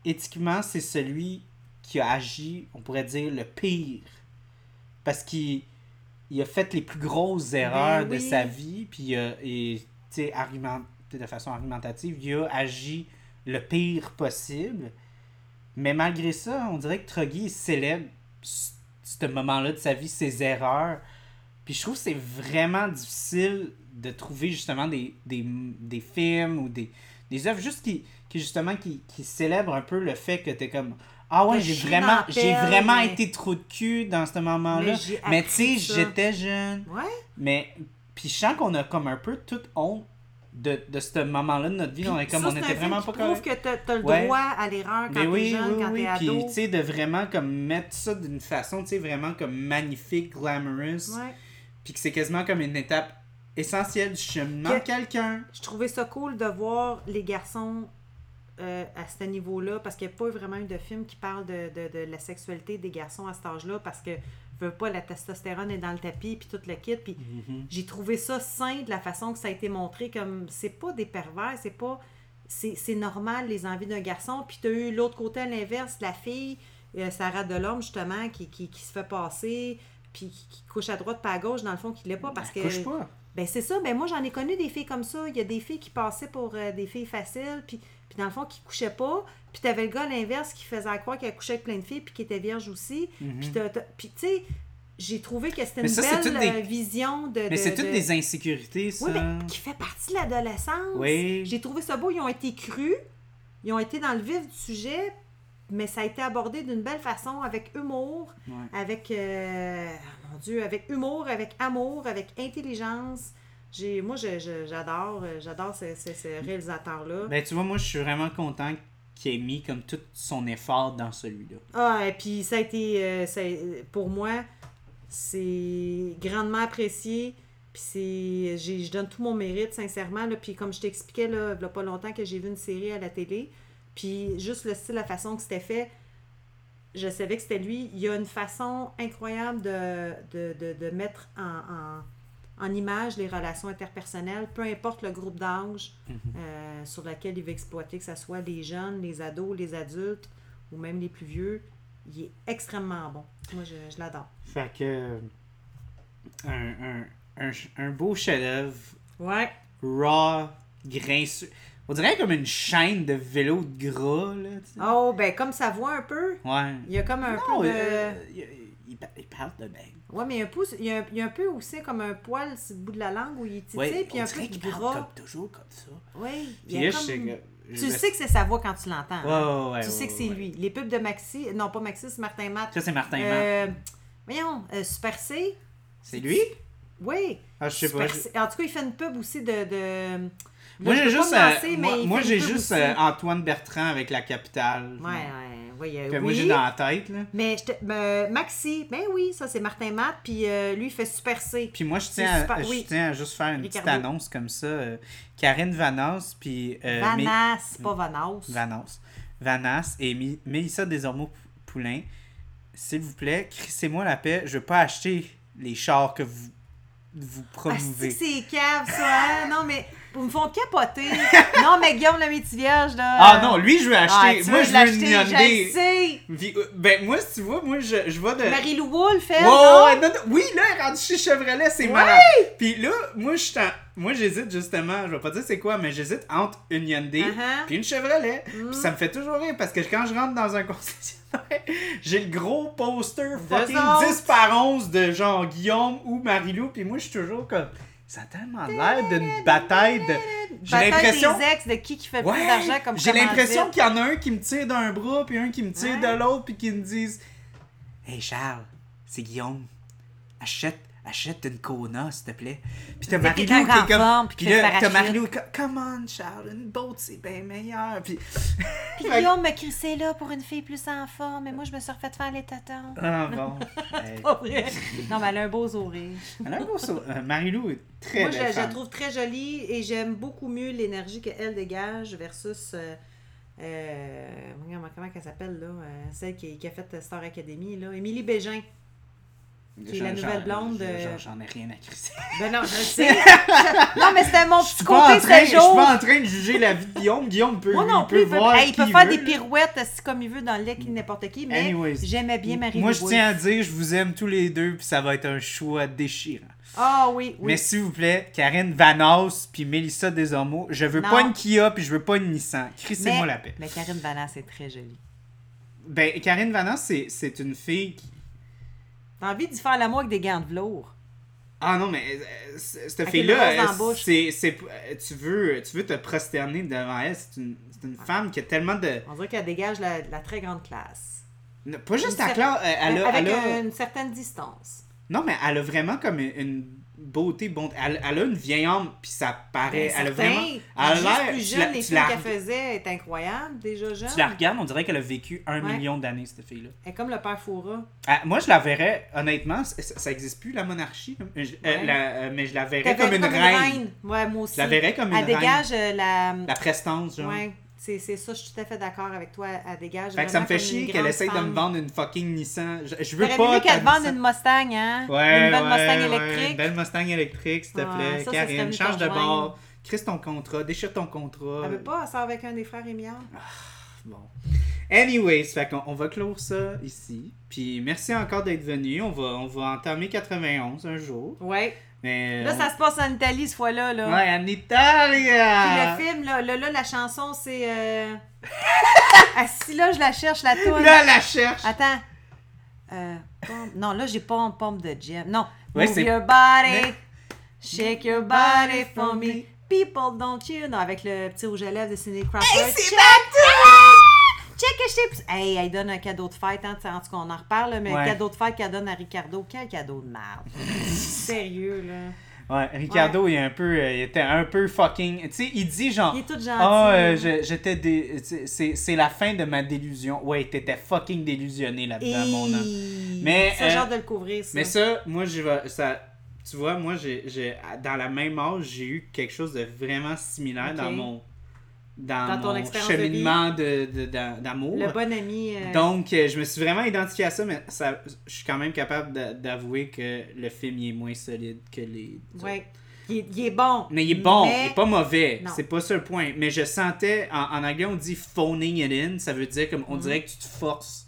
éthiquement, c'est celui qui a agi, on pourrait dire, le pire. Parce qu'il il a fait les plus grosses erreurs Ben de oui. sa vie, puis il a- et, argument- de façon argumentative, il a agi le pire possible. Mais malgré ça, on dirait que Troggy célèbre ce moment-là de sa vie, ses erreurs. Puis je trouve que c'est vraiment difficile de trouver justement des, des, des films ou des, des œuvres juste qui, qui justement qui, qui célèbrent un peu le fait que t'es comme Ah ouais, j'ai je vraiment, j'ai vraiment mais- été trop de cul dans ce moment-là. Mais j'ai Mais tu sais, j'étais jeune. Ouais. Mais puis je sens qu'on a comme un peu toute honte de, de ce moment-là de notre vie, Puis on est comme ça, on était vraiment pas prouve correct. que t'as t'as le Ouais. droit à l'erreur quand t'es oui, jeune, oui, quand oui. t'es Puis, ado. tu sais, de vraiment comme mettre ça d'une façon, tu sais, vraiment comme magnifique, glamorous. Ouais. Puis que c'est quasiment comme une étape essentielle du cheminement de Que- quelqu'un. Je trouvais ça cool de voir les garçons euh, à ce niveau-là, parce qu'il n'y a pas vraiment eu de film qui parle de, de- de la sexualité des garçons à cet âge-là, parce que veux pas, la testostérone est dans le tapis, puis tout le kit, puis Mhm. j'ai trouvé ça sain de la façon que ça a été montré, comme c'est pas des pervers, c'est pas... C'est c'est normal, les envies d'un garçon, puis tu as eu l'autre côté à l'inverse, la fille, euh, Sarah Delorme, justement, qui, qui, qui se fait passer, puis qui, qui couche à droite pas à gauche, dans le fond, qui l'est pas, parce que... Couche pas. Ben c'est ça, ben moi j'en ai connu des filles comme ça. Il y a des filles qui passaient pour euh, des filles faciles, puis, puis dans le fond qui couchaient pas. Puis t'avais le gars à l'inverse qui faisait croire qu'elle couchait avec plein de filles, puis qui était vierge aussi. Puis t'as- t'as- puis tu sais, j'ai trouvé que c'était une ça, belle des- euh, vision de. Mais de- c'est toutes de- des insécurités, ça. Oui, mais qui fait partie de l'adolescence. Oui. J'ai trouvé ça beau. Ils ont été crus, ils ont été dans le vif du sujet, mais ça a été abordé d'une belle façon, avec humour, Ouais. avec euh, mon Dieu, avec humour, avec amour, avec intelligence. J'ai, moi, j'adore, euh, j'adore ce, ce- ce réalisateur-là. Ben, tu vois, moi, je suis vraiment content qu'il ait mis comme tout son effort dans celui-là. Ah, et puis ça a été, euh, ça pour moi, c'est grandement apprécié. Puis c'est, j'ai- je donne tout mon mérite, sincèrement. Là. Puis comme je t'expliquais, là, il y a pas longtemps que j'ai vu une série à la télé. Puis juste le style, la façon que c'était fait, je savais que c'était lui. Il y a une façon incroyable de, de, de, de mettre en, en, en image les relations interpersonnelles, peu importe le groupe d'âge euh, sur lequel il veut exploiter, que ce soit les jeunes, les ados, les adultes ou même les plus vieux. Il est extrêmement bon. Moi, je, je l'adore. Fait que. Un, un, un, un beau chef-d'œuvre, Ouais. raw, grinceux. On dirait comme une chaîne de vélo de gras, là. Oh, ben comme ça voit un peu, Ouais. il y a comme un Non, peu de... euh, il, il, pa- il parle de bain. Ouais, mais un, pouce, il y a, un- il y a un peu aussi comme un poil sur le bout de la langue où il titille, Ouais, puis on un peu qu'il parle comme toujours comme ça. Oui, il Puis y a là, comme... je sais que. je Tu me- sais que c'est sa voix quand tu l'entends. Ouais, hein. ouais, ouais, tu sais que c'est lui. Les pubs de Maxi, non pas Maxi, c'est Martin Matt. Ça, c'est Martin Matt. Euh, voyons, euh, Super C. C'est lui? Oui. Ah, je sais pas. En tout cas, il fait une pub aussi de... de... Moi, j'ai juste, euh, moi, j'ai juste euh, Antoine Bertrand avec la capitale. Ouais, ouais, euh, Que oui. moi, j'ai dans la tête, là. Mais je te- euh, Maxi, ben oui, ça c'est Martin Matt, puis euh, lui il fait Super C. Puis moi, je tiens, à, super- je oui. tiens à juste faire une Ricardo. petite annonce comme ça. Karine Vanas, puis... Vanas, pas Vanas. Vanas. Vanas et Mi- Mélissa Desormeaux-Poulain, s'il vous plaît, crissez-moi la paix. Je veux pas acheter les chars que vous, vous Ah, promouvez. c'est c'est cave, ça, hein? Non, mais vous me font capoter. non, mais Guillaume le vierge là. Ah non, lui, je veux Ah, acheter. tu moi, veux je veux une je Hyundai. sais. Puis, euh, Ben, moi, si tu vois, moi, je, je vais de... Marie-Lou Wolfe, elle, non? non, non, oui, là, elle est rendue chez Chevrolet, c'est Ouais! malade. Puis là, moi, je moi, j'hésite justement, je vais pas dire c'est quoi, mais j'hésite entre une Hyundai Uh-huh. puis une Chevrolet. Mm. Puis ça me fait toujours rire parce que quand je rentre dans un concessionnaire, j'ai le gros poster fucking autres. 10 par 11 de genre Guillaume ou Marilou, puis moi, je suis toujours comme. Ça a tellement l'air d'une bataille de. J'ai l'impression. des ex de qui qui fait plus d'argent comme j'ai l'impression qu'il y en a un qui me tire d'un bras, puis un qui me tire de l'autre, puis qui me disent Hey Charles, c'est Guillaume, achète, achète une Kona, s'il te plaît. Puis t'as est qui est comme. forme, puis Puis là, t'as. Marilou, co- come on Charles, une boat c'est bien meilleur. Puis. Puis Guillaume me crissait là pour une fille plus en forme, mais moi je me suis refait faire les tatons. Ah bon. Hey. Pas vrai. Non, mais elle a un beau sourire. Elle a un beau sou- euh, Marilou est très Moi, je, la trouve très jolie et j'aime beaucoup mieux l'énergie qu'elle dégage versus. Euh, euh, regarde, comment elle s'appelle, là? euh, celle qui, qui a fait Star Academy, là. Émilie Bégin. Qui est la nouvelle blonde j'en- de- j'en- ai rien à crisser. Ben non, je le sais. non, mais c'était mon Je petit côté train, je ce suis jour. pas en train de juger la vie de Guillaume. Guillaume peut, Moi non il plus, peut il peut, voir hey, il qui peut faire des pirouettes comme il veut dans le lait n'importe qui, mais j'aimais bien Marie Moi, je tiens à dire, je vous aime tous les deux, puis ça va être un choix déchirant. Ah oui, oui. Mais s'il vous plaît, Karine Vanos puis Mélissa Desormeaux, je veux Non. pas une Kia puis je veux pas une Nissan. Crissez-moi la paix. mais Karine Vanas est très jolie. Ben, Karine Vanos, c'est, c'est une fille qui... T'as envie d'y faire l'amour avec des gants de velours? Ah non, mais euh, cette fille-là, la euh, euh, tu, veux, tu veux te prosterner devant elle. C'est une, c'est une femme qui a tellement de... On dirait qu'elle dégage la, la très grande classe. Pas juste cer- classe, elle, a, Avec elle a- une certaine distance. Non, mais elle a vraiment comme une, une beauté, bonté. Elle, elle a une vieille âme, puis ça paraît. Ben, elle a vraiment. Elle l'air. plus tu jeune, la- les films qu'elle faisait est incroyable, déjà jeune. Tu la regardes, on dirait qu'elle a vécu un Ouais. million d'années, cette fille-là. Elle est comme le père Foura. Ah, moi, je la verrais, honnêtement, ça, ça existe plus, la monarchie. Euh, euh, la- euh, mais je la verrais comme une reine. Ouais, moi aussi. Je la verrais comme une Elle reine. dégage euh, la. La prestance, genre. Ouais, c'est c'est ça, je suis tout à fait d'accord avec toi. Elle dégage. Fait que ça me fait chier qu'elle essaye de me vendre une fucking Nissan. Je, je veux T'aurais pas. qu'elle vende une Mustang, hein? Ouais, une bonne ouais, Mustang ouais, électrique. Une belle Mustang électrique, s'il te plaît. ça, Karine, change de bord. Crisse ton contrat, déchire ton contrat. Elle veut pas, elle sort avec un des frères Émiard. Bon. Anyways, fait qu'on on va clore ça ici. Puis merci encore d'être venu. On va, on va entamer 91 un jour. Ouais. Mais Là, ça se passe en Italie, ce fois-là. Là. Ouais, en Italia! Puis le film, là, là, là, la chanson, c'est. Euh... ah, si là, je la cherche, la toune. Là, la cherche! Attends. Euh, Non, là, j'ai pas une pomme de jam. Non. Ouais, Move your body. Mais- Shake your body for me. People don't you. Non, avec le petit rouge à lèvres de Cindy Crawford. c'est Check a chips. Hey, elle donne un cadeau de fête, hein, en tout cas, on en reparle, mais Ouais. le cadeau de fête qu'elle donne à Ricardo, quel cadeau de merde. Sérieux, là. Ouais, Ricardo, il, est un peu, euh, il était un peu fucking. Tu sais, il dit genre. Il est tout gentil. Ah, euh, là. je- j'étais. dé- c'est- la fin de ma délusion. Ouais, t'étais fucking délusionné là-dedans, mon homme. Et... Mais, C'est euh, genre de le couvrir, ça. Mais ça, moi, je vais. Ça, tu vois, moi, j'ai, dans la même âge, j'ai eu quelque chose de vraiment similaire dans mon. Dans, Dans ton mon de cheminement de, de- d'amour. Le bon ami. euh, Donc, euh, je me suis vraiment identifié à ça, mais ça, je suis quand même capable d'a- d'avouer que le film il est moins solide que les. Ouais. Il est, il est bon. Mais il est bon, mais- il est pas mauvais. C'est pas ça le point. Mais je sentais, en, en anglais, on dit phoning it in. Ça veut dire comme on Mhm. dirait que tu te forces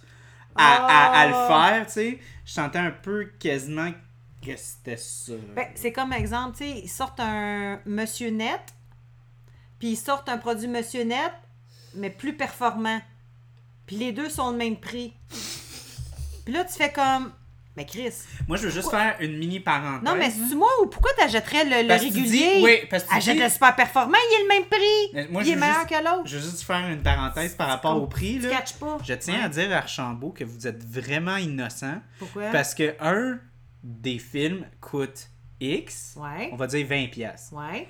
à, à- à le Ah. faire, tu sais. Je sentais un peu quasiment que c'était ça. Ben, c'est comme exemple, tu sais, ils sortent un Monsieur Net, puis ils sortent un produit Monsieur Net, mais plus performant. Puis les deux sont le même prix. Puis là, tu fais comme. Mais Chris. Moi, je veux juste faire une mini parenthèse. Non, mais c'est moi ou pourquoi t'achèterais le, le Parce que tu régulier? dis- oui, parce que tu Achète dis- le super performant, il est le même prix. Mais moi, il je est veux meilleur juste- que l'autre. Je veux juste faire une parenthèse par rapport au prix. Tu Là. catches pas. Je tiens Ouais. à dire à Archambault que vous êtes vraiment innocent Pourquoi? parce que un des films coûte X, Ouais. on va dire 20$. piastres. Ouais.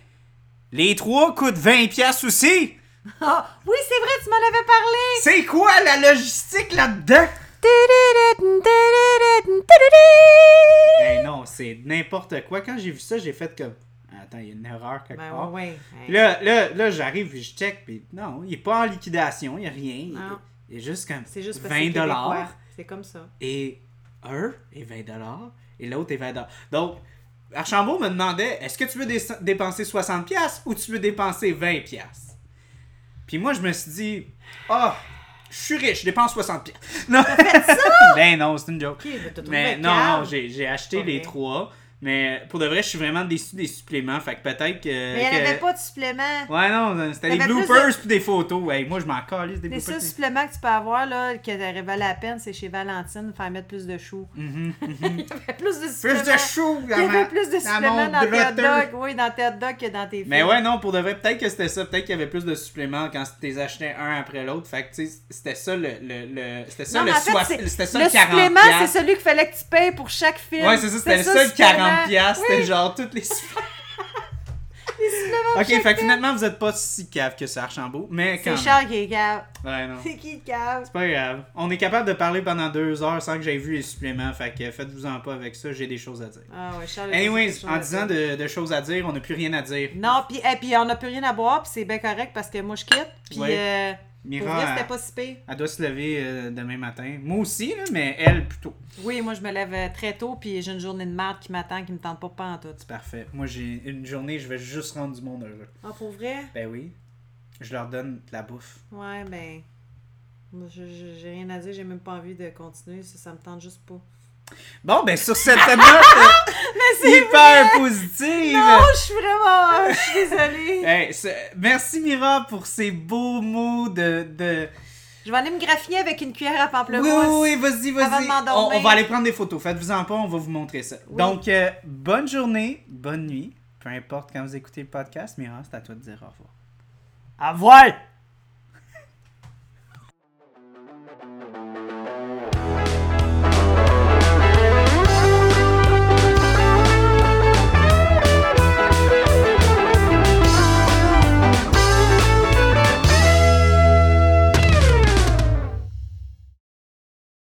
Les trois coûtent 20$ piastres aussi! Ah, oui, c'est vrai, tu m'en avais parlé. C'est quoi la logistique là-dedans? Ben non, c'est n'importe quoi. Quand j'ai vu ça, j'ai fait comme. Attends, il y a une erreur quelque Ben part. ouais, ouais. Puis Là, là, là j'arrive je check, puis non, il est pas en liquidation, il n'y a rien. Il- Non. Il est juste comme C'est juste parce 20 que c'est comme ça. Et un est 20 dollars et l'autre est 20 dollars. Donc, Archambault me demandait est-ce que tu veux dé- dépenser 60$ piastres ou tu veux dépenser 20$? piastres? Puis moi, je me suis dit ah, je suis riche, je dépense 60$. piastres. Non, ben non, c'est une joke. Ok, mais non, non, j'ai acheté les trois. Mais euh, pour de vrai, je suis vraiment déçu des suppléments. Fait que peut-être que. Mais il n'y avait pas de suppléments. Ouais, non, euh, c'était des bloopers pis des photos. Hey, moi, je m'en calisse des bloopers. Les seuls suppléments que tu peux avoir, là, qui valent la peine, c'est chez Valentine, faire mettre plus de choux. Mm mm-hmm, mm mm-hmm. plus de suppléments. Plus de choux, Il y avait plus de suppléments dans, tes hot. Oui, dans tes hot que dans tes films. Mais ouais, non, pour de vrai, peut-être que c'était ça. Peut-être qu'il y avait plus de suppléments quand tu les achetais un après l'autre. Fait que, tu sais, c'était ça le. le, C'était ça le, non, le en fait, soit... ça, supplément, c'est celui qu'il fallait que tu payes pour chaque film. Ouais, c'est ça, c'était le seul 40 50$, piastres, oui. genre toutes les Les Ok, fait que finalement, vous êtes pas si cave que ça, Archambault, mais quand C'est même. Qui est cave. Ouais, non. C'est qui le cave? C'est pas grave. On est capable de parler pendant deux heures sans que j'aie vu les suppléments. Fait que faites-vous-en pas avec ça, j'ai des choses à dire. Ah ouais, Charles. Anyways, en disant de, de choses à dire, on n'a plus rien à dire. Non, puis et puis on n'a plus rien à boire, puis c'est bien correct parce que moi je quitte. Puis Ouais. euh, Mira, vrai, c'était pas si pire. elle doit se lever euh, demain matin. Moi aussi, là, mais elle plutôt. Oui, moi je me lève euh, très tôt, puis j'ai une journée de merde qui m'attend, qui me tente pas pas en tout. C'est parfait. Moi, j'ai une journée, je vais juste rendre du monde heureux. Ah, pour vrai? Ben oui. Je leur donne de la bouffe. Ouais, ben. Moi, j'ai rien à dire, j'ai même pas envie de continuer, ça, ça me tente juste pas. Bon, ben sur cette note euh, hyper positive. Non, je suis vraiment. Je suis désolée. Hey, merci Mira pour ces beaux mots de. de... Je vais aller me graffiner avec une cuillère à pamplemousse. oui, oui, vas-y, vas-y. On, on va aller prendre des photos. Faites-vous-en pas, on va vous montrer ça. Oui. Donc, euh, bonne journée, bonne nuit. Peu importe quand vous écoutez le podcast, Mira, c'est à toi de dire au revoir. À voir!